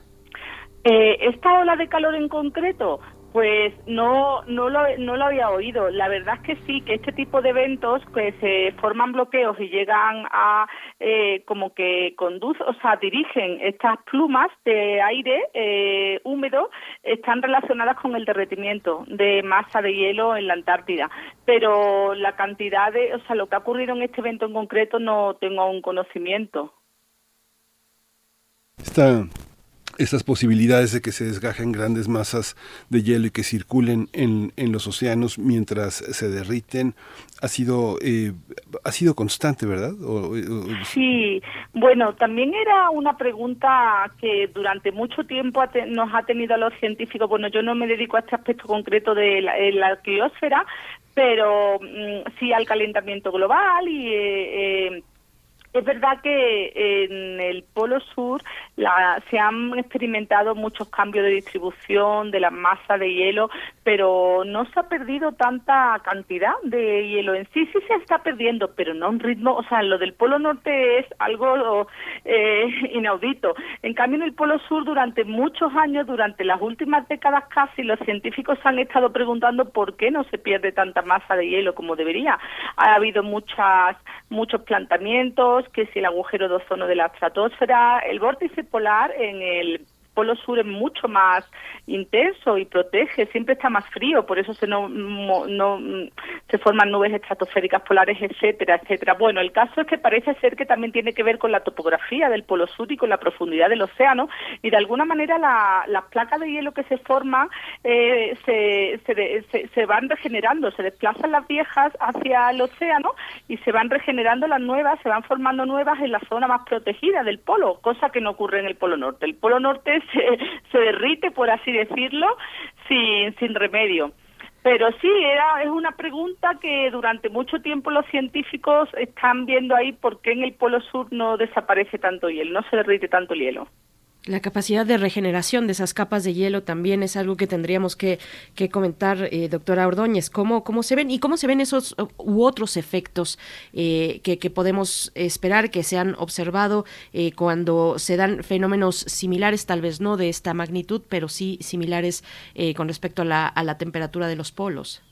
Eh, esta ola de calor en concreto pues no, no, lo, no lo había oído. La verdad es que sí, que este tipo de eventos que se forman bloqueos y llegan a eh, como que conducen, o sea, dirigen estas plumas de aire eh, húmedo, están relacionadas con el derretimiento de masa de hielo en la Antártida. Pero la cantidad de, o sea, lo que ha ocurrido en este evento en concreto no tengo un conocimiento. Está estas posibilidades de que se desgajen grandes masas de hielo y que circulen en, en los océanos mientras se derriten ha sido eh, ha sido constante, ¿verdad? sí, bueno, también era una pregunta que durante mucho tiempo nos ha tenido a los científicos. Bueno, yo no me dedico a este aspecto concreto de la, criosfera, pero mm, sí al calentamiento global y eh, eh, es verdad que en el Polo Sur la, se han experimentado muchos cambios de distribución de la masa de hielo, pero no se ha perdido tanta cantidad de hielo en sí. Sí se está perdiendo, pero no a un ritmo. O sea, lo del Polo Norte es algo eh, inaudito. En cambio, en el Polo Sur, durante muchos años, durante las últimas décadas casi, los científicos han estado preguntando por qué no se pierde tanta masa de hielo como debería. Ha habido muchas muchos planteamientos, que si el agujero de ozono de la estratosfera, el vórtice polar en el Polo Sur es mucho más intenso y protege, siempre está más frío, por eso se no, no se forman nubes estratosféricas polares, etcétera, etcétera. Bueno, el caso es que parece ser que también tiene que ver con la topografía del Polo Sur y con la profundidad del océano y de alguna manera la, las placas de hielo que se forman eh, se, se, se, van regenerando, se desplazan las viejas hacia el océano y se van regenerando las nuevas, se van formando nuevas en la zona más protegida del polo, cosa que no ocurre en el Polo Norte. El Polo Norte se, se derrite, por así decirlo, sin, sin remedio. Pero sí, era, es una pregunta que durante mucho tiempo los científicos están viendo ahí por qué en el Polo Sur no desaparece tanto hielo, no se derrite tanto el hielo. La capacidad de regeneración de esas capas de hielo también es algo que tendríamos que, que comentar, eh, doctora Ordóñez. ¿Cómo, ¿Cómo se ven y cómo se ven esos u otros efectos eh, que, que, podemos esperar que se han observado eh, cuando se dan fenómenos similares, tal vez no de esta magnitud, pero sí similares eh, con respecto a la, a la temperatura de los polos?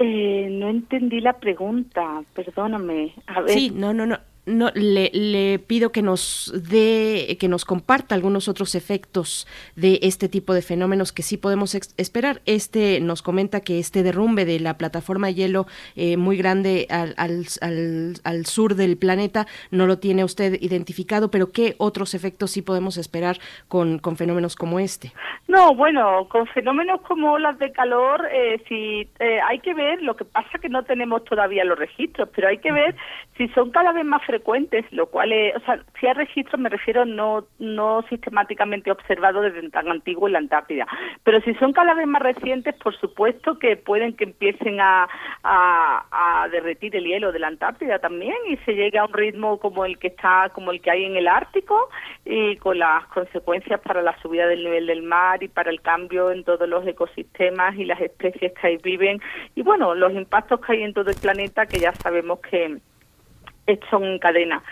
Eh, no entendí la pregunta, perdóname. A ver. Sí, no, no, no no, le, pido que nos dé, que nos comparta algunos otros efectos de este tipo de fenómenos que sí podemos esperar. Este nos comenta que este derrumbe de la plataforma hielo eh, muy grande al, al, al, al, sur del planeta no lo tiene usted identificado, pero ¿qué otros efectos sí podemos esperar con, con fenómenos como este? No, bueno, con fenómenos como las de calor, eh, si eh, hay que ver, lo que pasa que no tenemos todavía los registros, pero hay que ver si son cada vez más frecuentes, lo cual es, o sea, si hay registros me refiero no no sistemáticamente observado desde tan antiguo en la Antártida, pero si son cada vez más recientes, por supuesto que pueden que empiecen a, a, a derretir el hielo de la Antártida también y se llegue a un ritmo como el que está como el que hay en el Ártico y con las consecuencias para la subida del nivel del mar y para el cambio en todos los ecosistemas y las especies que ahí viven y bueno, los impactos que hay en todo el planeta que ya sabemos que son en cadena.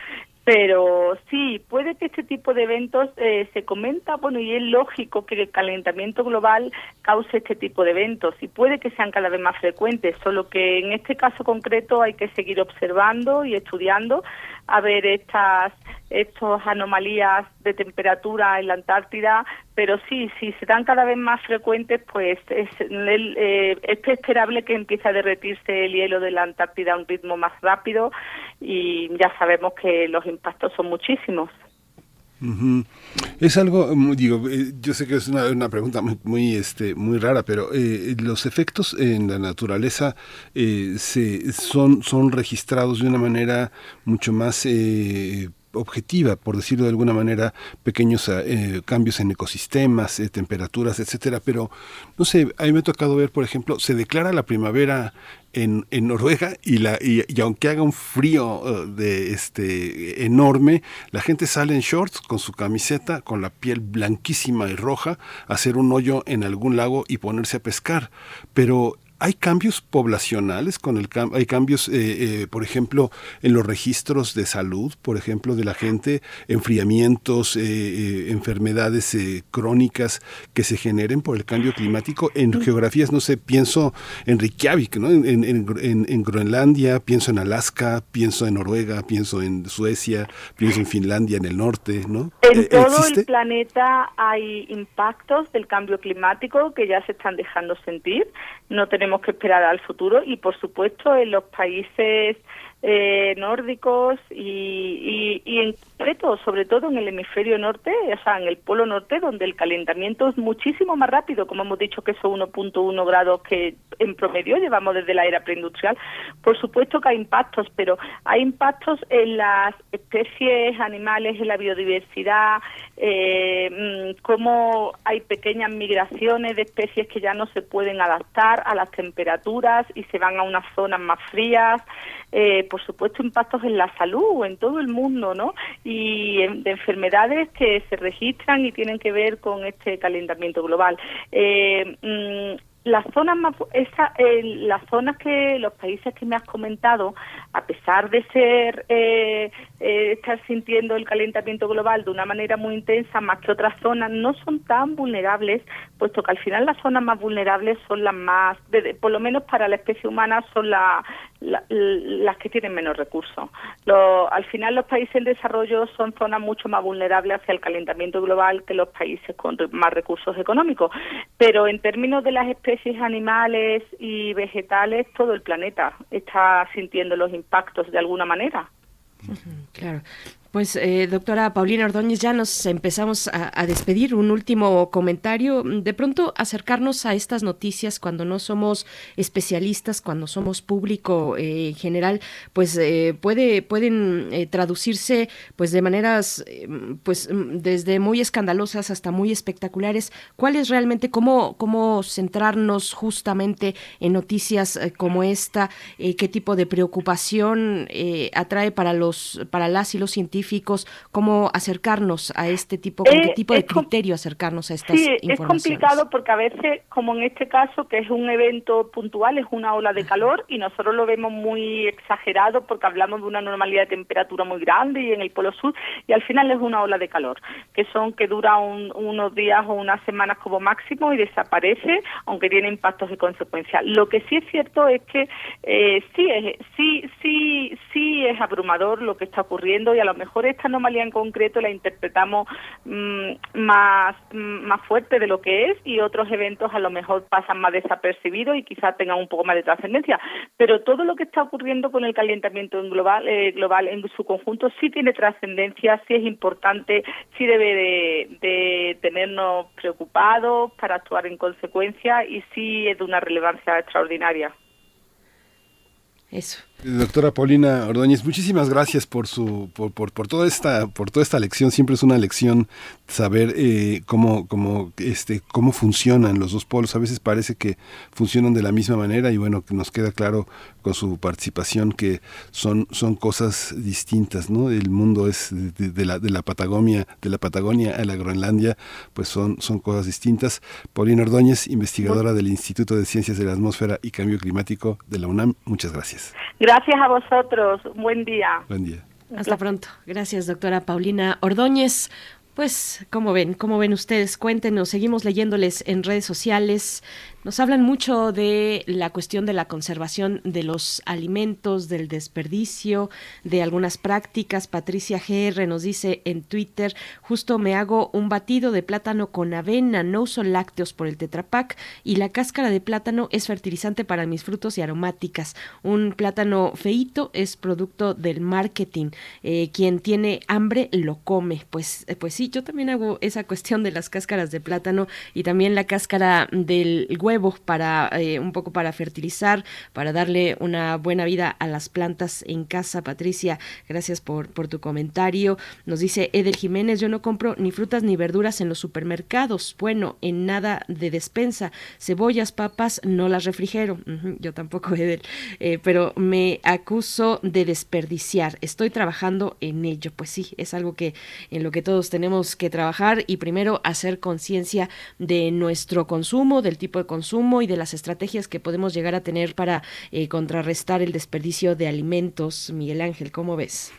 Pero sí, puede que este tipo de eventos eh, se comenta, bueno, y es lógico que el calentamiento global cause este tipo de eventos y puede que sean cada vez más frecuentes, solo que en este caso concreto hay que seguir observando y estudiando a ver estas estas anomalías de temperatura en la Antártida, pero sí, si se dan cada vez más frecuentes, pues es, eh, es esperable que empiece a derretirse el hielo de la Antártida a un ritmo más rápido y ya sabemos que los impactos son muchísimos. Es algo, mm, digo, eh, yo sé que es una, una pregunta muy, muy, este, muy rara, pero eh, los efectos en la naturaleza eh, se, son, son registrados de una manera mucho más eh, objetiva, por decirlo de alguna manera, pequeños eh, cambios en ecosistemas, eh, temperaturas, etcétera. Pero no sé, a mí me ha tocado ver, por ejemplo, se declara la primavera en, en Noruega y, la, y, aunque haga un frío uh, de este enorme, la gente sale en shorts con su camiseta, con la piel blanquísima y roja, a hacer un hoyo en algún lago y ponerse a pescar. Pero hay cambios poblacionales con el hay cambios eh, eh, por ejemplo en los registros de salud por ejemplo de la gente enfriamientos eh, eh enfermedades eh, crónicas que se generen por el cambio climático. En geografías no sé pienso en Reykjavik no en, en, en, en, Groenlandia pienso en Alaska pienso en Noruega pienso en Suecia pienso en Finlandia en el norte no en todo ¿existe? el planeta hay impactos del cambio climático que ya se están dejando sentir. No tenemos que esperar al futuro y por supuesto en los países eh, nórdicos y, y, en concreto, sobre todo en el hemisferio norte, o sea, en el polo norte, donde el calentamiento es muchísimo más rápido, como hemos dicho que son 1.1 grados que en promedio llevamos desde la era preindustrial. Por supuesto que hay impactos, pero hay impactos en las especies animales, en la biodiversidad, eh, mm, cómo hay pequeñas migraciones de especies que ya no se pueden adaptar a las temperaturas y se van a unas zonas más frías. Eh, por supuesto, impactos en la salud, en todo el mundo, ¿no? Y de enfermedades que se registran y tienen que ver con este calentamiento global. Eh, mm, las zonas más esa, eh, las zonas que los países que me has comentado a pesar de ser eh, eh, estar sintiendo el calentamiento global de una manera muy intensa más que otras zonas no son tan vulnerables puesto que al final las zonas más vulnerables son las más por lo menos para la especie humana son la, las que tienen menos recursos. al final los países en desarrollo son zonas mucho más vulnerables hacia el calentamiento global que los países con más recursos económicos. Pero en términos de las especies animales y vegetales, todo el planeta está sintiendo los impactos de alguna manera. Claro. Pues, eh, doctora Paulina Ordóñez, ya nos empezamos a, despedir. Un último comentario. De pronto, acercarnos a estas noticias cuando no somos especialistas, cuando somos público eh, en general, pues eh, puede, pueden traducirse pues de maneras, pues desde muy escandalosas hasta muy espectaculares. ¿Cuál es realmente, cómo, cómo centrarnos justamente en noticias como esta? ¿Qué tipo de preocupación atrae para los, para las y los científicos? Cómo acercarnos a este tipo, con qué eh, tipo de criterio acercarnos a estas sí, es complicado porque a veces, como en este caso, que es un evento puntual, es una ola de calor y nosotros lo vemos muy exagerado porque hablamos de una normalidad de temperatura muy grande y en el Polo Sur y al final es una ola de calor, que son que dura unos días o unas semanas como máximo y desaparece, aunque tiene impactos de consecuencia. Lo que sí es cierto es que eh, sí, es, sí, sí, sí es abrumador lo que está ocurriendo y a lo mejor mejor esta anomalía en concreto la interpretamos mm, más, mm, más fuerte de lo que es y otros eventos a lo mejor pasan más desapercibidos y quizás tengan un poco más de trascendencia. Pero todo lo que está ocurriendo con el calentamiento en global, eh, global en su conjunto sí tiene trascendencia, sí es importante, sí debe de, de tenernos preocupados para actuar en consecuencia y sí es de una relevancia extraordinaria. Eso. Doctora Paulina Ordóñez, muchísimas gracias por su por, por, por, toda esta por toda esta lección. Siempre es una lección saber eh, cómo cómo este cómo funcionan los dos polos. A veces parece que funcionan de la misma manera y bueno que nos queda claro con su participación que son son cosas distintas, ¿no? El mundo es de, la de la Patagonia de la Patagonia a la Groenlandia, pues son son cosas distintas. Paulina Ordóñez, investigadora del Instituto de Ciencias de la Atmósfera y Cambio Climático de la UNAM. Muchas gracias. Gracias a vosotros. Buen día. Buen día. Hasta pronto. Gracias, doctora Paulina Ordóñez. Pues, ¿cómo ven? ¿Cómo ven ustedes? Cuéntenos, seguimos leyéndoles en redes sociales. Nos hablan mucho de la cuestión de la conservación de los alimentos, del desperdicio, de algunas prácticas. Patricia GR nos dice en Twitter, justo me hago un batido de plátano con avena, no uso lácteos por el tetrapac y la cáscara de plátano es fertilizante para mis frutos y aromáticas. Un plátano feito es producto del marketing. Eh, quien tiene hambre lo come. Pues, eh, pues sí, yo también hago esa cuestión de las cáscaras de plátano y también la cáscara del huevo para eh, un poco para fertilizar, para darle una buena vida a las plantas en casa. Patricia, gracias por, por tu comentario. Nos dice Edel Jiménez, yo no compro ni frutas ni verduras en los supermercados. Bueno, en nada de despensa. Cebollas, papas, no las refrigero. yo tampoco, Edel. Eh, pero me acuso de desperdiciar. Estoy trabajando en ello. Pues sí, es algo que en lo que todos tenemos que trabajar y primero hacer conciencia de nuestro consumo, del tipo de consumo consumo y de las estrategias que podemos llegar a tener para eh, contrarrestar el desperdicio de alimentos. Miguel Ángel, ¿cómo ves?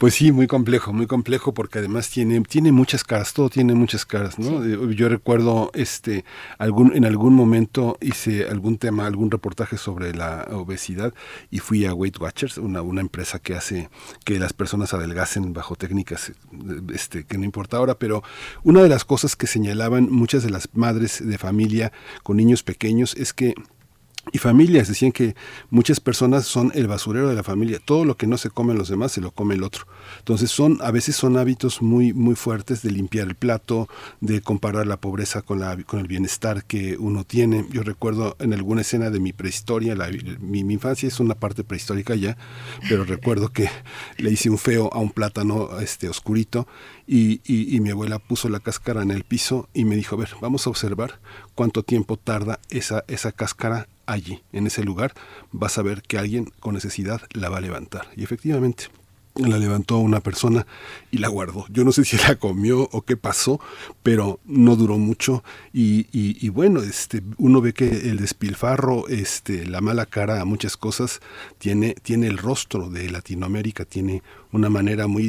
Pues sí, muy complejo, muy complejo porque además tiene tiene muchas caras, todo tiene muchas caras, ¿no? Eh, yo recuerdo este algún en algún momento hice algún tema, algún reportaje sobre la obesidad y fui a Weight Watchers, una, una empresa que hace que las personas adelgacen bajo técnicas este que no importa ahora, pero una de las cosas que señalaban muchas de las madres de familia con niños pequeños es que y familias. Decían que muchas personas son el basurero de la familia. Todo lo que no se comen los demás se lo come el otro. Entonces son a veces son hábitos muy muy fuertes de limpiar el plato, de comparar la pobreza con la con el bienestar que uno tiene. Yo recuerdo en alguna escena de mi prehistoria, la, mi, infancia es una parte prehistórica ya, pero recuerdo que le hice un feo a un plátano este oscurito y, y, y mi abuela puso la cáscara en el piso y me dijo, a ver, vamos a observar cuánto tiempo tarda esa, esa cáscara allí, en ese lugar, vas a ver que alguien con necesidad la va a levantar. Y efectivamente, la levantó una persona y la guardó. Yo no sé si la comió o qué pasó, pero no duró mucho y, bueno, este, uno ve que el despilfarro, este, la mala cara a muchas cosas, tiene, tiene el rostro de Latinoamérica, tiene una manera muy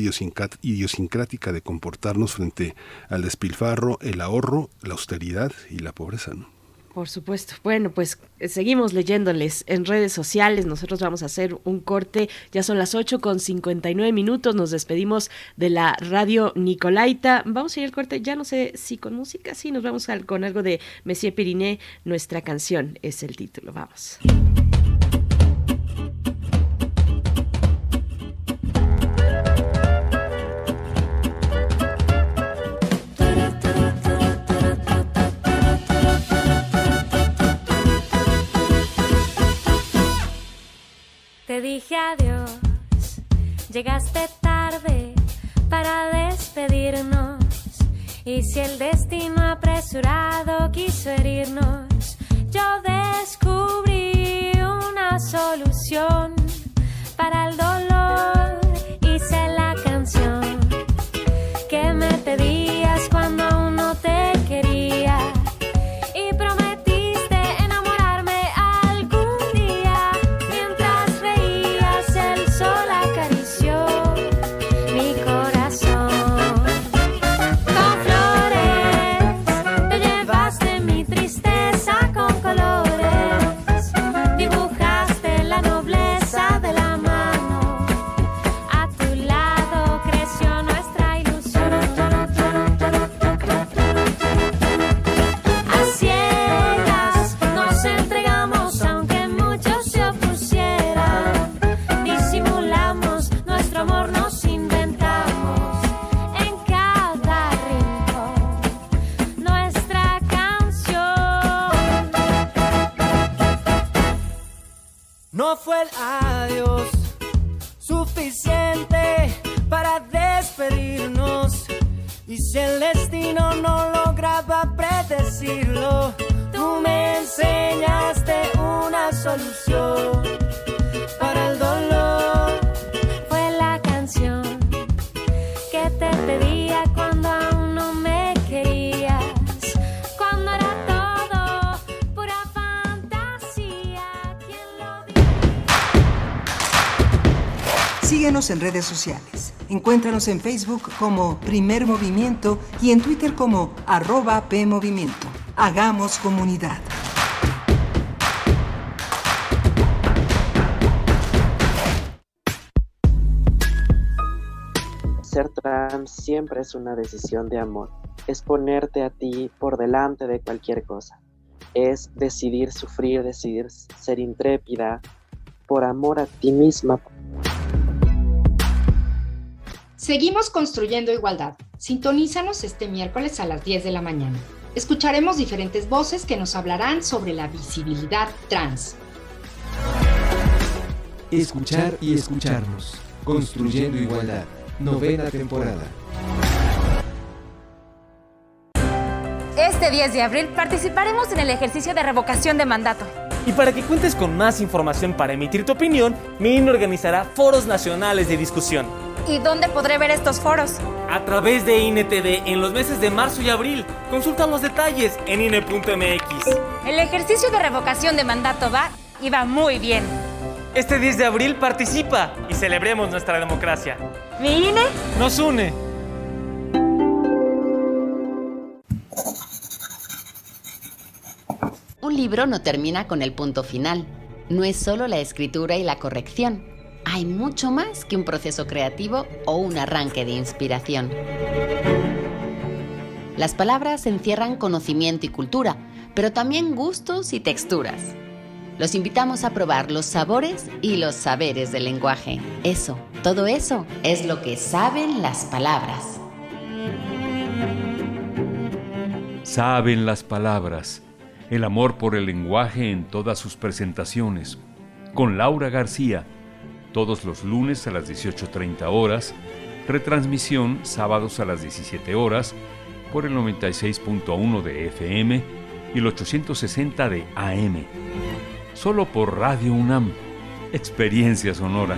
idiosincrática de comportarnos frente al despilfarro, el ahorro, la austeridad y la pobreza. ¿no? Por supuesto. Bueno, pues eh, seguimos leyéndoles en redes sociales. Nosotros vamos a hacer un corte. Ya son las 8 con 59 minutos. Nos despedimos de la radio Nicolaita. Vamos a ir al corte. Ya no sé si con música, sí, nos vamos al, con algo de Messier Periné. Nuestra canción es el título. Vamos. Te dije adiós, llegaste tarde para despedirnos. Y si el destino apresurado quiso herirnos, yo descubrí una solución para el dolor. Fue el adiós suficiente para despedirnos. Y si el destino no lograba predecirlo, tú me enseñaste una solución Síguenos en redes sociales. Encuéntranos en Facebook como Primer Movimiento y en Twitter como arroba PMovimiento. Hagamos comunidad. Ser trans siempre es una decisión de amor. Es ponerte a ti por delante de cualquier cosa. Es decidir sufrir, decidir ser intrépida por amor a ti misma. Seguimos construyendo igualdad. Sintonízanos este miércoles a las 10 de la mañana. Escucharemos diferentes voces que nos hablarán sobre la visibilidad trans. Escuchar y escucharnos. Construyendo igualdad. Novena temporada. Este 10 de abril participaremos en el ejercicio de revocación de mandato. Y para que cuentes con más información para emitir tu opinión, mi INE organizará foros nacionales de discusión. ¿Y dónde podré ver estos foros? A través de INETV en los meses de marzo y abril. Consulta los detalles en INE.mx. El ejercicio de revocación de mandato va y va muy bien. Este 10 de abril participa y celebremos nuestra democracia. ¿Mi INE? Nos une. Un libro no termina con el punto final. No es solo la escritura y la corrección. Hay mucho más que un proceso creativo o un arranque de inspiración. Las palabras encierran conocimiento y cultura, pero también gustos y texturas. Los invitamos a probar los sabores y los saberes del lenguaje. Eso, todo eso es lo que saben las palabras. Saben las palabras, el amor por el lenguaje en todas sus presentaciones. Con Laura García, todos los lunes a las 18.30 horas, retransmisión sábados a las 17 horas por el 96.1 de FM y el 860 de AM. Solo por Radio UNAM. Experiencia sonora.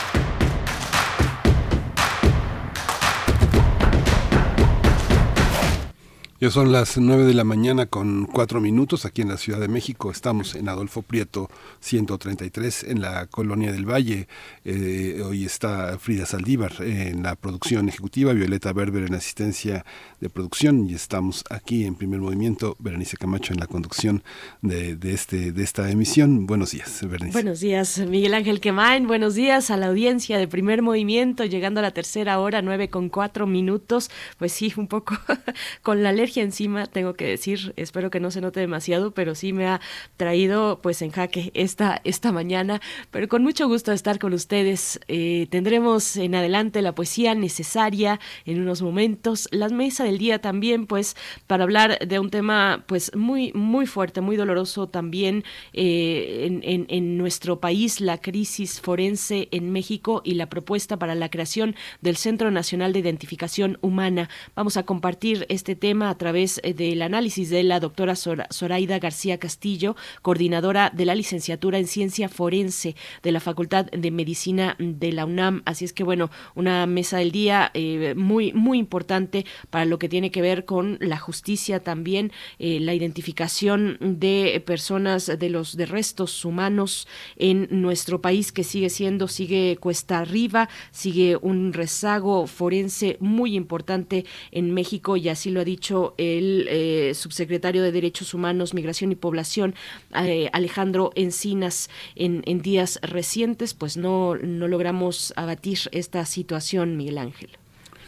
Ya son las 9 de la mañana con 4 minutos aquí en la Ciudad de México. Estamos en Adolfo Prieto 133 en la Colonia del Valle. Eh, hoy está Frida Saldívar en la producción ejecutiva, Violeta Berber en asistencia de producción y estamos aquí en primer movimiento, Berenice Camacho en la conducción de, este, de esta emisión. Buenos días, Berenice. Buenos días, Miguel Ángel Quemain. Buenos días a la audiencia de primer movimiento, llegando a la tercera hora, 9 con 4 minutos. Pues sí, un poco con la alergia encima, tengo que decir, espero que no se note demasiado, pero sí me ha traído pues en jaque esta, esta mañana, pero con mucho gusto estar con ustedes. Eh, tendremos en adelante la poesía necesaria en unos momentos, la mesa del día también, pues para hablar de un tema pues muy, muy fuerte, muy doloroso también eh, en, en, en nuestro país, la crisis forense en México y la propuesta para la creación del Centro Nacional de Identificación Humana. Vamos a compartir este tema a través eh, del análisis de la doctora Zoraida García Castillo, coordinadora de la licenciatura en Ciencia Forense de la Facultad de Medicina de la UNAM. Así es que, bueno, una mesa del día eh, muy, muy importante para lo que tiene que ver con la justicia también, eh, la identificación de personas, de los de restos humanos en nuestro país que sigue siendo, sigue cuesta arriba, sigue un rezago forense muy importante en México y así lo ha dicho el eh, subsecretario de Derechos Humanos, Migración y Población, eh, Alejandro Encinas, en, en, días recientes, pues no, no logramos abatir esta situación, Miguel Ángel.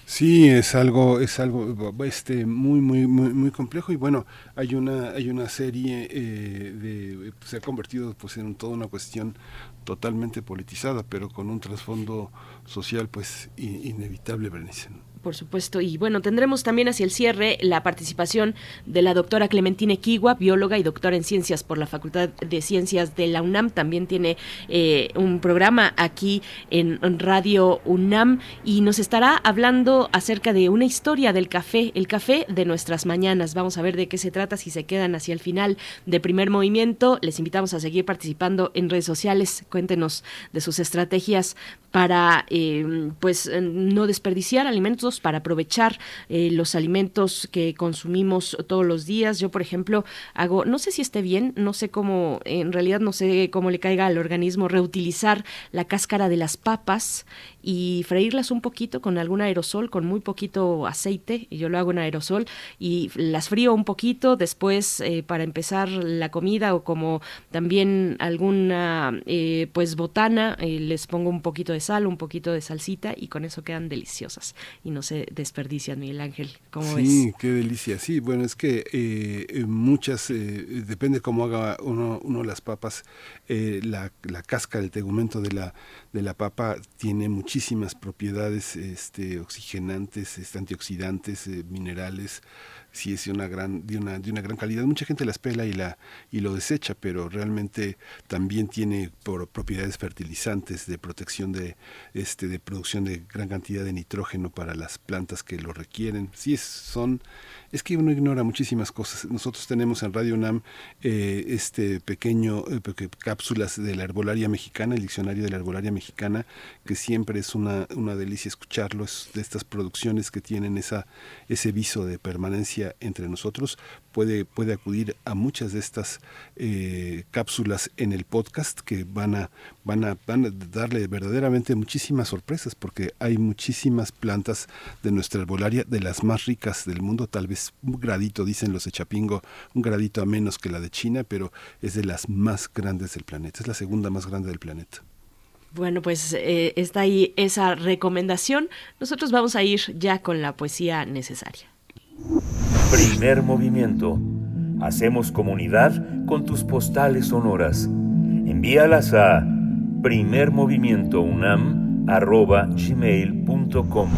Sí, es algo, es algo este, muy, muy, muy, muy complejo y bueno, hay una, hay una serie eh, de, se ha convertido pues en toda una cuestión totalmente politizada, pero con un trasfondo social pues inevitable, Berenice. Por supuesto. Y bueno, tendremos también hacia el cierre la participación de la doctora Clementina Equigua, bióloga y doctora en ciencias por la Facultad de Ciencias de la UNAM. También tiene eh, un programa aquí en Radio UNAM y nos estará hablando acerca de una historia del café, el café de nuestras mañanas. Vamos a ver de qué se trata si se quedan hacia el final de primer movimiento. Les invitamos a seguir participando en redes sociales. Cuéntenos de sus estrategias para eh, pues no desperdiciar alimentos para aprovechar eh, los alimentos que consumimos todos los días. Yo, por ejemplo, hago, no sé si esté bien, no sé cómo, en realidad no sé cómo le caiga al organismo reutilizar la cáscara de las papas y freírlas un poquito con algún aerosol, con muy poquito aceite, y yo lo hago en aerosol, y las frío un poquito después eh, para empezar la comida o como también alguna eh, pues botana, les pongo un poquito de sal, un poquito de salsita y con eso quedan deliciosas y no se desperdician, Miguel Ángel, ¿cómo ves? Sí, qué delicia, sí, bueno, es que muchas, depende cómo haga uno, uno las papas, la, la cáscara, el tegumento de la de la papa tiene muchísimas propiedades este, oxigenantes, este, antioxidantes, eh, minerales, sí es de una gran de una de una gran calidad. Mucha gente las pela y la y lo desecha pero realmente también tiene por propiedades fertilizantes de protección de este de producción de gran cantidad de nitrógeno para las plantas que lo requieren. Sí es, son es que uno ignora muchísimas cosas. Nosotros tenemos en Radio UNAM eh, este pequeño eh, cápsulas de la herbolaria mexicana, el diccionario de la herbolaria mexicana, que siempre es una, una delicia escucharlo, es de estas producciones que tienen esa, ese viso de permanencia entre nosotros. Puede, puede acudir a muchas de estas eh, cápsulas en el podcast que van a, van, a, van a darle verdaderamente muchísimas sorpresas porque hay muchísimas plantas de nuestra herbolaria, de las más ricas del mundo, tal vez un gradito, dicen los de un gradito a menos que la de China, pero es de las más grandes del planeta, es la segunda más grande del planeta. Bueno, pues eh, está ahí esa recomendación. Nosotros vamos a ir ya con la poesía necesaria. Primer movimiento. Hacemos comunidad con tus postales sonoras. Envíalas a primermovimientounam.gmail.com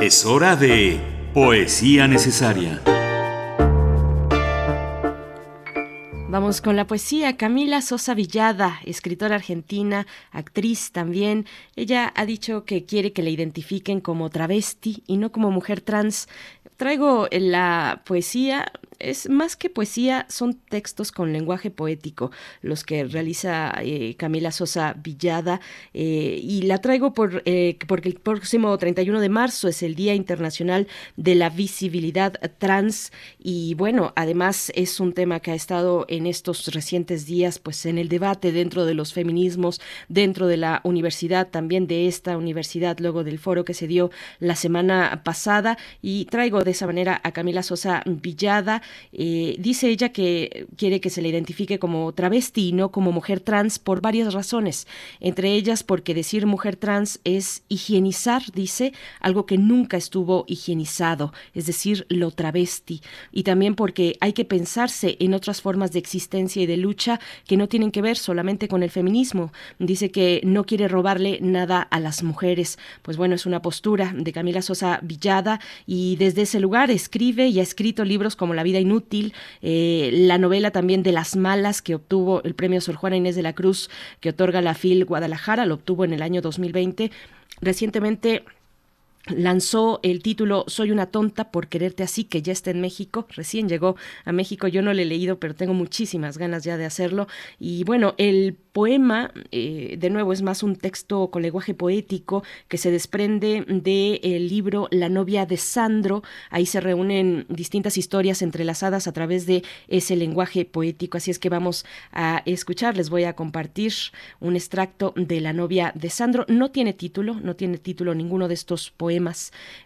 Es hora de Poesía Necesaria. Vamos con la poesía. Camila Sosa Villada, escritora argentina, actriz también. Ella ha dicho que quiere que la identifiquen como travesti y no como mujer trans. Traigo la poesía es más que poesía, son textos con lenguaje poético los que realiza eh, Camila Sosa Villada eh, y la traigo por, eh, porque el próximo 31 de marzo es el Día Internacional de la Visibilidad Trans y bueno, además es un tema que ha estado en estos recientes días pues en el debate dentro de los feminismos, dentro de la universidad, también de esta universidad, luego del foro que se dio la semana pasada. Y traigo de esa manera a Camila Sosa Villada. Eh, dice ella que quiere que se le identifique como travesti y no como mujer trans por varias razones, entre ellas porque decir mujer trans es higienizar, dice, algo que nunca estuvo higienizado, es decir, lo travesti, y también porque hay que pensarse en otras formas de y de lucha que no tienen que ver solamente con el feminismo. Dice que no quiere robarle nada a las mujeres. Pues bueno, es una postura de Camila Sosa Villada y desde ese lugar escribe y ha escrito libros como La vida inútil, eh, la novela también de Las Malas que obtuvo el premio Sor Juana Inés de la Cruz que otorga la FIL Guadalajara, lo obtuvo en el año 2020. Recientemente lanzó el título Soy una tonta por quererte así, que ya está en México, recién llegó a México, yo no lo he leído, pero tengo muchísimas ganas ya de hacerlo. Y bueno, el poema, eh, de nuevo, es más un texto con lenguaje poético que se desprende del libro La novia de Sandro. Ahí se reúnen distintas historias entrelazadas a través de ese lenguaje poético. Así es que vamos a escuchar, les voy a compartir un extracto de La novia de Sandro. No tiene título, no tiene título ninguno de estos poemas,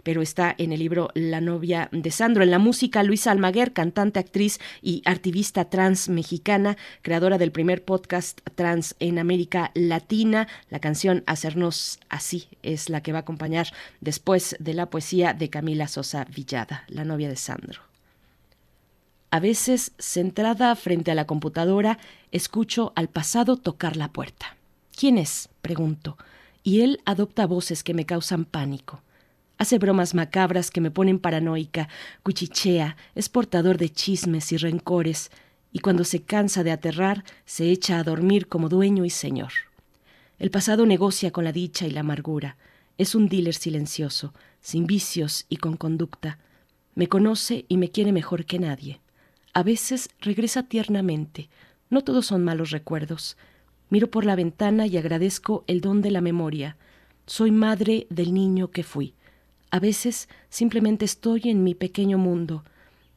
pero está en el libro La novia de Sandro. En la música, Luisa Almaguer, cantante, actriz y activista trans mexicana, creadora del primer podcast trans en América Latina. La canción Hacernos así es la que va a acompañar después de la poesía de Camila Sosa Villada, la novia de Sandro. A veces, centrada frente a la computadora, escucho al pasado tocar la puerta. ¿Quién es? pregunto, y él adopta voces que me causan pánico. Hace bromas macabras que me ponen paranoica, cuchichea, es portador de chismes y rencores, y cuando se cansa de aterrar, se echa a dormir como dueño y señor. El pasado negocia con la dicha y la amargura. Es un dealer silencioso, sin vicios y con conducta. Me conoce y me quiere mejor que nadie. A veces regresa tiernamente. No todos son malos recuerdos. Miro por la ventana y agradezco el don de la memoria. Soy madre del niño que fui. A veces simplemente estoy en mi pequeño mundo,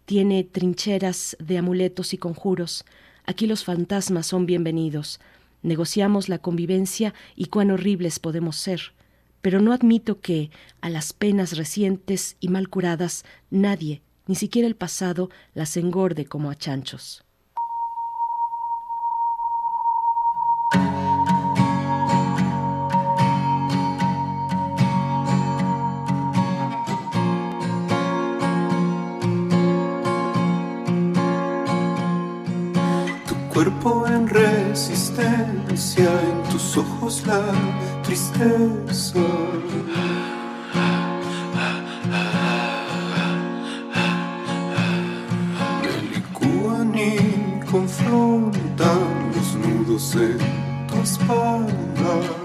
tiene trincheras de amuletos y conjuros. Aquí los fantasmas son bienvenidos. Negociamos la convivencia y cuán horribles podemos ser. Pero no admito que, a las penas recientes y mal curadas, nadie, ni siquiera el pasado, las engorde como a chanchos. Cuerpo en resistencia, en tus ojos la tristeza. Me licúan y confrontan los nudos en tu espalda.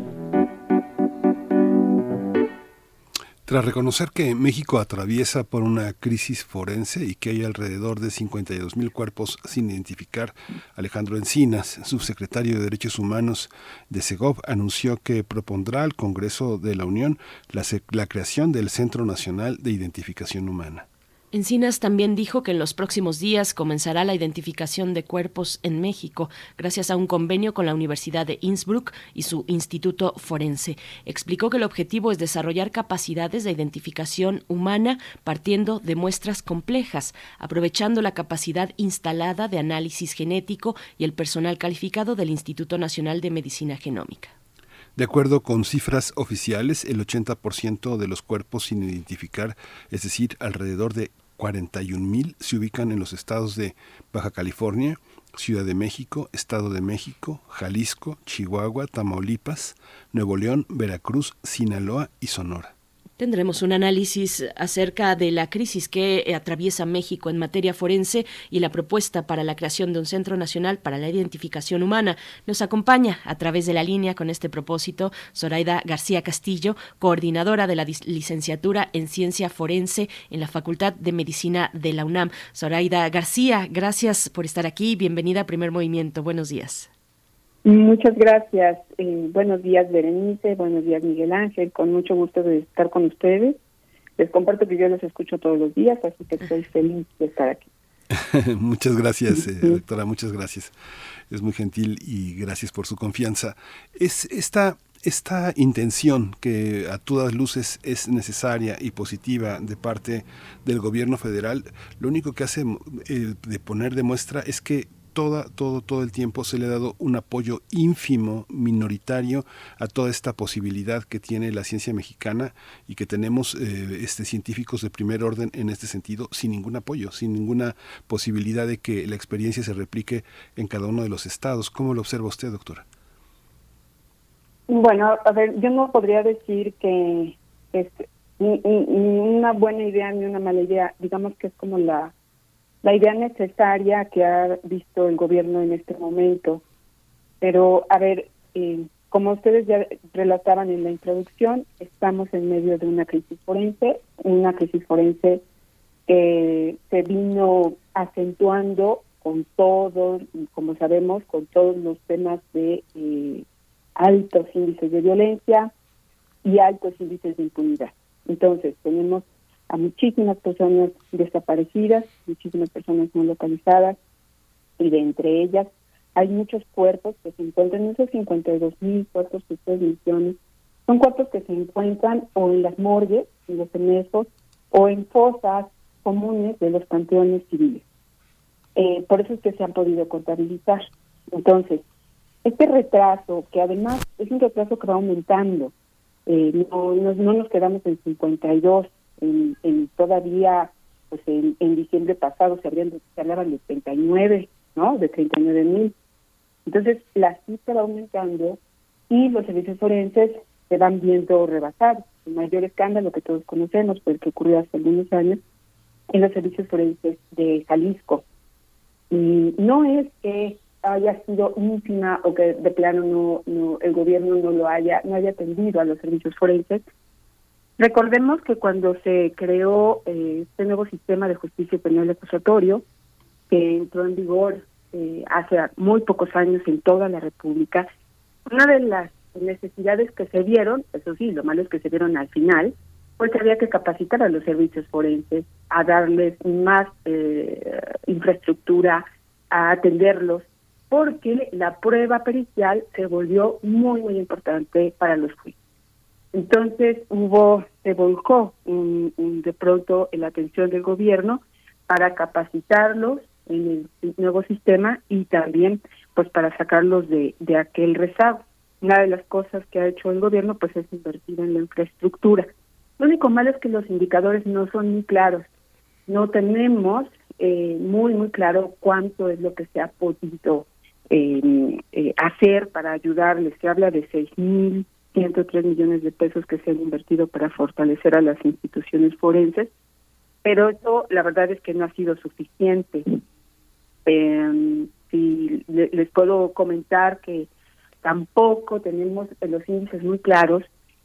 Tras reconocer que México atraviesa por una crisis forense y que hay alrededor de 52 mil cuerpos sin identificar, Alejandro Encinas, subsecretario de Derechos Humanos de Segov, anunció que propondrá al Congreso de la Unión la, creación del Centro Nacional de Identificación Humana. Encinas también dijo que en los próximos días comenzará la identificación de cuerpos en México gracias a un convenio con la Universidad de Innsbruck y su Instituto Forense. Explicó que el objetivo es desarrollar capacidades de identificación humana partiendo de muestras complejas, aprovechando la capacidad instalada de análisis genético y el personal calificado del Instituto Nacional de Medicina Genómica. De acuerdo con cifras oficiales, el 80% de los cuerpos sin identificar, es decir, alrededor de 41 mil, se ubican en los estados de Baja California, Ciudad de México, Estado de México, Jalisco, Chihuahua, Tamaulipas, Nuevo León, Veracruz, Sinaloa y Sonora. Tendremos un análisis acerca de la crisis que eh, atraviesa México en materia forense y la propuesta para la creación de un Centro Nacional para la Identificación Humana. Nos acompaña a través de la línea con este propósito Zoraida García Castillo, coordinadora de la licenciatura en Ciencia Forense en la Facultad de Medicina de la UNAM. Zoraida García, gracias por estar aquí. Bienvenida a Primer Movimiento. Buenos días. Muchas gracias. Eh, buenos días, Berenice. Buenos días, Miguel Ángel. Con mucho gusto de estar con ustedes. Les comparto que yo los escucho todos los días, así que estoy feliz de estar aquí. muchas gracias, eh, doctora, muchas gracias. Es muy gentil y gracias por su confianza. Es esta, esta intención que a todas luces es necesaria y positiva de parte del gobierno federal, lo único que hace eh, de poner de muestra es que toda, todo, todo el tiempo se le ha dado un apoyo ínfimo, minoritario, a toda esta posibilidad que tiene la ciencia mexicana y que tenemos eh, este, científicos de primer orden en este sentido sin ningún apoyo, sin ninguna posibilidad de que la experiencia se replique en cada uno de los estados. ¿Cómo lo observa usted, doctora? Bueno, a ver, yo no podría decir que es ni, una buena idea ni una mala idea. Digamos que es como la, la idea necesaria que ha visto el gobierno en este momento. Pero, a ver, eh, como ustedes ya relataban en la introducción, estamos en medio de una crisis forense, una crisis forense que se vino acentuando con todos, como sabemos, con todos los temas de eh, altos índices de violencia y altos índices de impunidad. Entonces, tenemos a muchísimas personas desaparecidas, muchísimas personas no localizadas, y de entre ellas hay muchos cuerpos que se encuentran, esos 52 mil cuerpos que ustedes mencionan, son cuerpos que se encuentran o en las morgues, en los enesos, o en fosas comunes de los panteones civiles. Eh, por eso es que se han podido contabilizar. Entonces, este retraso, que además es un retraso que va aumentando, eh, no, no, nos quedamos en 52, en, en todavía, pues en, en, diciembre pasado se, habrían, se hablaban de 39, ¿no? De 39 mil. Entonces, la cifra va aumentando y los servicios forenses se van viendo rebasados. El mayor escándalo que todos conocemos, pues que ocurrió hace algunos años, en los servicios forenses de Jalisco. Y no es que haya sido ínfima o que de plano no, no el gobierno no lo haya no haya atendido a los servicios forenses recordemos que cuando se creó eh, este nuevo sistema de justicia penal acusatorio que entró en vigor eh, hace muy pocos años en toda la república una de las necesidades que se dieron eso sí lo malo es que se dieron al final pues había que capacitar a los servicios forenses a darles más eh, infraestructura a atenderlos porque la prueba pericial se volvió muy, muy importante para los juicios. Entonces hubo, se volcó de pronto en la atención del gobierno para capacitarlos en el nuevo sistema y también pues para sacarlos de, de aquel rezago. Una de las cosas que ha hecho el gobierno pues es invertir en la infraestructura. Lo único malo es que los indicadores no son muy claros. No tenemos eh, muy, muy claro cuánto es lo que se ha podido eh, hacer para ayudarles. Se habla de 6.103 millones de pesos que se han invertido para fortalecer a las instituciones forenses, pero eso la verdad es que no ha sido suficiente. Eh, si les puedo comentar que tampoco tenemos los índices muy claros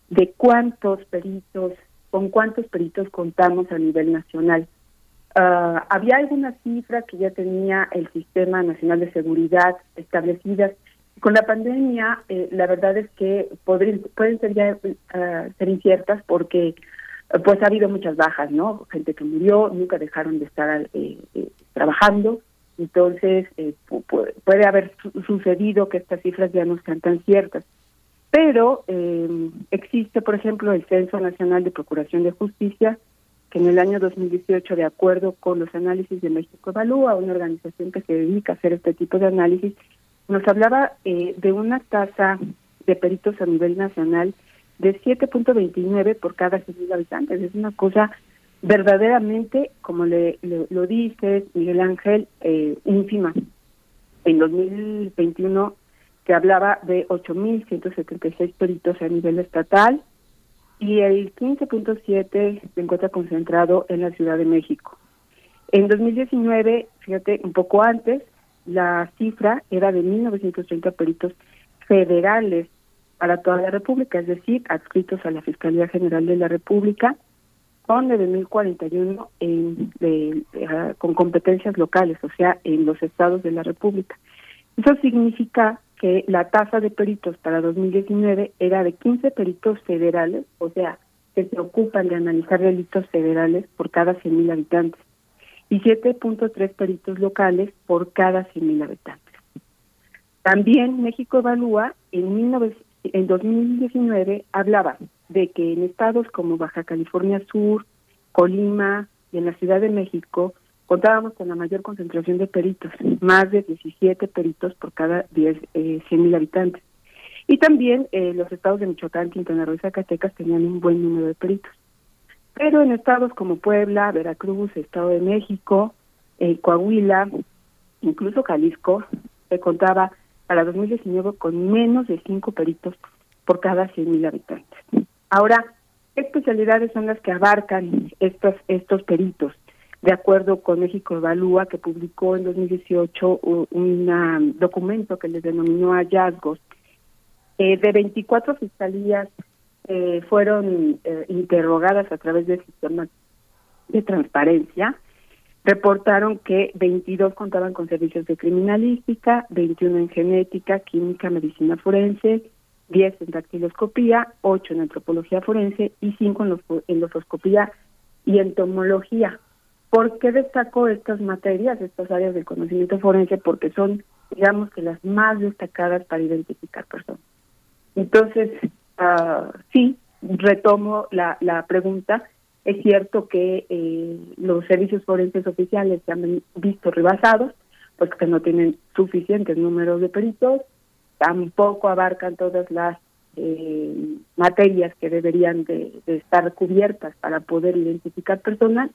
de cuántos peritos, con cuántos peritos contamos a nivel nacional. Uh, había algunas cifras que ya tenía el Sistema Nacional de Seguridad establecidas. Con la pandemia, eh, la verdad es que podrían, pueden ser ya uh, ser inciertas porque pues ha habido muchas bajas, ¿no? Gente que murió, nunca dejaron de estar eh, eh, trabajando, entonces puede haber su sucedido que estas cifras ya no sean tan ciertas. Pero existe, por ejemplo, el Censo Nacional de Procuración de Justicia, que en el año 2018, de acuerdo con los análisis de México Evalúa, una organización que se dedica a hacer este tipo de análisis, nos hablaba eh, de una tasa de peritos a nivel nacional de 7.29 por cada 100.000 habitantes. Es una cosa verdaderamente, como le, lo dice Miguel Ángel, eh, ínfima. En 2021 se hablaba de 8.176 peritos a nivel estatal, y el 15.7 se encuentra concentrado en la Ciudad de México. En 2019, fíjate, un poco antes, la cifra era de 1.930 peritos federales para toda la República, es decir, adscritos a la Fiscalía General de la República, con 9.041 en, de, ah, con competencias locales, o sea, en los estados de la República. Eso significa que la tasa de peritos para 2019 era de 15 peritos federales, o sea, que se ocupan de analizar delitos federales por cada 100.000 habitantes, y 7.3 peritos locales por cada 100.000 habitantes. También México Evalúa en, en 2019 hablaba de que en estados como Baja California Sur, Colima y en la Ciudad de México contábamos con la mayor concentración de peritos, más de 17 peritos por cada 10, eh, 100 mil habitantes. Y también eh, los estados de Michoacán, Quintana Roo y Zacatecas tenían un buen número de peritos. Pero en estados como Puebla, Veracruz, Estado de México, eh, Coahuila, incluso Jalisco, se contaba para 2019 con menos de cinco peritos por cada 100 mil habitantes. Ahora, ¿qué especialidades son las que abarcan estos, estos peritos? De acuerdo con México Evalúa, que publicó en 2018 un documento que les denominó hallazgos, eh, de 24 fiscalías eh, fueron eh, interrogadas a través del sistema de transparencia, reportaron que 22 contaban con servicios de criminalística, 21 en genética, química, medicina forense, 10 en dactiloscopía, 8 en antropología forense y 5 en endoscopía y entomología. ¿Por qué destaco estas materias, estas áreas del conocimiento forense? Porque son, digamos que las más destacadas para identificar personas. Entonces, uh, sí, retomo la, la pregunta. Es cierto que eh, los servicios forenses oficiales se han visto rebasados, pues que no tienen suficientes números de peritos, tampoco abarcan todas las eh, materias que deberían de, estar cubiertas para poder identificar personas.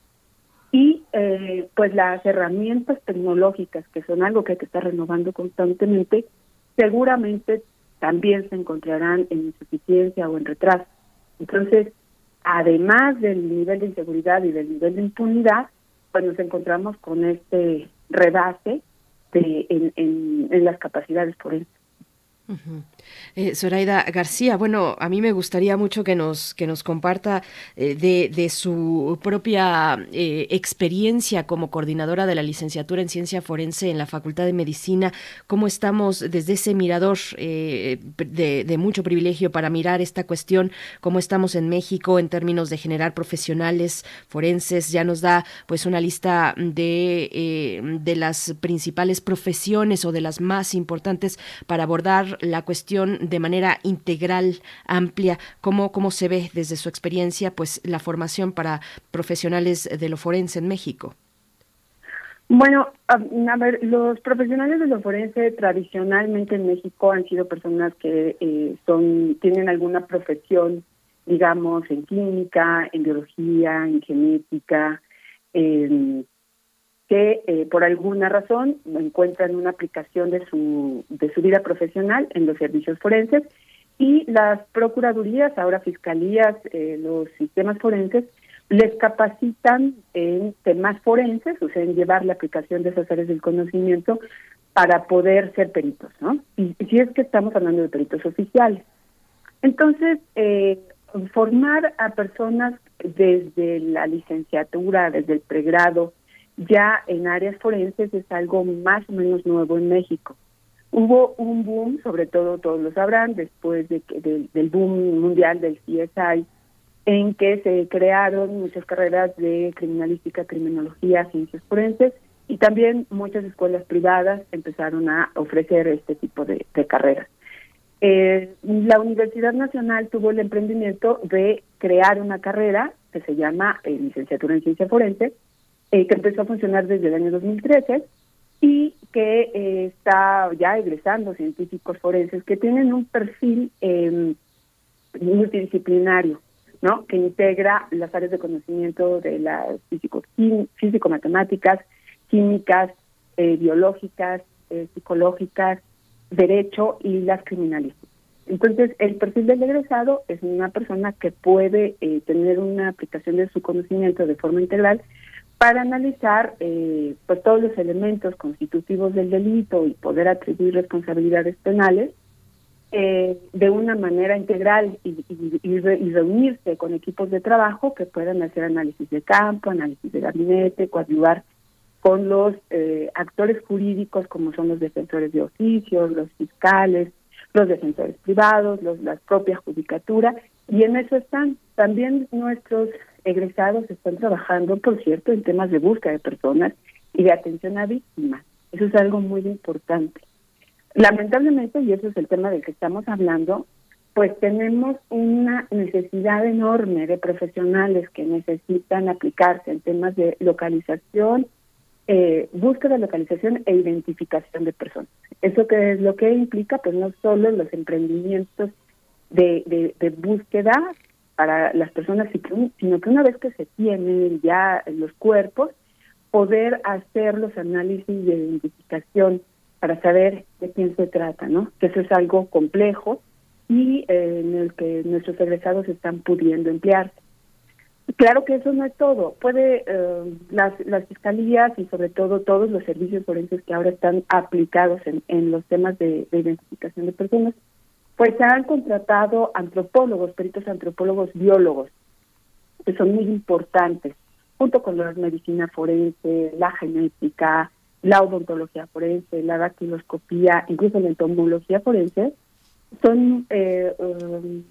Y eh, pues las herramientas tecnológicas que son algo que hay que estar renovando constantemente seguramente también se encontrarán en insuficiencia o en retraso entonces además del nivel de inseguridad y del nivel de impunidad, pues nos encontramos con este rebase de, en, en, en las capacidades forenses. Eh, Zoraida García, bueno, a mí me gustaría mucho que nos, que nos comparta eh, de, su propia eh, experiencia como coordinadora de la licenciatura en ciencia forense en la Facultad de Medicina, cómo estamos desde ese mirador de, de, mucho privilegio para mirar esta cuestión, cómo estamos en México en términos de generar profesionales forenses, ya nos da pues una lista de, de las principales profesiones o de las más importantes para abordar la cuestión de manera integral, amplia, cómo, cómo se ve desde su experiencia pues la formación para profesionales de lo forense en México. Bueno, a ver, los profesionales de lo forense tradicionalmente en México han sido personas que eh, son tienen alguna profesión, digamos, en química, en biología, en genética, en que eh, por alguna razón encuentran una aplicación de su, de su vida profesional en los servicios forenses y las procuradurías, ahora fiscalías, eh, los sistemas forenses, les capacitan en temas forenses, o sea, en llevar la aplicación de esas áreas del conocimiento para poder ser peritos, ¿no? Y, si es que estamos hablando de peritos oficiales. Entonces, eh, formar a personas desde la licenciatura, desde el pregrado, ya en áreas forenses es algo más o menos nuevo en México. Hubo un boom, sobre todo todos lo sabrán, después de, del boom mundial del CSI, en que se crearon muchas carreras de criminalística, criminología, ciencias forenses, y también muchas escuelas privadas empezaron a ofrecer este tipo de, carreras. Eh, la Universidad Nacional tuvo el emprendimiento de crear una carrera que se llama eh, licenciatura en ciencia forense, eh, que empezó a funcionar desde el año 2013 y que eh, está ya egresando científicos forenses que tienen un perfil eh, multidisciplinario, ¿no? Que integra las áreas de conocimiento de las físico, físico-matemáticas, químicas, eh, biológicas, psicológicas, derecho y las criminalísticas. Entonces, el perfil del egresado es una persona que puede tener una aplicación de su conocimiento de forma integral para analizar eh, pues todos los elementos constitutivos del delito y poder atribuir responsabilidades penales eh, de una manera integral y, y, reunirse con equipos de trabajo que puedan hacer análisis de campo, análisis de gabinete, coadyuvar con los eh, actores jurídicos como son los defensores de oficios, los fiscales, los defensores privados, los, la propia judicatura, y en eso están también nuestros egresados están trabajando, por cierto, en temas de búsqueda de personas y de atención a víctimas. Eso es algo muy importante. Lamentablemente, y eso es el tema del que estamos hablando, pues tenemos una necesidad enorme de profesionales que necesitan aplicarse en temas de localización eh, búsqueda, localización e identificación de personas. ¿Eso que es lo que implica? Pues no solo los emprendimientos de, búsqueda para las personas, sino que una vez que se tienen ya los cuerpos, poder hacer los análisis de identificación para saber de quién se trata, ¿no? Que eso es algo complejo y eh, en el que nuestros egresados están pudiendo emplearse. Claro que eso no es todo. Puede eh, las, las fiscalías y sobre todo todos los servicios forenses que ahora están aplicados en, en los temas de, de identificación de personas, pues se han contratado antropólogos, peritos antropólogos, biólogos, que son muy importantes, junto con la medicina forense, la genética, la odontología forense, la dactiloscopía, incluso la entomología forense, son eh, um,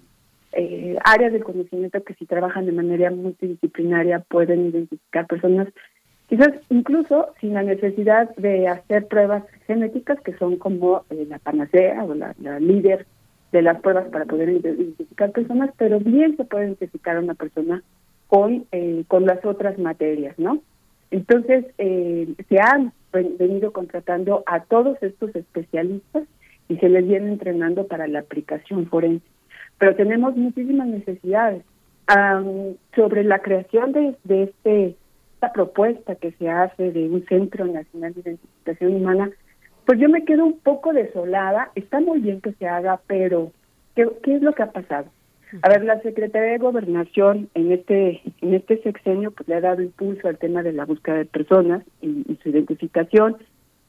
eh, áreas del conocimiento que si trabajan de manera multidisciplinaria pueden identificar personas, quizás incluso sin la necesidad de hacer pruebas genéticas que son como eh, la panacea o la, la, líder de las pruebas para poder identificar personas, pero bien se puede identificar a una persona con, eh, con las otras materias, ¿no? Entonces, eh, se han venido contratando a todos estos especialistas y se les viene entrenando para la aplicación forense. Pero tenemos muchísimas necesidades. Um, sobre la creación de, de este esta propuesta que se hace de un Centro Nacional de Identificación Humana, pues yo me quedo un poco desolada. Está muy bien que se haga, pero ¿qué, es lo que ha pasado? A ver, la Secretaría de Gobernación en este en este sexenio pues le ha dado impulso al tema de la búsqueda de personas y, y su identificación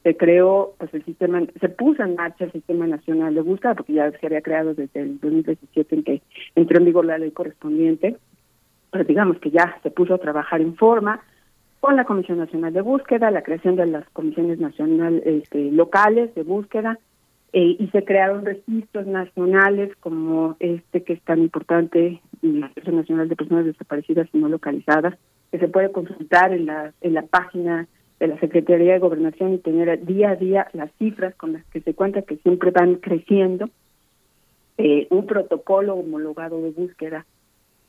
se creó, pues el sistema, se puso en marcha el Sistema Nacional de Búsqueda, porque ya se había creado desde el 2017 en que entró en vigor la ley correspondiente, pero digamos que ya se puso a trabajar en forma con la Comisión Nacional de Búsqueda, la creación de las comisiones nacionales este, locales de búsqueda, eh, y se crearon registros nacionales como este que es tan importante, el Registro Nacional de Personas Desaparecidas y No Localizadas, que se puede consultar en la, en la página de la Secretaría de Gobernación y tener día a día las cifras con las que se cuenta que siempre van creciendo, eh, un protocolo homologado de búsqueda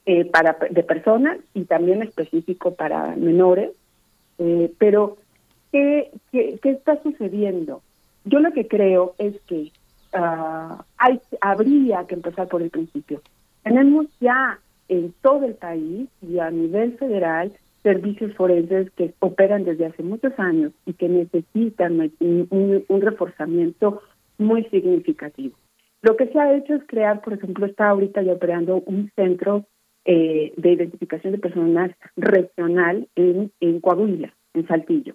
eh, para de personas y también específico para menores, eh, pero ¿qué, ¿qué, está sucediendo? Yo lo que creo es que uh, hay, habría que empezar por el principio. Tenemos ya en todo el país y a nivel federal servicios forenses que operan desde hace muchos años y que necesitan un, un, un, reforzamiento muy significativo. Lo que se ha hecho es crear, por ejemplo, está ahorita ya operando un centro eh, de identificación de personas regional en, en Coahuila, en Saltillo.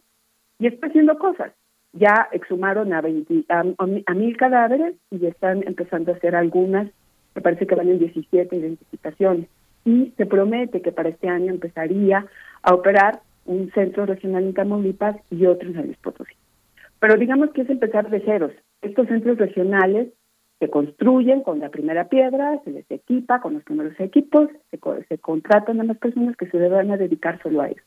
Y está haciendo cosas. Ya exhumaron a, 20, a, a mil cadáveres y están empezando a hacer algunas, me parece que van en 17 identificaciones y se promete que para este año empezaría a operar un centro regional en Tamaulipas y otro en San Luis Potosí. Pero digamos que es empezar de ceros. Estos centros regionales se construyen con la primera piedra, se les equipa con los primeros equipos, se, se contratan a las personas que se deban a dedicar solo a eso.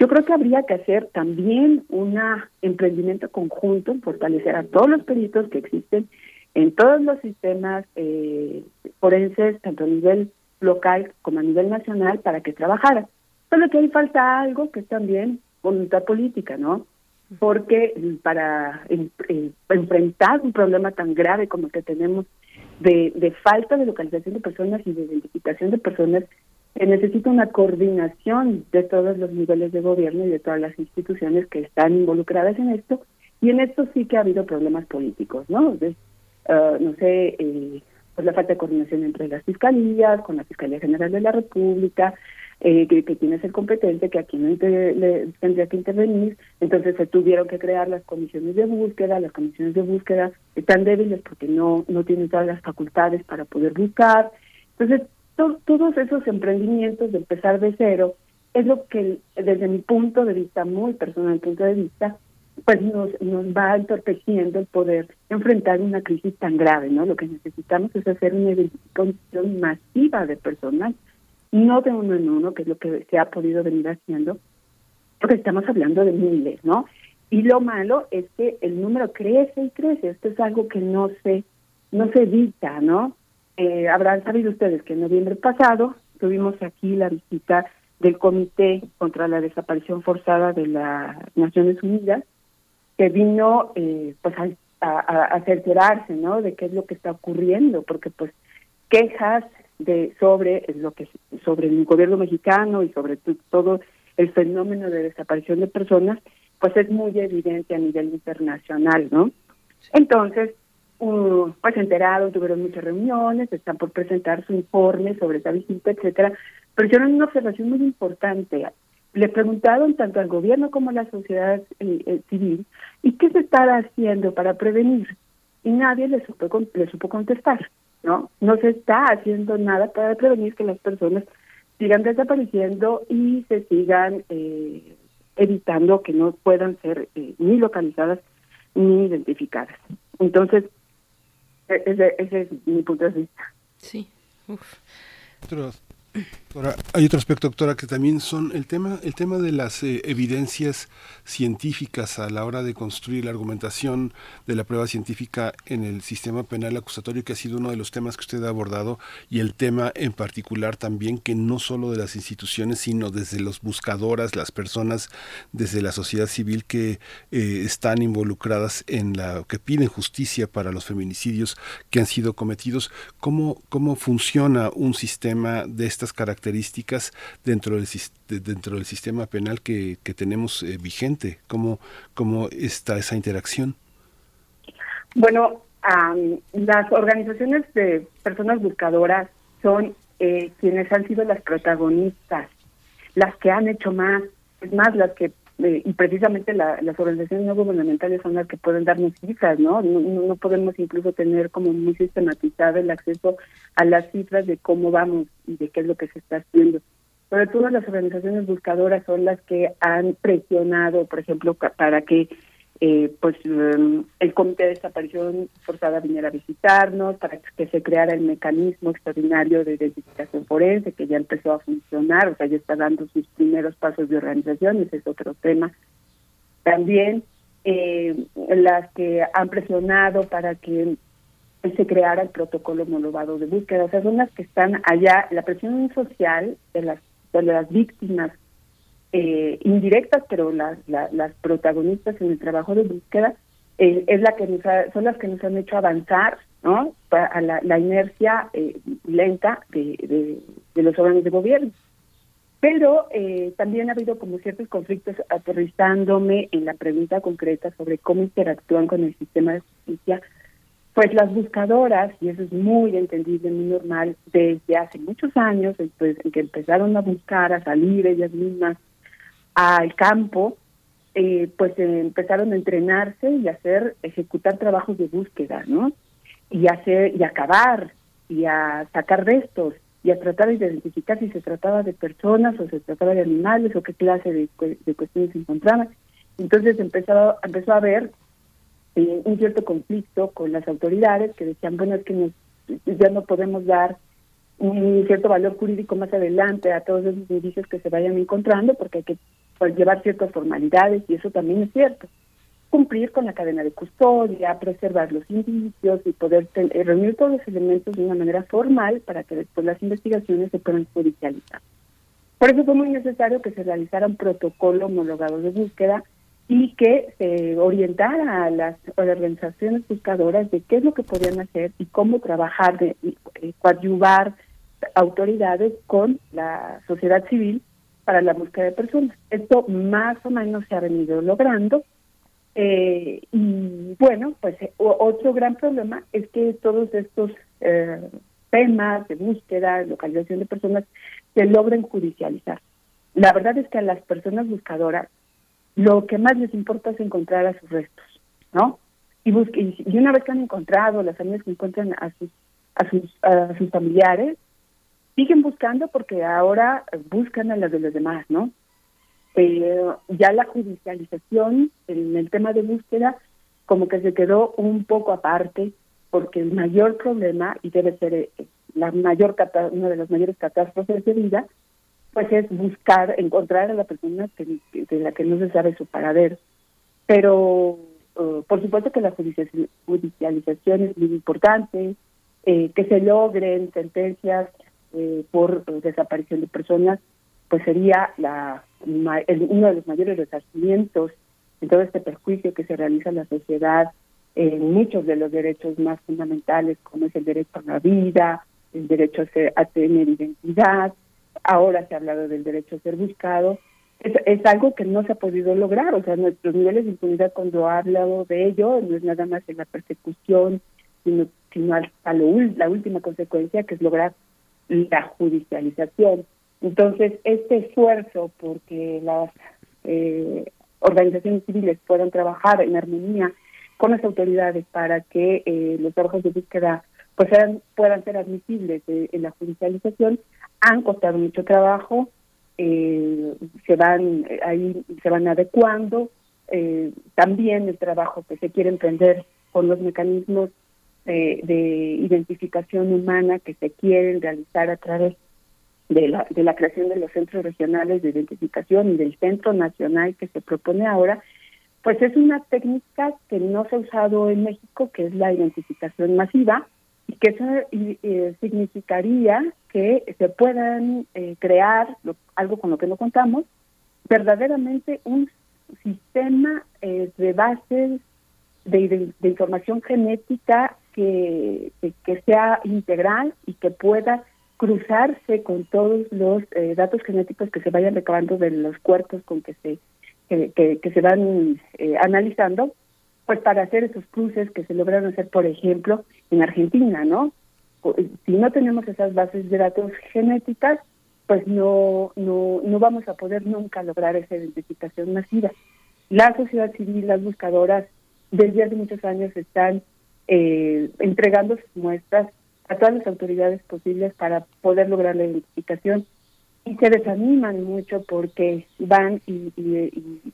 Yo creo que habría que hacer también un emprendimiento conjunto, fortalecer a todos los peritos que existen en todos los sistemas eh, forenses, tanto a nivel local como a nivel nacional, para que trabajaran. Solo que ahí falta algo que es también voluntad política, ¿no? Porque para enfrentar un problema tan grave como el que tenemos de, falta de localización de personas y de identificación de personas, se necesita una coordinación de todos los niveles de gobierno y de todas las instituciones que están involucradas en esto. Y en esto sí que ha habido problemas políticos, ¿no? De, uh, no sé, eh, pues la falta de coordinación entre las fiscalías, con la Fiscalía General de la República, eh, que, que tiene ser competente, que aquí no le, tendría que intervenir. Entonces se tuvieron que crear las comisiones de búsqueda. Las comisiones de búsqueda están débiles porque no, no tienen todas las facultades para poder buscar. Entonces, to, todos esos emprendimientos de empezar de cero es lo que, desde mi punto de vista, muy personal punto de vista, pues nos, nos va entorpeciendo el poder enfrentar una crisis tan grave, ¿no? Lo que necesitamos es hacer una identificación masiva de personas no de uno en uno, que es lo que se ha podido venir haciendo, porque estamos hablando de miles, ¿no? Y lo malo es que el número crece y crece. Esto es algo que no se, no se evita, ¿no? Eh, habrán sabido ustedes que en noviembre pasado tuvimos aquí la visita del Comité contra la Desaparición Forzada de las Naciones Unidas, que vino eh, pues a, a, cerciorarse, ¿no? De qué es lo que está ocurriendo, porque pues quejas de sobre lo que sobre el gobierno mexicano y sobre todo el fenómeno de desaparición de personas, pues es muy evidente a nivel internacional, ¿no? Entonces, uh, pues enterados, tuvieron muchas reuniones, están por presentar su informe sobre esta visita, etcétera, pero hicieron una observación muy importante. Le preguntaron tanto al gobierno como a la sociedad eh, eh, civil, ¿y qué se está haciendo para prevenir? Y nadie le supo, le supo contestar, ¿no? No se está haciendo nada para prevenir que las personas sigan desapareciendo y se sigan eh, evitando que no puedan ser ni localizadas ni identificadas. Entonces, e-, ese, ese es mi punto de vista. Sí. Uf. Ahora, hay otro aspecto, doctora, que también son el tema, el tema de las eh, evidencias científicas a la hora de construir la argumentación de la prueba científica en el sistema penal acusatorio, que ha sido uno de los temas que usted ha abordado, y el tema en particular también que no solo de las instituciones, sino desde los buscadoras, las personas desde la sociedad civil que eh, están involucradas en la que piden justicia para los feminicidios que han sido cometidos. ¿Cómo, cómo funciona un sistema de estas características dentro del, dentro del sistema penal que, que tenemos eh, vigente? ¿Cómo, ¿Cómo está esa interacción? Bueno, las organizaciones de personas buscadoras son eh, quienes han sido las protagonistas, las que han hecho más, es más, las que eh, y precisamente las organizaciones no gubernamentales son las que pueden darnos cifras, ¿no? ¿no? No podemos incluso tener como muy sistematizado el acceso a las cifras de cómo vamos y de qué es lo que se está haciendo. Sobre todo las organizaciones buscadoras son las que han presionado, por ejemplo, para que eh, pues em, el Comité de Desaparición Forzada viniera a visitarnos, para que se creara el mecanismo extraordinario de identificación forense, que ya empezó a funcionar, o sea, ya está dando sus primeros pasos de organización, ese es otro tema. También eh, las que han presionado para que se creara el protocolo homologado de búsqueda, o sea, son las que están allá, la presión social de las, de las víctimas eh, indirectas, pero las, las protagonistas en el trabajo de búsqueda eh, es la que nos son las que nos han hecho avanzar, ¿no? A la, inercia eh, lenta de, de, los órganos de gobierno. Pero eh, también ha habido como ciertos conflictos aterrizándome en la pregunta concreta sobre cómo interactúan con el sistema de justicia. Pues las buscadoras, y eso es muy entendible, muy normal, desde hace muchos años, pues, en que empezaron a buscar, a salir ellas mismas al campo, eh, pues eh, empezaron a entrenarse y hacer, ejecutar trabajos de búsqueda, ¿no? Y hacer, y acabar, y a sacar restos, y a tratar de identificar si se trataba de personas o se trataba de animales o qué clase de, de cuestiones se encontraban. Entonces empezó, empezó a haber eh, un cierto conflicto con las autoridades que decían, bueno, es que nos, ya no podemos dar un cierto valor jurídico más adelante a todos esos indicios que se vayan encontrando porque hay que llevar ciertas formalidades y eso también es cierto. Cumplir con la cadena de custodia, preservar los indicios y poder eh, reunir todos los elementos de una manera formal para que después las investigaciones se puedan judicializar. Por eso fue muy necesario que se realizara un protocolo homologado de búsqueda y que se orientara a las, organizaciones buscadoras de qué es lo que podían hacer y cómo trabajar, de, eh, coadyuvar autoridades con la sociedad civil para la búsqueda de personas. Esto más o menos se ha venido logrando. Eh, y bueno, pues eh, otro gran problema es que todos estos eh, temas de búsqueda, localización de personas, se logren judicializar. La verdad es que a las personas buscadoras lo que más les importa es encontrar a sus restos, ¿no? Y, y una vez que han encontrado, las familias que encuentran a sus, a sus, a sus familiares, siguen buscando porque ahora buscan a las de los demás, ¿no? Pero ya la judicialización en el tema de búsqueda como que se quedó un poco aparte porque el mayor problema, y debe ser eh, la mayor una de las mayores catástrofes de vida, pues es buscar, encontrar a la persona de la que no se sabe su paradero. Pero por supuesto que la judicialización es muy importante, eh, que se logren sentencias eh, por desaparición de personas pues sería la uno de los mayores resarcimientos en todo este perjuicio que se realiza en la sociedad en muchos de los derechos más fundamentales, como es el derecho a la vida, el derecho a, ser, a tener identidad, ahora se ha hablado del derecho a ser buscado, es, algo que no se ha podido lograr, o sea, nuestros niveles de impunidad cuando ha hablado de ello no es nada más en la persecución, sino, sino a lo, la última consecuencia que es lograr la judicialización. Entonces, este esfuerzo porque las eh, organizaciones civiles puedan trabajar en armonía con las autoridades para que eh, los trabajos de búsqueda pues sean, puedan ser admisibles en la judicialización han costado mucho trabajo eh, se van ahí se van adecuando eh, también el trabajo que se quiere emprender con los mecanismos de identificación humana que se quieren realizar a través de la, de la creación de los centros regionales de identificación y del centro nacional que se propone ahora, pues es una técnica que no se ha usado en México, que es la identificación masiva, y que eso eh, significaría que se puedan eh, crear, algo con lo que no contamos, verdaderamente un sistema eh, de bases de, de, información genética que, que sea integral y que pueda cruzarse con todos los eh, datos genéticos que se vayan recabando de los cuerpos con que se que, que, se van eh, analizando, pues para hacer esos cruces que se lograron hacer, por ejemplo, en Argentina, ¿no? Si no tenemos esas bases de datos genéticas, pues no, no, no vamos a poder nunca lograr esa identificación masiva. La sociedad civil, las buscadoras, desde hace muchos años están eh, entregando sus muestras a todas las autoridades posibles para poder lograr la identificación y se desaniman mucho porque van y,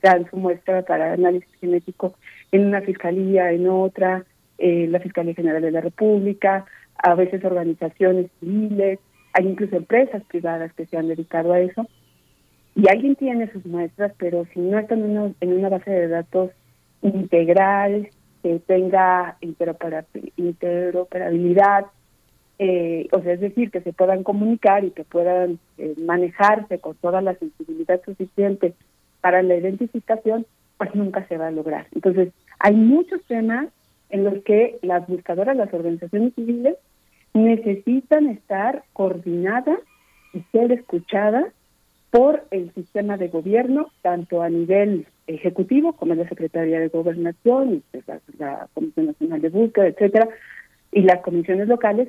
dan su muestra para análisis genético en una fiscalía, en otra, eh, la Fiscalía General de la República, a veces organizaciones civiles, hay incluso empresas privadas que se han dedicado a eso. Y alguien tiene sus muestras, pero si no están en una, en una base de datos integral, que tenga interoperabilidad, eh, o sea, es decir, que se puedan comunicar y que puedan eh, manejarse con toda la sensibilidad suficiente para la identificación, pues nunca se va a lograr. Entonces, hay muchos temas en los que las buscadoras, las organizaciones civiles, necesitan estar coordinadas y ser escuchadas por el sistema de gobierno, tanto a nivel ejecutivo, como la Secretaría de Gobernación, la, la Comisión Nacional de Búsqueda, etcétera, y las comisiones locales,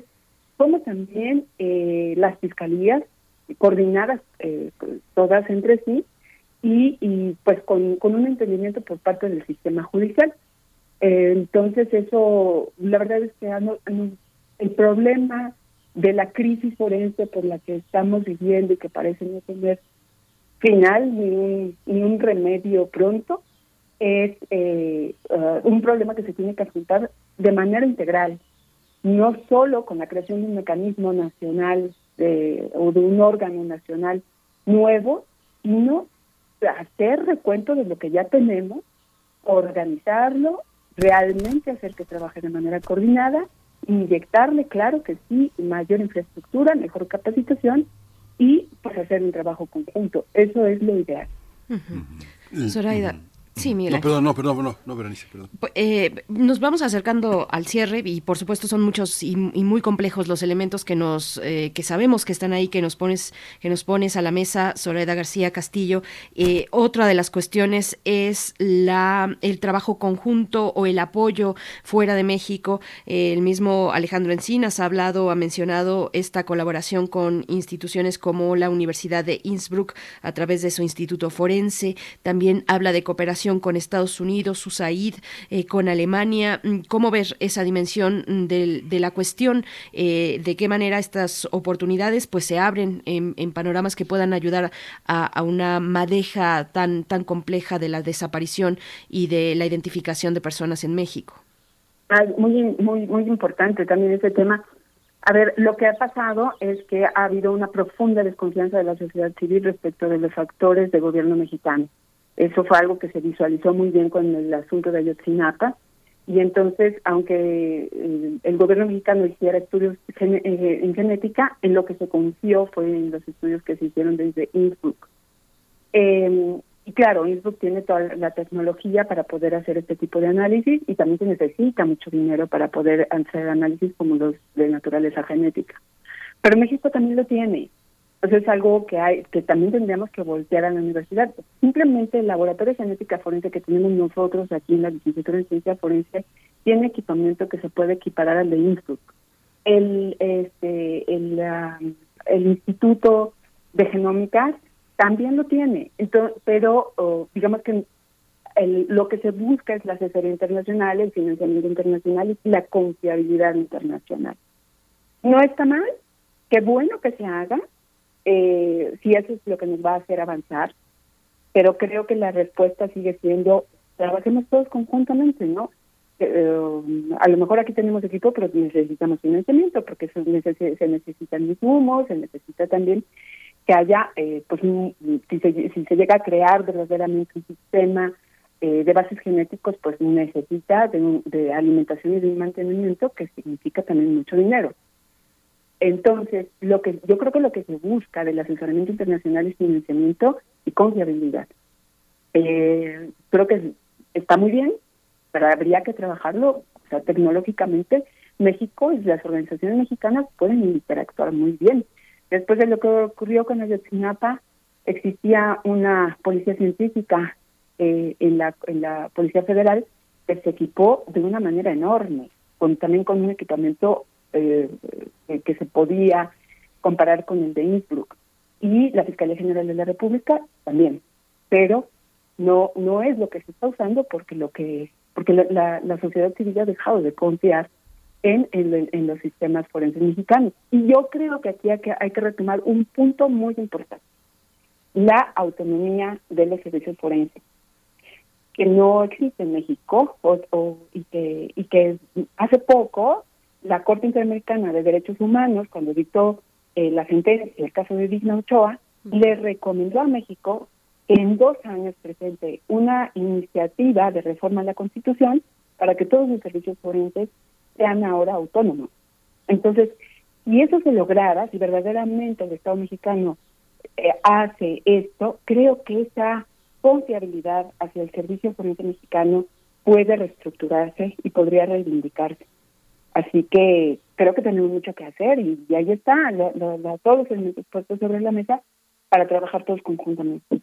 como también eh, las fiscalías coordinadas eh, todas entre sí y, pues con, con, un entendimiento por parte del sistema judicial. Eh, entonces eso, la verdad es que el problema de la crisis forense por la que estamos viviendo y que parece no tener final ni un, ni un remedio pronto, es uh, un problema que se tiene que afrontar de manera integral, no solo con la creación de un mecanismo nacional de, o de un órgano nacional nuevo, sino hacer recuento de lo que ya tenemos, organizarlo, realmente hacer que trabaje de manera coordinada, inyectarle, claro que sí, mayor infraestructura, mejor capacitación y pues hacer un trabajo conjunto. Eso es lo ideal. Zoraida, Sí, mira. No, perdón, no, perdón, no, no, Berenice, perdón. Eh, nos vamos acercando al cierre y por supuesto son muchos y, muy complejos los elementos que nos eh, que sabemos que están ahí, que nos pones que nos pones a la mesa, Soledad García Castillo. Eh, otra de las cuestiones es la el trabajo conjunto o el apoyo fuera de México. el mismo Alejandro Encinas ha hablado, ha mencionado esta colaboración con instituciones como la Universidad de Innsbruck a través de su Instituto Forense. También habla de cooperación con Estados Unidos, USAID, eh, con Alemania. Mm, ¿Cómo ver esa dimensión mm, de, la cuestión? Eh, ¿De qué manera estas oportunidades pues se abren en, panoramas que puedan ayudar a, una madeja tan, tan compleja de la desaparición y de la identificación de personas en México? Ah, muy, muy, muy importante también ese tema. A ver, lo que ha pasado es que ha habido una profunda desconfianza de la sociedad civil respecto de los actores de gobierno mexicano. Eso fue algo que se visualizó muy bien con el asunto de Ayotzinapa. y entonces, aunque eh, el gobierno mexicano hiciera estudios eh, en genética, en lo que se confió fue en los estudios que se hicieron desde Innsbruck. Eh, y claro, Innsbruck tiene toda la tecnología para poder hacer este tipo de análisis y también se necesita mucho dinero para poder hacer análisis como los de naturaleza genética. Pero México también lo tiene. Entonces es algo que hay que también tendríamos que voltear a la universidad. Simplemente el laboratorio de genética forense que tenemos nosotros aquí en la licenciatura en ciencia forense tiene equipamiento que se puede equiparar al de Innsbruck. El este el, Instituto de Genómica también lo tiene. Entonces, pero digamos que el, lo que se busca es la asesoría internacional, el financiamiento internacional y la confiabilidad internacional. No está mal, qué bueno que se haga, eh, si eso es lo que nos va a hacer avanzar, pero creo que la respuesta sigue siendo, trabajemos todos conjuntamente, ¿no? Eh, a lo mejor aquí tenemos equipo, pero necesitamos financiamiento, porque se, se necesitan insumos, se necesita también que haya, eh, pues, si, se, si se llega a crear verdaderamente un sistema eh, de bases genéticos, pues necesita de, de alimentación y de mantenimiento, que significa también mucho dinero. Entonces, lo que yo creo que lo que se busca del asesoramiento internacional es financiamiento y confiabilidad. Eh, creo que está muy bien, pero habría que trabajarlo, o sea, tecnológicamente. México y las organizaciones mexicanas pueden interactuar muy bien. Después de lo que ocurrió con Ayotzinapa, existía una policía científica eh, en, la, en la Policía Federal que se equipó de una manera enorme, con también con un equipamiento eh, que se podía comparar con el de Innsbruck. Y la Fiscalía General de la República también, pero no no es lo que se está usando porque lo que porque la, la, sociedad civil ha dejado de confiar en, en, los sistemas forenses mexicanos. Y yo creo que aquí hay que, hay que retomar un punto muy importante. La autonomía de los servicios forenses que no existe en México o, y que y que hace poco la Corte Interamericana de Derechos Humanos, cuando dictó eh, la sentencia en el caso de Digna Ochoa, le recomendó a México que en dos años presente una iniciativa de reforma a la Constitución para que todos los servicios forenses sean ahora autónomos. Entonces, si eso se lograra, si verdaderamente el Estado mexicano eh, hace esto, creo que esa confiabilidad hacia el servicio forense mexicano puede reestructurarse y podría reivindicarse. Así que creo que tenemos mucho que hacer y, ahí está, todos los puestos sobre la mesa para trabajar todos conjuntamente.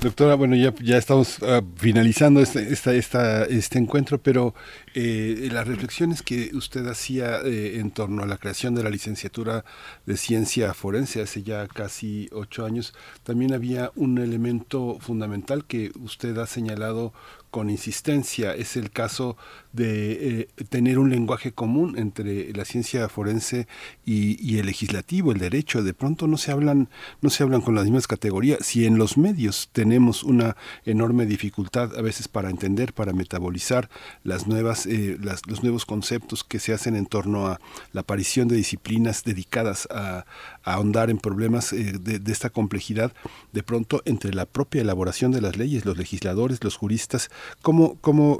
Doctora, bueno, ya, ya estamos ah, finalizando este, esta, esta, este encuentro, pero eh, las reflexiones que usted hacía eh, en torno a la creación de la licenciatura de ciencia forense hace ya casi ocho años, también había un elemento fundamental que usted ha señalado con insistencia. Es el caso de eh, tener un lenguaje común entre la ciencia forense y, el legislativo, el derecho. De pronto no se hablan, no se hablan con las mismas categorías. Si en los medios tenemos una enorme dificultad a veces para entender, para metabolizar las nuevas, eh, los nuevos conceptos que se hacen en torno a la aparición de disciplinas dedicadas a, ahondar en problemas eh, de, esta complejidad, de pronto entre la propia elaboración de las leyes, los legisladores, los juristas, ¿Cómo, cómo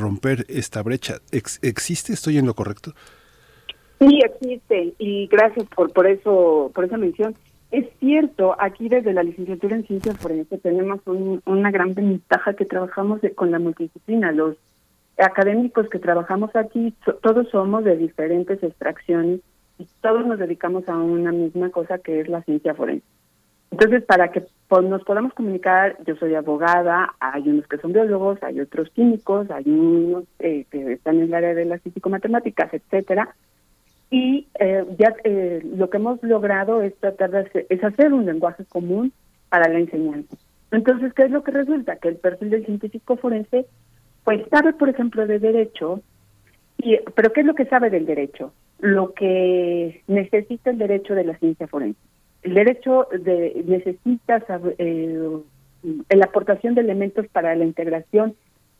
romper esta brecha? ¿Existe? ¿Estoy en lo correcto? Sí, existe y gracias por por eso por esa mención. Es cierto, aquí desde la licenciatura en ciencias forenses tenemos una gran ventaja que trabajamos con la multidisciplina. Los académicos que trabajamos aquí, todos somos de diferentes extracciones y todos nos dedicamos a una misma cosa que es la ciencia forense. Entonces, para que nos podamos comunicar, yo soy abogada, hay unos que son biólogos, hay otros químicos, hay unos eh, que están en el área de las físico-matemáticas, etcétera. Y eh, ya eh, lo que hemos logrado es tratar de hacer, es hacer un lenguaje común para la enseñanza. Entonces, ¿qué es lo que resulta? Que el perfil del científico forense, pues sabe, por ejemplo, de derecho, y, pero ¿qué es lo que sabe del derecho? Lo que necesita el derecho de la ciencia forense el derecho de, necesita eh, la aportación de elementos para la integración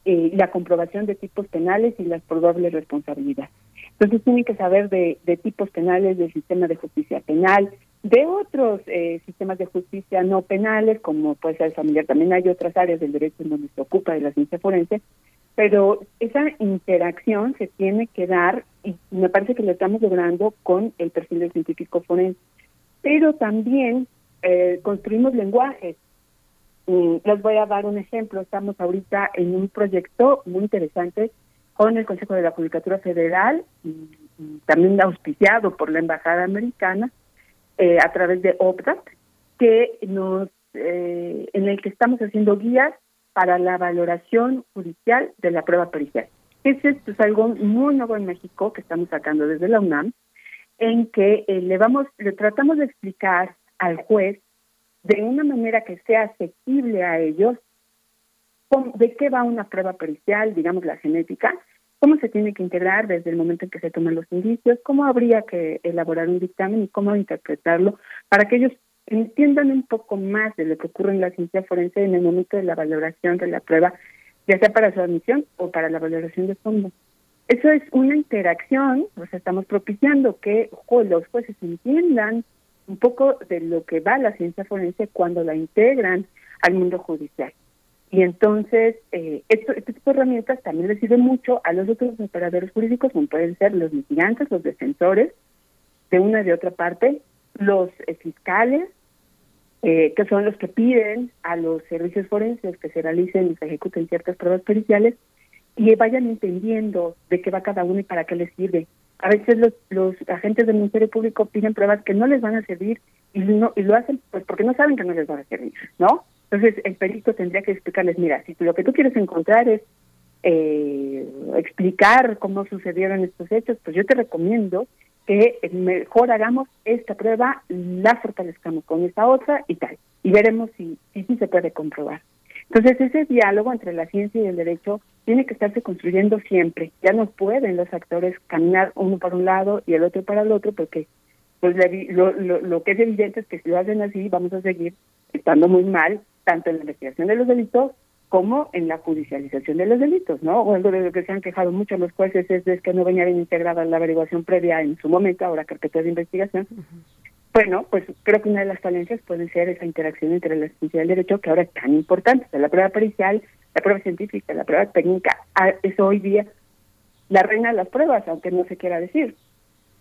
eh, la comprobación de tipos penales y las probables responsabilidades. Entonces tienen que saber de, tipos penales, del sistema de justicia penal, de otros eh, sistemas de justicia no penales, como puede ser familiar. También hay otras áreas del derecho en donde se ocupa de la ciencia forense, pero esa interacción se tiene que dar y me parece que lo estamos logrando con el perfil del científico forense. Pero también eh, construimos lenguajes. Les voy a dar un ejemplo. Estamos ahorita en un proyecto muy interesante con el Consejo de la Judicatura Federal, y, también auspiciado por la Embajada Americana, eh, a través de OPDAT, que nos, eh, en el que estamos haciendo guías para la valoración judicial de la prueba pericial. Ese es algo muy nuevo en México que estamos sacando desde la UNAM, en que eh, le vamos, le tratamos de explicar al juez de una manera que sea accesible a ellos de qué va una prueba pericial, digamos la genética, cómo se tiene que integrar desde el momento en que se toman los indicios, cómo habría que elaborar un dictamen y cómo interpretarlo para que ellos entiendan un poco más de lo que ocurre en la ciencia forense en el momento de la valoración de la prueba, ya sea para su admisión o para la valoración de fondo. Eso es una interacción, o sea, estamos propiciando que los jueces entiendan un poco de lo que va la ciencia forense cuando la integran al mundo judicial. Y entonces, eh, esto, este tipo de herramientas también le sirven mucho a los otros operadores jurídicos, como pueden ser los litigantes, los defensores, de una y de otra parte, los eh, fiscales, eh, que son los que piden a los servicios forenses que se realicen y se ejecuten ciertas pruebas periciales y vayan entendiendo de qué va cada uno y para qué les sirve. A veces los, los agentes del Ministerio Público piden pruebas que no les van a servir y, no, y lo hacen pues porque no saben que no les van a servir, ¿no? Entonces el perito tendría que explicarles, mira, si lo que tú quieres encontrar es eh, explicar cómo sucedieron estos hechos, pues yo te recomiendo que mejor hagamos esta prueba, la fortalezcamos con esta otra y tal, y veremos si sí si, se puede comprobar. Entonces ese diálogo entre la ciencia y el derecho tiene que estarse construyendo siempre. Ya no pueden los actores caminar uno para un lado y el otro para el otro porque pues lo, lo, lo que es evidente es que si lo hacen así vamos a seguir estando muy mal tanto en la investigación de los delitos como en la judicialización de los delitos, ¿no? O algo de lo que se han quejado mucho los jueces es que no venía bien integrada la averiguación previa en su momento, ahora carpeta de investigación. Bueno, pues creo que una de las falencias puede ser esa interacción entre la ciencia y el derecho, que ahora es tan importante. la prueba pericial, la prueba científica, la prueba técnica, ah, es hoy día la reina de las pruebas, aunque no se quiera decir.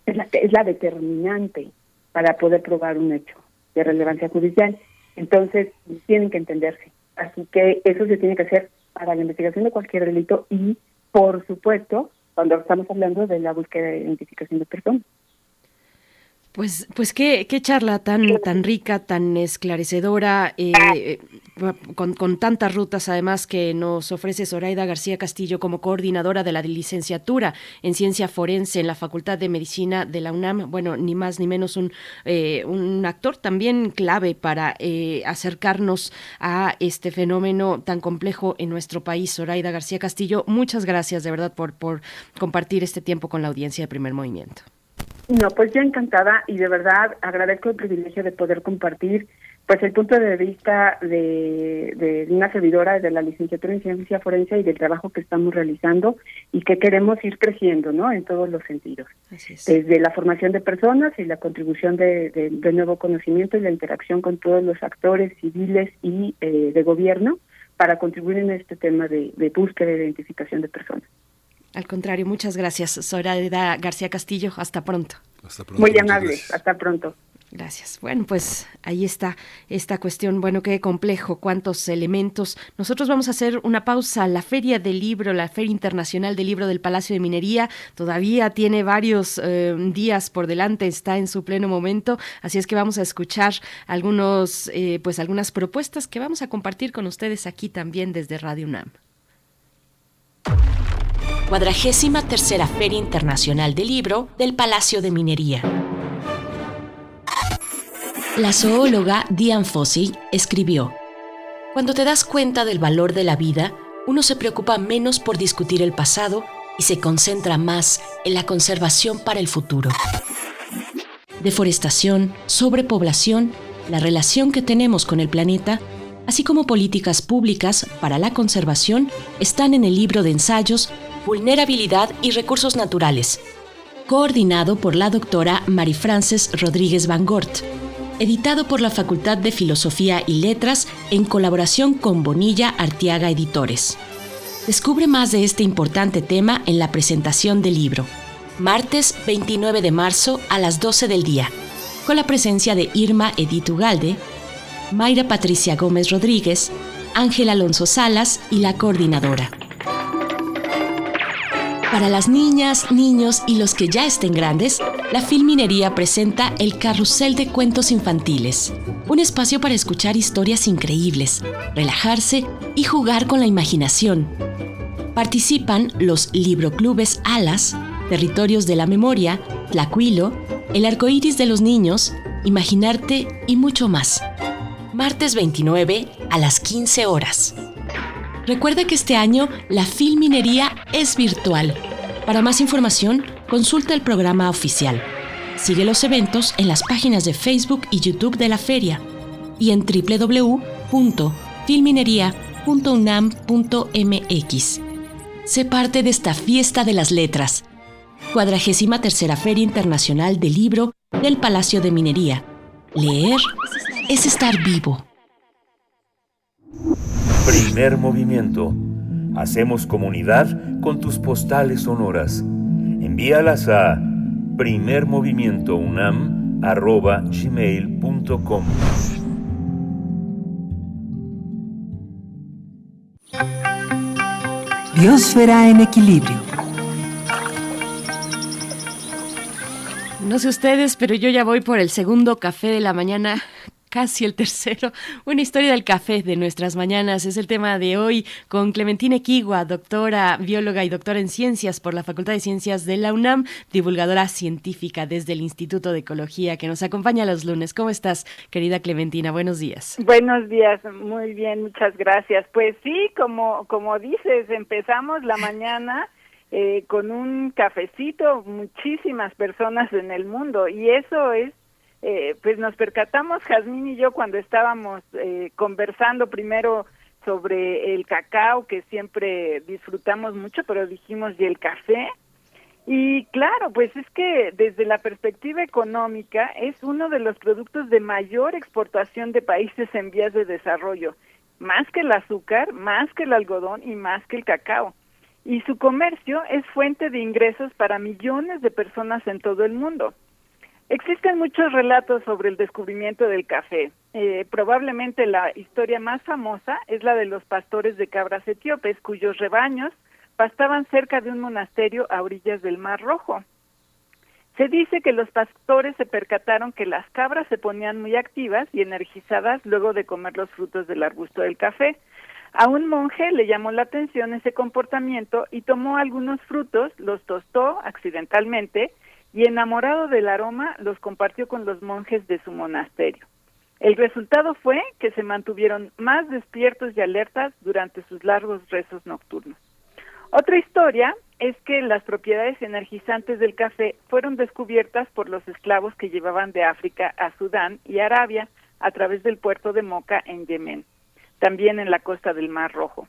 Es la, es la determinante para poder probar un hecho de relevancia judicial. Entonces, tienen que entenderse. Así que eso se tiene que hacer para la investigación de cualquier delito y, por supuesto, cuando estamos hablando de la búsqueda de identificación de personas. Pues, pues qué, qué charla tan, tan rica, tan esclarecedora, eh, con, con, tantas rutas además que nos ofrece Zoraida García Castillo como coordinadora de la licenciatura en Ciencia Forense en la Facultad de Medicina de la UNAM. Bueno, ni más ni menos un, eh, un actor también clave para eh, acercarnos a este fenómeno tan complejo en nuestro país. Zoraida García Castillo, muchas gracias de verdad por, por compartir este tiempo con la audiencia de Primer Movimiento. No, pues yo encantada y de verdad agradezco el privilegio de poder compartir pues el punto de vista de, de una servidora de la licenciatura en ciencia forense y del trabajo que estamos realizando y que queremos ir creciendo, ¿no? En todos los sentidos. Desde la formación de personas y la contribución de, de, nuevo conocimiento y la interacción con todos los actores civiles y eh, de gobierno para contribuir en este tema de, de búsqueda e identificación de personas. Al contrario, muchas gracias, Zoraida García Castillo. Hasta pronto. Hasta pronto. Muy amable. Hasta pronto. Gracias. Bueno, pues ahí está esta cuestión. Bueno, qué complejo, cuántos elementos. Nosotros vamos a hacer una pausa. La Feria del Libro, la Feria Internacional del Libro del Palacio de Minería, todavía tiene varios eh, días por delante, está en su pleno momento. Así es que vamos a escuchar algunos, eh, pues algunas propuestas que vamos a compartir con ustedes aquí también desde Radio UNAM. Cuadragésima tercera Feria Internacional del Libro del Palacio de Minería. La zoóloga Diane Fossey escribió, Cuando te das cuenta del valor de la vida, uno se preocupa menos por discutir el pasado y se concentra más en la conservación para el futuro. Deforestación, sobrepoblación, la relación que tenemos con el planeta, así como políticas públicas para la conservación, están en el libro de ensayos Vulnerabilidad y Recursos Naturales, coordinado por la doctora Mary Frances Rodríguez Van Gort, editado por la Facultad de Filosofía y Letras en colaboración con Bonilla Artiaga Editores. Descubre más de este importante tema en la presentación del libro, martes 29 de marzo a las 12 del día, con la presencia de Irma Edith Ugalde, Mayra Patricia Gómez Rodríguez, Ángel Alonso Salas y la coordinadora. Para las niñas, niños y los que ya estén grandes, la Filminería presenta el Carrusel de Cuentos Infantiles, un espacio para escuchar historias increíbles, relajarse y jugar con la imaginación. Participan los libroclubes Alas, Territorios de la Memoria, Tlacuilo, El Arcoíris de los Niños, Imaginarte y mucho más. Martes 29 a las 15 horas. Recuerda que este año la Filminería es virtual. Para más información, consulta el programa oficial. Sigue los eventos en las páginas de Facebook y YouTube de la feria y en www.filminería.unam.mx. Sé parte de esta fiesta de las letras. Cuadragésima tercera Feria Internacional del Libro del Palacio de Minería. Leer es estar vivo. Primer movimiento. Hacemos comunidad con tus postales sonoras. Envíalas a primermovimientounam.gmail.com Biosfera en equilibrio. No sé ustedes, pero yo ya voy por el segundo café de la mañana casi el tercero. Una historia del café de nuestras mañanas es el tema de hoy con Clementina Equigua, doctora, bióloga y doctora en ciencias por la Facultad de Ciencias de la UNAM, divulgadora científica desde el Instituto de Ecología que nos acompaña los lunes. ¿Cómo estás, querida Clementina? Buenos días. Buenos días, muy bien, muchas gracias. Pues sí, como, como dices, empezamos la mañana. Eh, con un cafecito, muchísimas personas en el mundo y eso es eh, pues nos percatamos, Jazmín y yo, cuando estábamos eh, conversando primero sobre el cacao, que siempre disfrutamos mucho, pero dijimos, ¿y el café? Y claro, pues es que desde la perspectiva económica es uno de los productos de mayor exportación de países en vías de desarrollo, más que el azúcar, más que el algodón y más que el cacao. Y su comercio es fuente de ingresos para millones de personas en todo el mundo. Existen muchos relatos sobre el descubrimiento del café. Eh, probablemente la historia más famosa es la de los pastores de cabras etíopes, cuyos rebaños pastaban cerca de un monasterio a orillas del Mar Rojo. Se dice que los pastores se percataron que las cabras se ponían muy activas y energizadas luego de comer los frutos del arbusto del café. A un monje le llamó la atención ese comportamiento y tomó algunos frutos, los tostó accidentalmente y enamorado del aroma los compartió con los monjes de su monasterio. El resultado fue que se mantuvieron más despiertos y alertas durante sus largos rezos nocturnos. Otra historia es que las propiedades energizantes del café fueron descubiertas por los esclavos que llevaban de África a Sudán y Arabia a través del puerto de Moca en Yemen, también en la costa del Mar Rojo.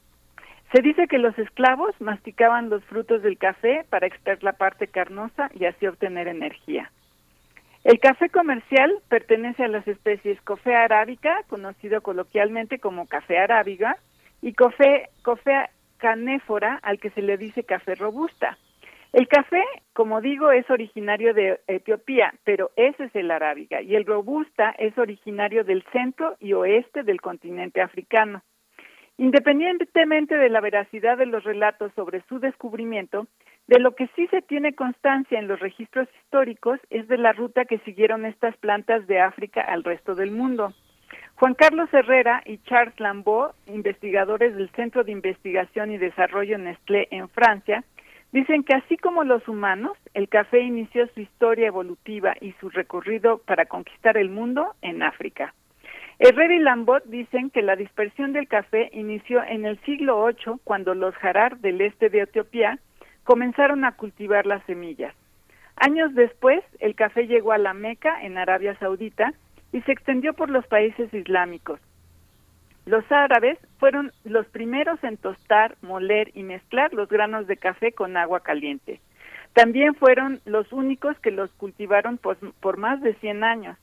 Se dice que los esclavos masticaban los frutos del café para extraer la parte carnosa y así obtener energía. El café comercial pertenece a las especies Coffea arábica, conocido coloquialmente como café arábiga, y Coffea canéfora, al que se le dice café robusta. El café, como digo, es originario de Etiopía, pero ese es el arábiga, y el robusta es originario del centro y oeste del continente africano. Independientemente de la veracidad de los relatos sobre su descubrimiento, de lo que sí se tiene constancia en los registros históricos es de la ruta que siguieron estas plantas de África al resto del mundo. Juan Carlos Herrera y Charles Lambeau, investigadores del Centro de Investigación y Desarrollo Nestlé en Francia, dicen que así como los humanos, el café inició su historia evolutiva y su recorrido para conquistar el mundo en África. Herrera y Lambot dicen que la dispersión del café inició en el siglo VIII cuando los Harar del este de Etiopía comenzaron a cultivar las semillas. Años después, el café llegó a la Meca, en Arabia Saudita, y se extendió por los países islámicos. Los árabes fueron los primeros en tostar, moler y mezclar los granos de café con agua caliente. También fueron los únicos que los cultivaron por, por más de 100 años.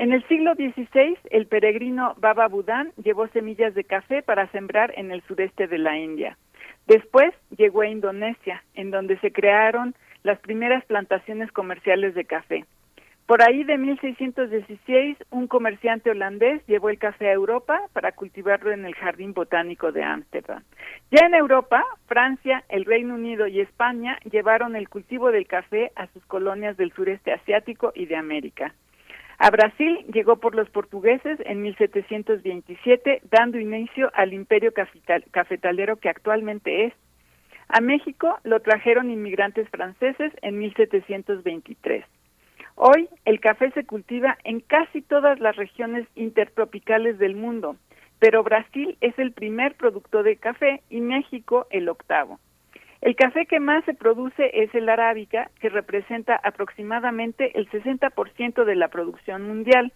En el siglo XVI, el peregrino Baba Budán llevó semillas de café para sembrar en el sureste de la India. Después llegó a Indonesia, en donde se crearon las primeras plantaciones comerciales de café. Por ahí de 1616, un comerciante holandés llevó el café a Europa para cultivarlo en el Jardín Botánico de Ámsterdam. Ya en Europa, Francia, el Reino Unido y España llevaron el cultivo del café a sus colonias del sureste asiático y de América. A Brasil llegó por los portugueses en 1727, dando inicio al imperio cafetalero que actualmente es. A México lo trajeron inmigrantes franceses en 1723. Hoy el café se cultiva en casi todas las regiones intertropicales del mundo, pero Brasil es el primer productor de café y México el octavo. El café que más se produce es el arábica, que representa aproximadamente el 60% de la producción mundial.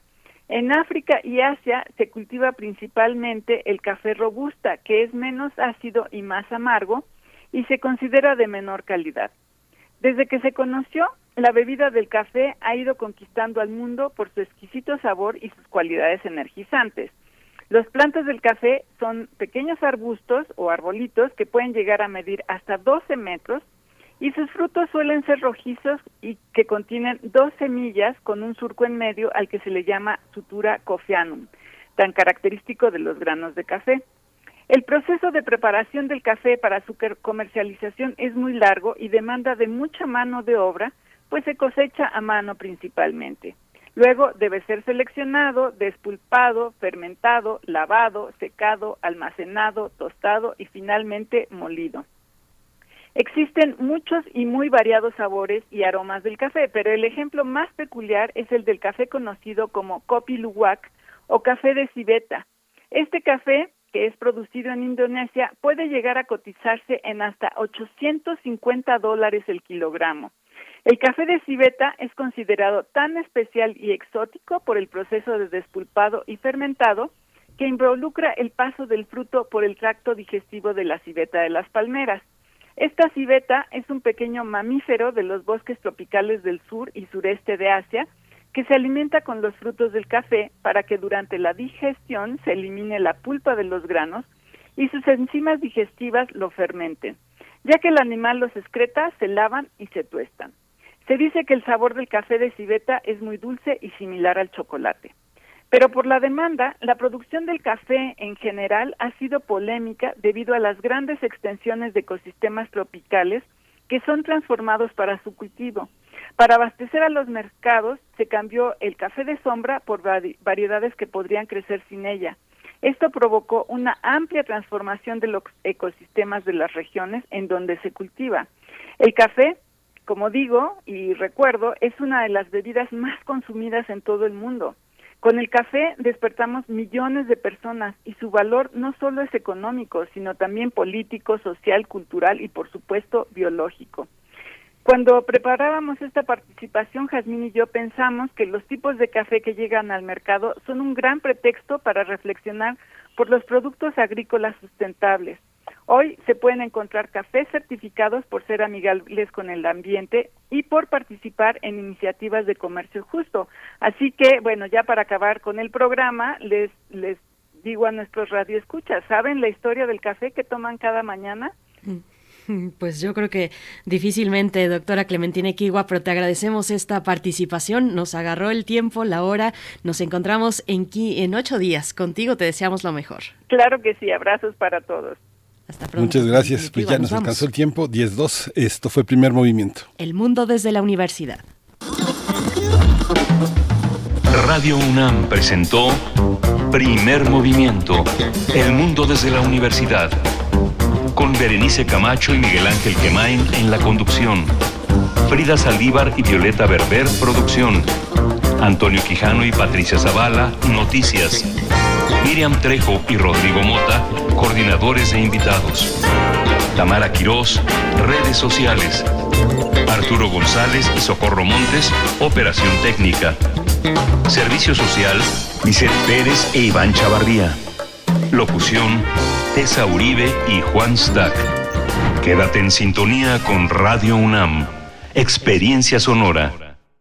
En África y Asia se cultiva principalmente el café robusta, que es menos ácido y más amargo, y se considera de menor calidad. Desde que se conoció, la bebida del café ha ido conquistando al mundo por su exquisito sabor y sus cualidades energizantes. Los plantas del café son pequeños arbustos o arbolitos que pueden llegar a medir hasta 12 metros y sus frutos suelen ser rojizos y que contienen dos semillas con un surco en medio al que se le llama sutura coffeanum, tan característico de los granos de café. El proceso de preparación del café para su comercialización es muy largo y demanda de mucha mano de obra, pues se cosecha a mano principalmente. Luego debe ser seleccionado, despulpado, fermentado, lavado, secado, almacenado, tostado y finalmente molido. Existen muchos y muy variados sabores y aromas del café, pero el ejemplo más peculiar es el del café conocido como Kopi Luwak o café de civeta. Este café que es producido en Indonesia puede llegar a cotizarse en hasta 850 dólares el kilogramo. El café de civeta es considerado tan especial y exótico por el proceso de despulpado y fermentado que involucra el paso del fruto por el tracto digestivo de la civeta de las palmeras. Esta civeta es un pequeño mamífero de los bosques tropicales del sur y sureste de Asia que se alimenta con los frutos del café para que durante la digestión se elimine la pulpa de los granos y sus enzimas digestivas lo fermenten. Ya que el animal los excreta, se lavan y se tuestan. Se dice que el sabor del café de civeta es muy dulce y similar al chocolate. Pero por la demanda, la producción del café en general ha sido polémica debido a las grandes extensiones de ecosistemas tropicales que son transformados para su cultivo. Para abastecer a los mercados se cambió el café de sombra por variedades que podrían crecer sin ella. Esto provocó una amplia transformación de los ecosistemas de las regiones en donde se cultiva. El café, como digo y recuerdo, es una de las bebidas más consumidas en todo el mundo. Con el café despertamos millones de personas y su valor no solo es económico, sino también político, social, cultural y por supuesto biológico. Cuando preparábamos esta participación, Jazmín y yo pensamos que los tipos de café que llegan al mercado son un gran pretexto para reflexionar por los productos agrícolas sustentables. Hoy se pueden encontrar cafés certificados por ser amigables con el ambiente y por participar en iniciativas de comercio justo. Así que, bueno, ya para acabar con el programa, les, les digo a nuestros radioescuchas, ¿saben la historia del café que toman cada mañana? Mm. Pues yo creo que difícilmente, doctora Clementina Equigua, pero te agradecemos esta participación. Nos agarró el tiempo, la hora. Nos encontramos en, en ocho días. Contigo te deseamos lo mejor. Claro que sí. Abrazos para todos. Hasta pronto. Muchas gracias. Pues ya nos, alcanzó el tiempo. 10-2. Esto fue primer movimiento. El mundo desde la universidad. Radio UNAM presentó Primer Movimiento. El mundo desde la universidad con Berenice Camacho y Miguel Ángel Quemain en la conducción. Frida Saldívar y Violeta Berber, producción. Antonio Quijano y Patricia Zavala, noticias. Miriam Trejo y Rodrigo Mota, coordinadores e invitados. Tamara Quirós, redes sociales. Arturo González y Socorro Montes, operación técnica. Servicio social, Vicente Pérez e Iván Chavarría. Locución, Tessa Uribe y Juan Stack. Quédate en sintonía con Radio UNAM. Experiencia sonora.